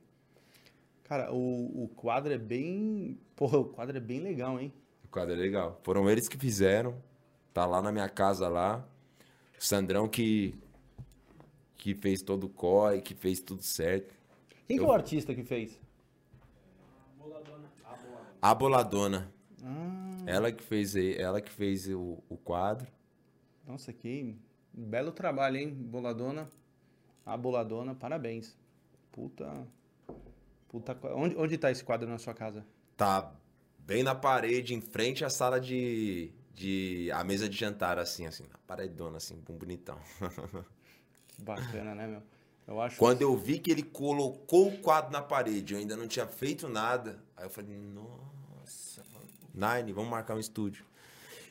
Cara, o, o quadro é bem. Porra, o quadro é bem legal, hein? O quadro é legal. Foram eles que fizeram. Tá lá na minha casa lá. O Sandrão que. que fez todo o corre, que fez tudo certo. Quem que é o artista que fez? A Boladona. Ah, Ela que fez, ela que fez o, o quadro. nossa, que belo trabalho, hein? Boladona. A boladona, parabéns. Puta. Puta. Onde, onde tá esse quadro na sua casa? Tá bem na parede, em frente à sala de. de a mesa de jantar, assim, assim, na paredona, assim, bem bonitão. Bacana, né, meu? Eu acho. Quando eu vi que ele colocou o quadro na parede, eu ainda não tinha feito nada. Aí eu falei, nossa. Nine, vamos marcar um estúdio.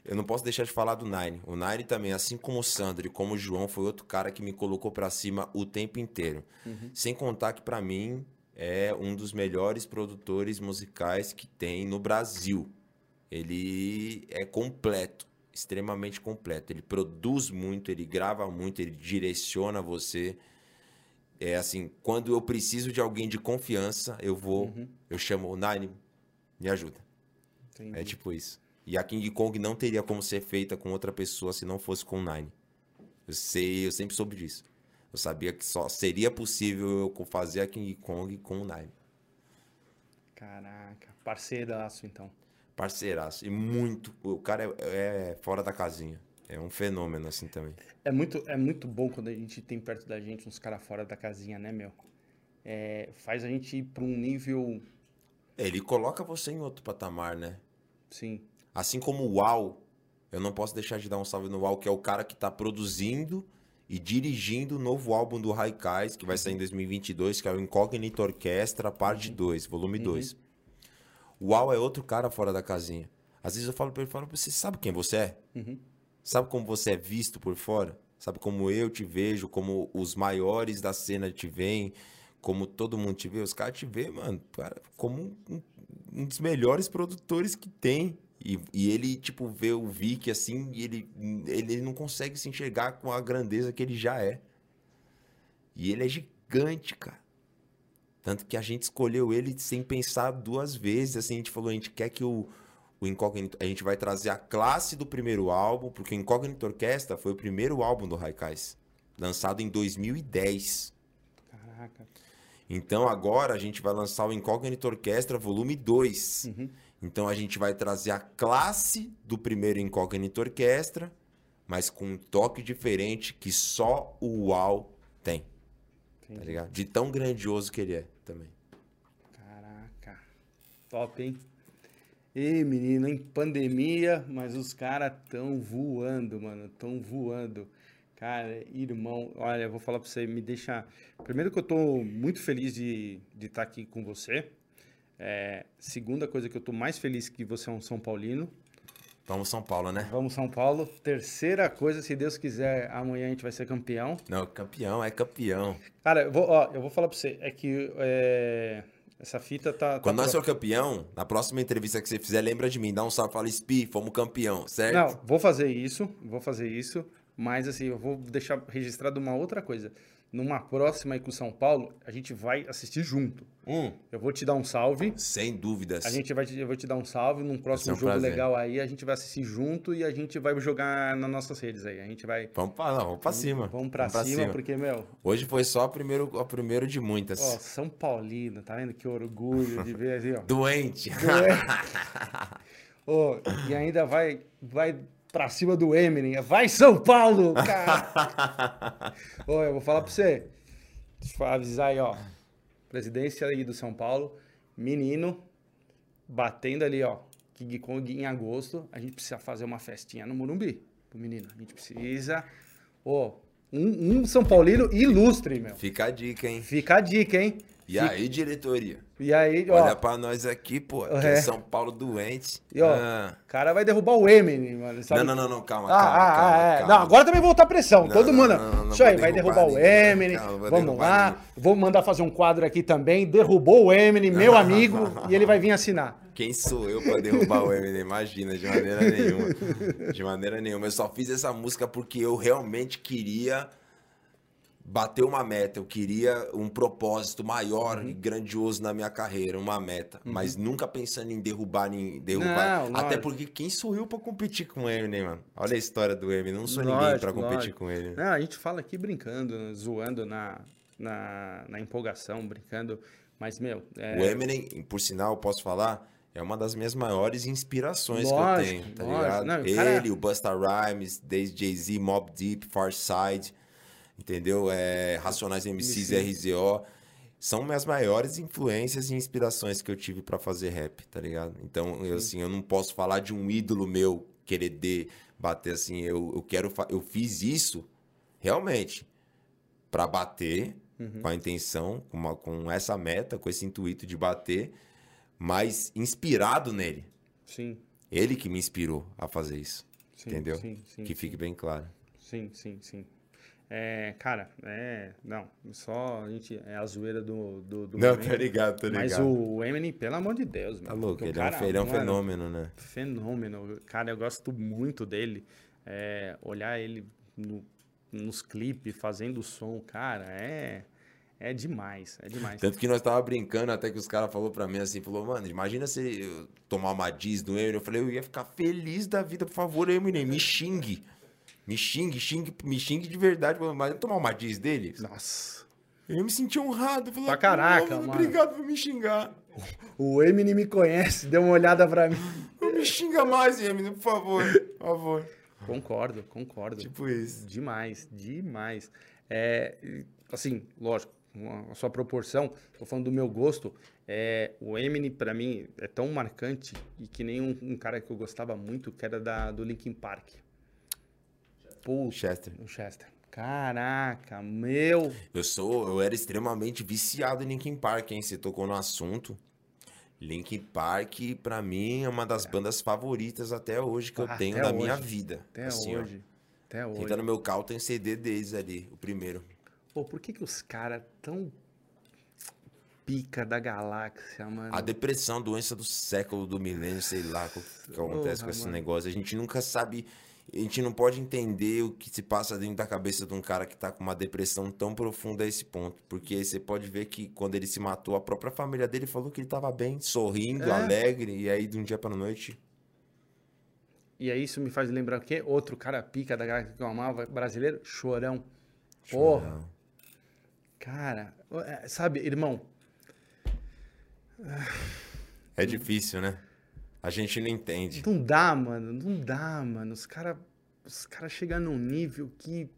Eu não posso deixar de falar do Nine. O Nine também, assim como o Sandro e como o João, foi outro cara que me colocou pra cima o tempo inteiro. Sem contar que pra mim é um dos melhores produtores musicais que tem no Brasil. Ele é completo, extremamente completo. Ele produz muito, ele grava muito, ele direciona você. é assim, quando eu preciso de alguém de confiança, eu vou, Uhum. eu chamo o Nine, me ajuda. Entendi. É tipo isso. E a King Kong não teria como ser feita com outra pessoa se não fosse com o Nine. Eu sei, eu sempre soube disso. Eu sabia que só seria possível eu fazer a King Kong com o Nine. Caraca, parceiraço então. Parceiraço. E muito. O cara é, é fora da casinha. É um fenômeno assim também. É muito, é muito bom quando a gente tem perto da gente uns caras fora da casinha, né, meu? É, faz a gente ir pra um nível, Ele coloca você em outro patamar, né? sim, Assim como o UAU, eu não posso deixar de dar um salve no UAU, que é o cara que tá produzindo e dirigindo o novo álbum do Raikais, que vai sair em 2022, que é o Incognito Orquestra, parte 2, volume 2. O UAU é outro cara fora da casinha. Às vezes eu falo pra ele, falo, você sabe quem você é? Uhum. Sabe como você é visto por fora? Sabe como eu te vejo, como os maiores da cena te veem, como todo mundo te vê? Os caras te veem, mano, cara, como um, um dos melhores produtores que tem. E, e ele, tipo, vê o Vic assim, e ele, ele não consegue se enxergar com a grandeza que ele já é. E ele é gigante, cara. Tanto que a gente escolheu ele sem pensar duas vezes. Assim, a gente falou, a gente quer que o, o Incógnito. A gente vai trazer a classe do primeiro álbum, porque o Incógnito Orquestra foi o primeiro álbum do Raikais, lançado em 2010. caraca, Então agora a gente vai lançar o Incógnito Orquestra volume 2. Uhum. Então a gente vai trazer a classe do primeiro Incógnito Orquestra, mas com um toque diferente que só o UAU tem, tá ligado? De tão grandioso que ele é também. Caraca, top, hein? Ei, menino, em pandemia, mas os caras tão voando, mano, tão voando. Cara, irmão, olha, eu vou falar pra você, me deixa... Primeiro que eu tô muito feliz de estar aqui com você. É, segunda coisa que eu tô mais feliz que você é um São Paulino. Vamos São Paulo, né? Vamos São Paulo. Terceira coisa, se Deus quiser, amanhã a gente vai ser campeão. Não, campeão é campeão. Cara, eu vou, ó, eu vou falar pra você, é que é, essa fita tá... tá Quando nós pro- for campeão, na próxima entrevista que você fizer, lembra de mim, dá um salve, fala, Spi, fomos campeão, certo? Não, vou fazer isso, vou fazer isso, mas assim, eu vou deixar registrado uma outra coisa. Numa próxima aí com São Paulo, a gente vai assistir junto. Hum, Eu vou te dar um salve. sem dúvidas. A gente vai, te- eu vou te dar um salve num próximo um jogo prazer. legal aí, a gente vai assistir junto e a gente vai jogar nas nossas redes aí. A gente vai Vamos pra, não, vamos pra cima. Vamos pra, cima, porque meu, Hoje foi só o primeiro, o primeiro de muitas. ó, São Paulino, tá vendo que orgulho de ver assim, ó. Doente. Ô, e ainda vai, vai pra cima do Eminem. Vai, São Paulo, cara! Ô, eu vou falar pra você. Deixa eu avisar aí, ó. Presidência aí do São Paulo. Menino, batendo ali, ó. King Kong em agosto. A gente precisa fazer uma festinha no Morumbi. Pro menino. A gente precisa. Ô, um, um São Paulino ilustre, meu. Fica a dica, hein? Fica a dica, hein? E aí, diretoria? E aí, ó. Olha pra nós aqui, pô. Aqui é, É. São Paulo doente. E, ó, Ah. o cara vai derrubar o Eminem, mano. sabe? Não, não, não, não, calma, Ah, calma, ah, calma, é. calma. Não, agora também vou botar pressão. Não, Todo mundo. Isso aí, vai derrubar o vou Vamos lá. ninguém. Vou mandar fazer um quadro aqui também. Derrubou o Eminem, meu amigo, e ele vai vir assinar. Quem sou eu pra derrubar o Eminem? Imagina, de maneira nenhuma. De maneira nenhuma. Eu só fiz essa música porque eu realmente queria bater uma meta. Eu queria um propósito maior Uhum. e grandioso na minha carreira, uma meta. Mas nunca pensando em derrubar, em derrubar. Não, Até porque quem sou eu pra competir com o Eminem, mano? Olha a história do Eminem. Não sou ninguém Lógico, pra competir lógico. com ele. Não, a gente fala aqui brincando, zoando na, na, na empolgação, brincando. Mas, meu, é, O Eminem, por sinal, posso falar, é uma das minhas maiores inspirações Lógico, que eu tenho, tá ligado? Não, o Ele, cara- o Busta Rhymes, desde Jay-Z, Mob Deep, Farside, entendeu? É, Racionais MCs, RZO. São minhas maiores influências e inspirações que eu tive pra fazer rap, tá ligado? Então, eu, assim, eu não posso falar de um ídolo meu querer de, bater assim. Eu, eu quero. Eu fiz isso realmente pra bater, Uhum. com a intenção, com, uma- com essa meta, com esse intuito de bater, mas inspirado nele. sim, Ele que me inspirou a fazer isso. sim, entendeu? sim, sim, que fique bem claro. Sim, sim, sim. É, cara, é. Não, só a gente. É a zoeira do. do, do Não, tá ligado, tá Mas ligado. o Eminem, pelo amor de Deus, Tá mano. louco, porque o ele, é um, cara, ele é um mano, fenômeno, né? Fenômeno. Cara, eu gosto muito dele. É, olhar ele no- nos clipes, fazendo som, cara, é. É demais, é demais. Tanto que nós tava brincando, até que os caras falou pra mim assim, falou, mano, imagina se eu tomar uma diz do Eminem. Eu falei, eu ia ficar feliz da vida, por favor, Eminem, me xingue. Me xingue, xingue, me xingue de verdade, mas eu tomar uma diz dele. Nossa. Eu me senti honrado. Falei, Pra caraca, "Pô, mano." Obrigado por me xingar. O Eminem me conhece, deu uma olhada pra mim. Não me xinga mais, Eminem, por favor. Por favor. Concordo, concordo. Tipo isso. Demais, demais. É, assim, lógico, a sua proporção, tô falando do meu gosto, é, o Eminem pra mim é tão marcante e que nem um, um cara que eu gostava muito, que era da, do Linkin Park. Pô, Chester. o Chester. Caraca, meu... Eu sou, eu era extremamente viciado em Linkin Park, hein? Você tocou no assunto. Linkin Park, pra mim, é uma das bandas favoritas até hoje que eu Ah, tenho até na minha hoje. vida. Até Assim, ó. hoje. Até hoje. Quem tá no meu carro tem CD deles ali, o primeiro. Pô, por que que os caras tão pica da galáxia, mano? A depressão, doença do século, do milênio, sei lá o que acontece Porra, com esse mano. negócio. A gente nunca sabe, a gente não pode entender o que se passa dentro da cabeça de um cara que tá com uma depressão tão profunda a esse ponto. Porque aí você pode ver que quando ele se matou, a própria família dele falou que ele tava bem, sorrindo, É. alegre, e aí de um dia pra noite. E aí isso me faz lembrar o quê? Outro cara pica da galáxia que eu amava, brasileiro, Chorão. Porra. Cara, é, sabe, irmão, É difícil, né? A gente não entende. não dá, mano, não dá, mano. Os caras os cara chegam num nível que.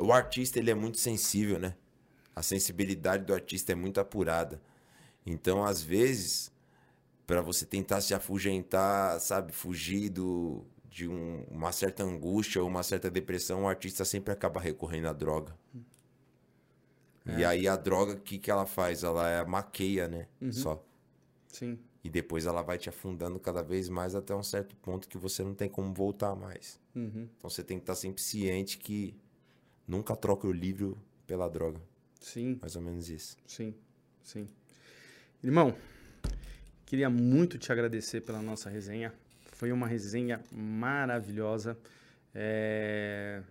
O artista, ele é muito sensível, né? A sensibilidade do artista é muito apurada. Então, às vezes, para você tentar se afugentar, sabe, fugir do, de um- uma certa angústia ou uma certa depressão, o artista sempre acaba recorrendo à droga. E aí a droga, o que, que ela faz? Ela é maqueia, né? Só. Sim, E depois ela vai te afundando cada vez mais até um certo ponto que você não tem como voltar mais. uhum, Então você tem que estar sempre ciente que nunca troca o livro pela droga. sim, Mais ou menos isso. sim, sim. Irmão, queria muito te agradecer pela nossa resenha. Foi uma resenha maravilhosa. É,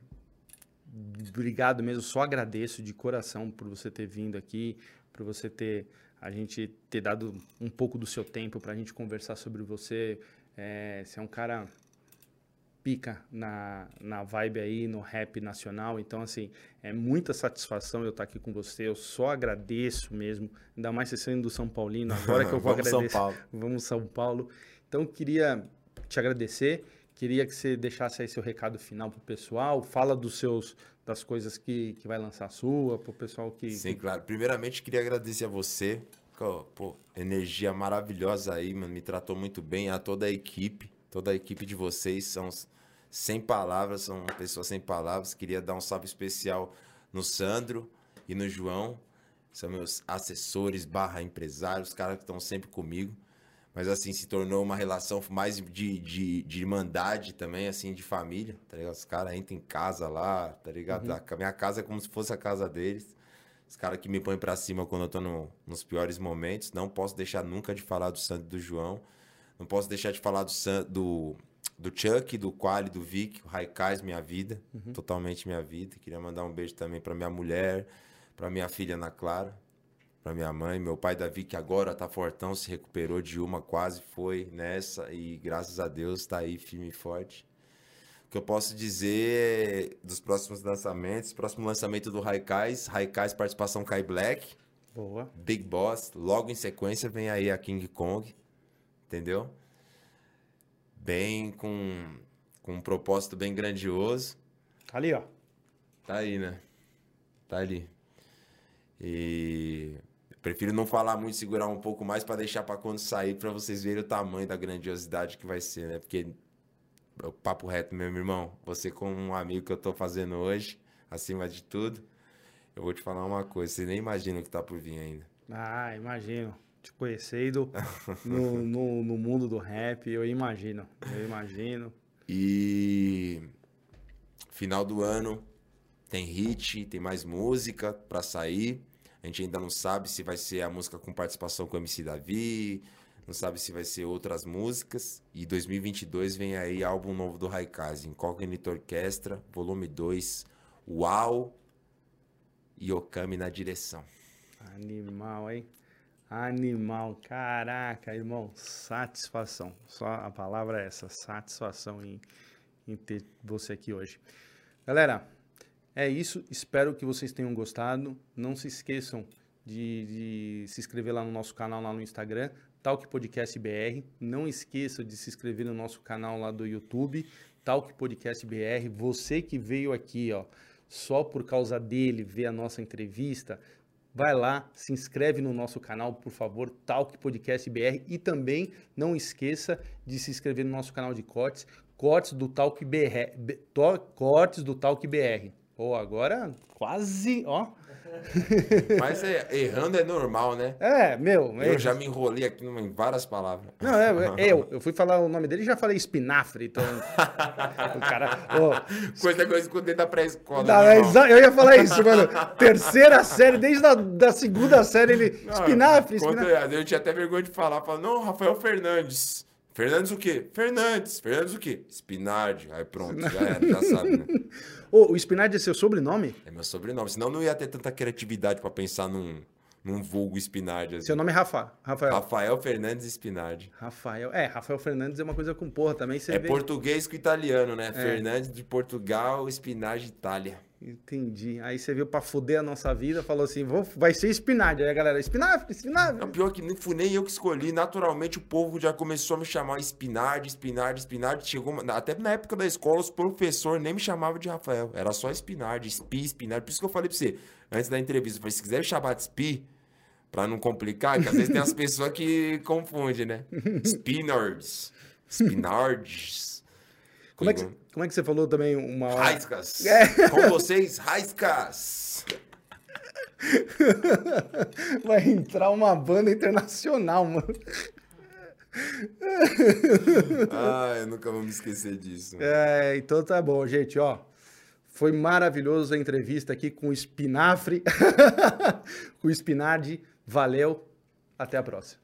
Obrigado mesmo, só agradeço de coração por você ter vindo aqui, por você ter a gente ter dado um pouco do seu tempo para a gente conversar sobre você. É, você é um cara pica na, na vibe aí, no rap nacional. Então, assim, é muita satisfação eu estar aqui com você. Eu só agradeço mesmo. Ainda mais você sendo do São Paulino, agora que eu vou Vamos São agradecer. Paulo. Vamos São Paulo. Então, queria te agradecer. Queria que você deixasse aí seu recado final pro pessoal. Fala dos seus das coisas que, que vai lançar sua, pro pessoal que. Sim, claro. Primeiramente, queria agradecer a você. Pô, energia maravilhosa aí, mano. Me tratou muito bem. A toda a equipe. Toda a equipe de vocês são sem palavras, são pessoas sem palavras. Queria dar um salve especial no Sandro e no João. São meus assessores barra empresários, os caras que estão sempre comigo. Mas assim, se tornou uma relação mais de, de, de irmandade também, assim, de família, tá ligado? Os caras entram em casa lá, tá ligado? A minha casa é como se fosse a casa deles. Os caras que me põem pra cima quando eu tô no- nos piores momentos. Não posso deixar nunca de falar do Santo e do João. Não posso deixar de falar do, San, do, do Chuck, do Quali, do Vic, o Raikais, minha vida. Totalmente minha vida. Queria mandar um beijo também pra minha mulher, pra minha filha Ana Clara, pra minha mãe. Meu pai Davi, que agora tá fortão, se recuperou de uma, quase foi nessa. E graças a Deus tá aí firme e forte. O que eu posso dizer dos próximos lançamentos, próximo lançamento do Raikais, Raikais participação Kai Black, Boa. Big Boss, logo em sequência vem aí a King Kong, entendeu? Bem com, com um propósito bem grandioso. Ali, ó. Tá aí, né? Tá ali. E prefiro não falar muito, segurar um pouco mais pra deixar pra quando sair, pra vocês verem o tamanho da grandiosidade que vai ser, né? Porque o papo reto, meu irmão, você como um amigo que eu tô fazendo hoje, acima de tudo, eu vou te falar uma coisa, você nem imagina o que tá por vir ainda. Ah, imagino. Te conhecendo no, no, no mundo do rap, eu imagino. Eu imagino. E final do ano tem hit, tem mais música pra sair. A gente ainda não sabe se vai ser a música com participação com o MC Davi, não sabe se vai ser outras músicas. E 2022 vem aí álbum novo do Raikaz, Incognito Orquestra, volume 2, Uau. e Okami na direção. Animal, hein? Animal. Caraca, irmão. Satisfação. Só a palavra é essa. Satisfação em, em ter você aqui hoje. Galera, é isso. Espero que vocês tenham gostado. Não se esqueçam de, de se inscrever lá no nosso canal lá no Instagram, Talk Podcast BR. Não esqueça de se inscrever no nosso canal lá do YouTube, Talk Podcast BR. Você que veio aqui, ó, só por causa dele ver a nossa entrevista, vai lá, se inscreve no nosso canal, por favor, Talk Podcast BR. E também não esqueça de se inscrever no nosso canal de cortes, cortes do Talk BR, cortes do Talk BR. Pô, agora quase, ó. Mas é, errando é normal, né? É, meu. é- Eu já me enrolei aqui em várias palavras. Não, é, é, eu, eu fui falar o nome dele e já falei espinafre, então. o cara. ô, Coisa que eu escutei da pré-escola. Né, é eu ia falar isso, mano. Terceira série, desde a da segunda série, ele. Não, espinafre, espinafre. eu, tinha até vergonha de falar. Falar, não, Rafael Fernandes. Fernandes o quê? Fernandes. Fernandes o quê? Spinardi. Aí pronto, já era, já sabe, né? Ô, o Spinardi é seu sobrenome? É meu sobrenome. Senão não ia ter tanta criatividade pra pensar num, num vulgo Spinardi. Assim. Seu nome é Rafa. Rafael. Rafael Fernandes Spinardi. Rafael. É, Rafael Fernandes é uma coisa com porra também. Você É vê. português com italiano, né? Fernandes de Portugal, Spinardi de Itália. Entendi. Aí você veio pra fuder a nossa vida, falou assim: vou, vai ser Spinardi. Aí a galera, espinafre, espinafre. Não, pior que nem fui nem eu que escolhi. Naturalmente o povo já começou a me chamar Spinardi, Spinardi, Spinardi. Chegou, até na época da escola, os professores nem me chamavam de Rafael. Era só Spinardi, Spi, Spinardi. Por isso que eu falei pra você, antes da entrevista, eu falei, se quiser me chamar de Spi, pra não complicar, que às vezes tem as pessoas que confundem, né? Spinards, Spinards. Como é, que, como é que você falou também uma hora? Raiscas. É. Com vocês, Raiscas. Vai entrar uma banda internacional, mano. Ah, eu nunca vou me esquecer disso. É, então tá bom, gente, ó. Foi maravilhoso a entrevista aqui com o Espinafre, com o Spinardi. Valeu, até a próxima.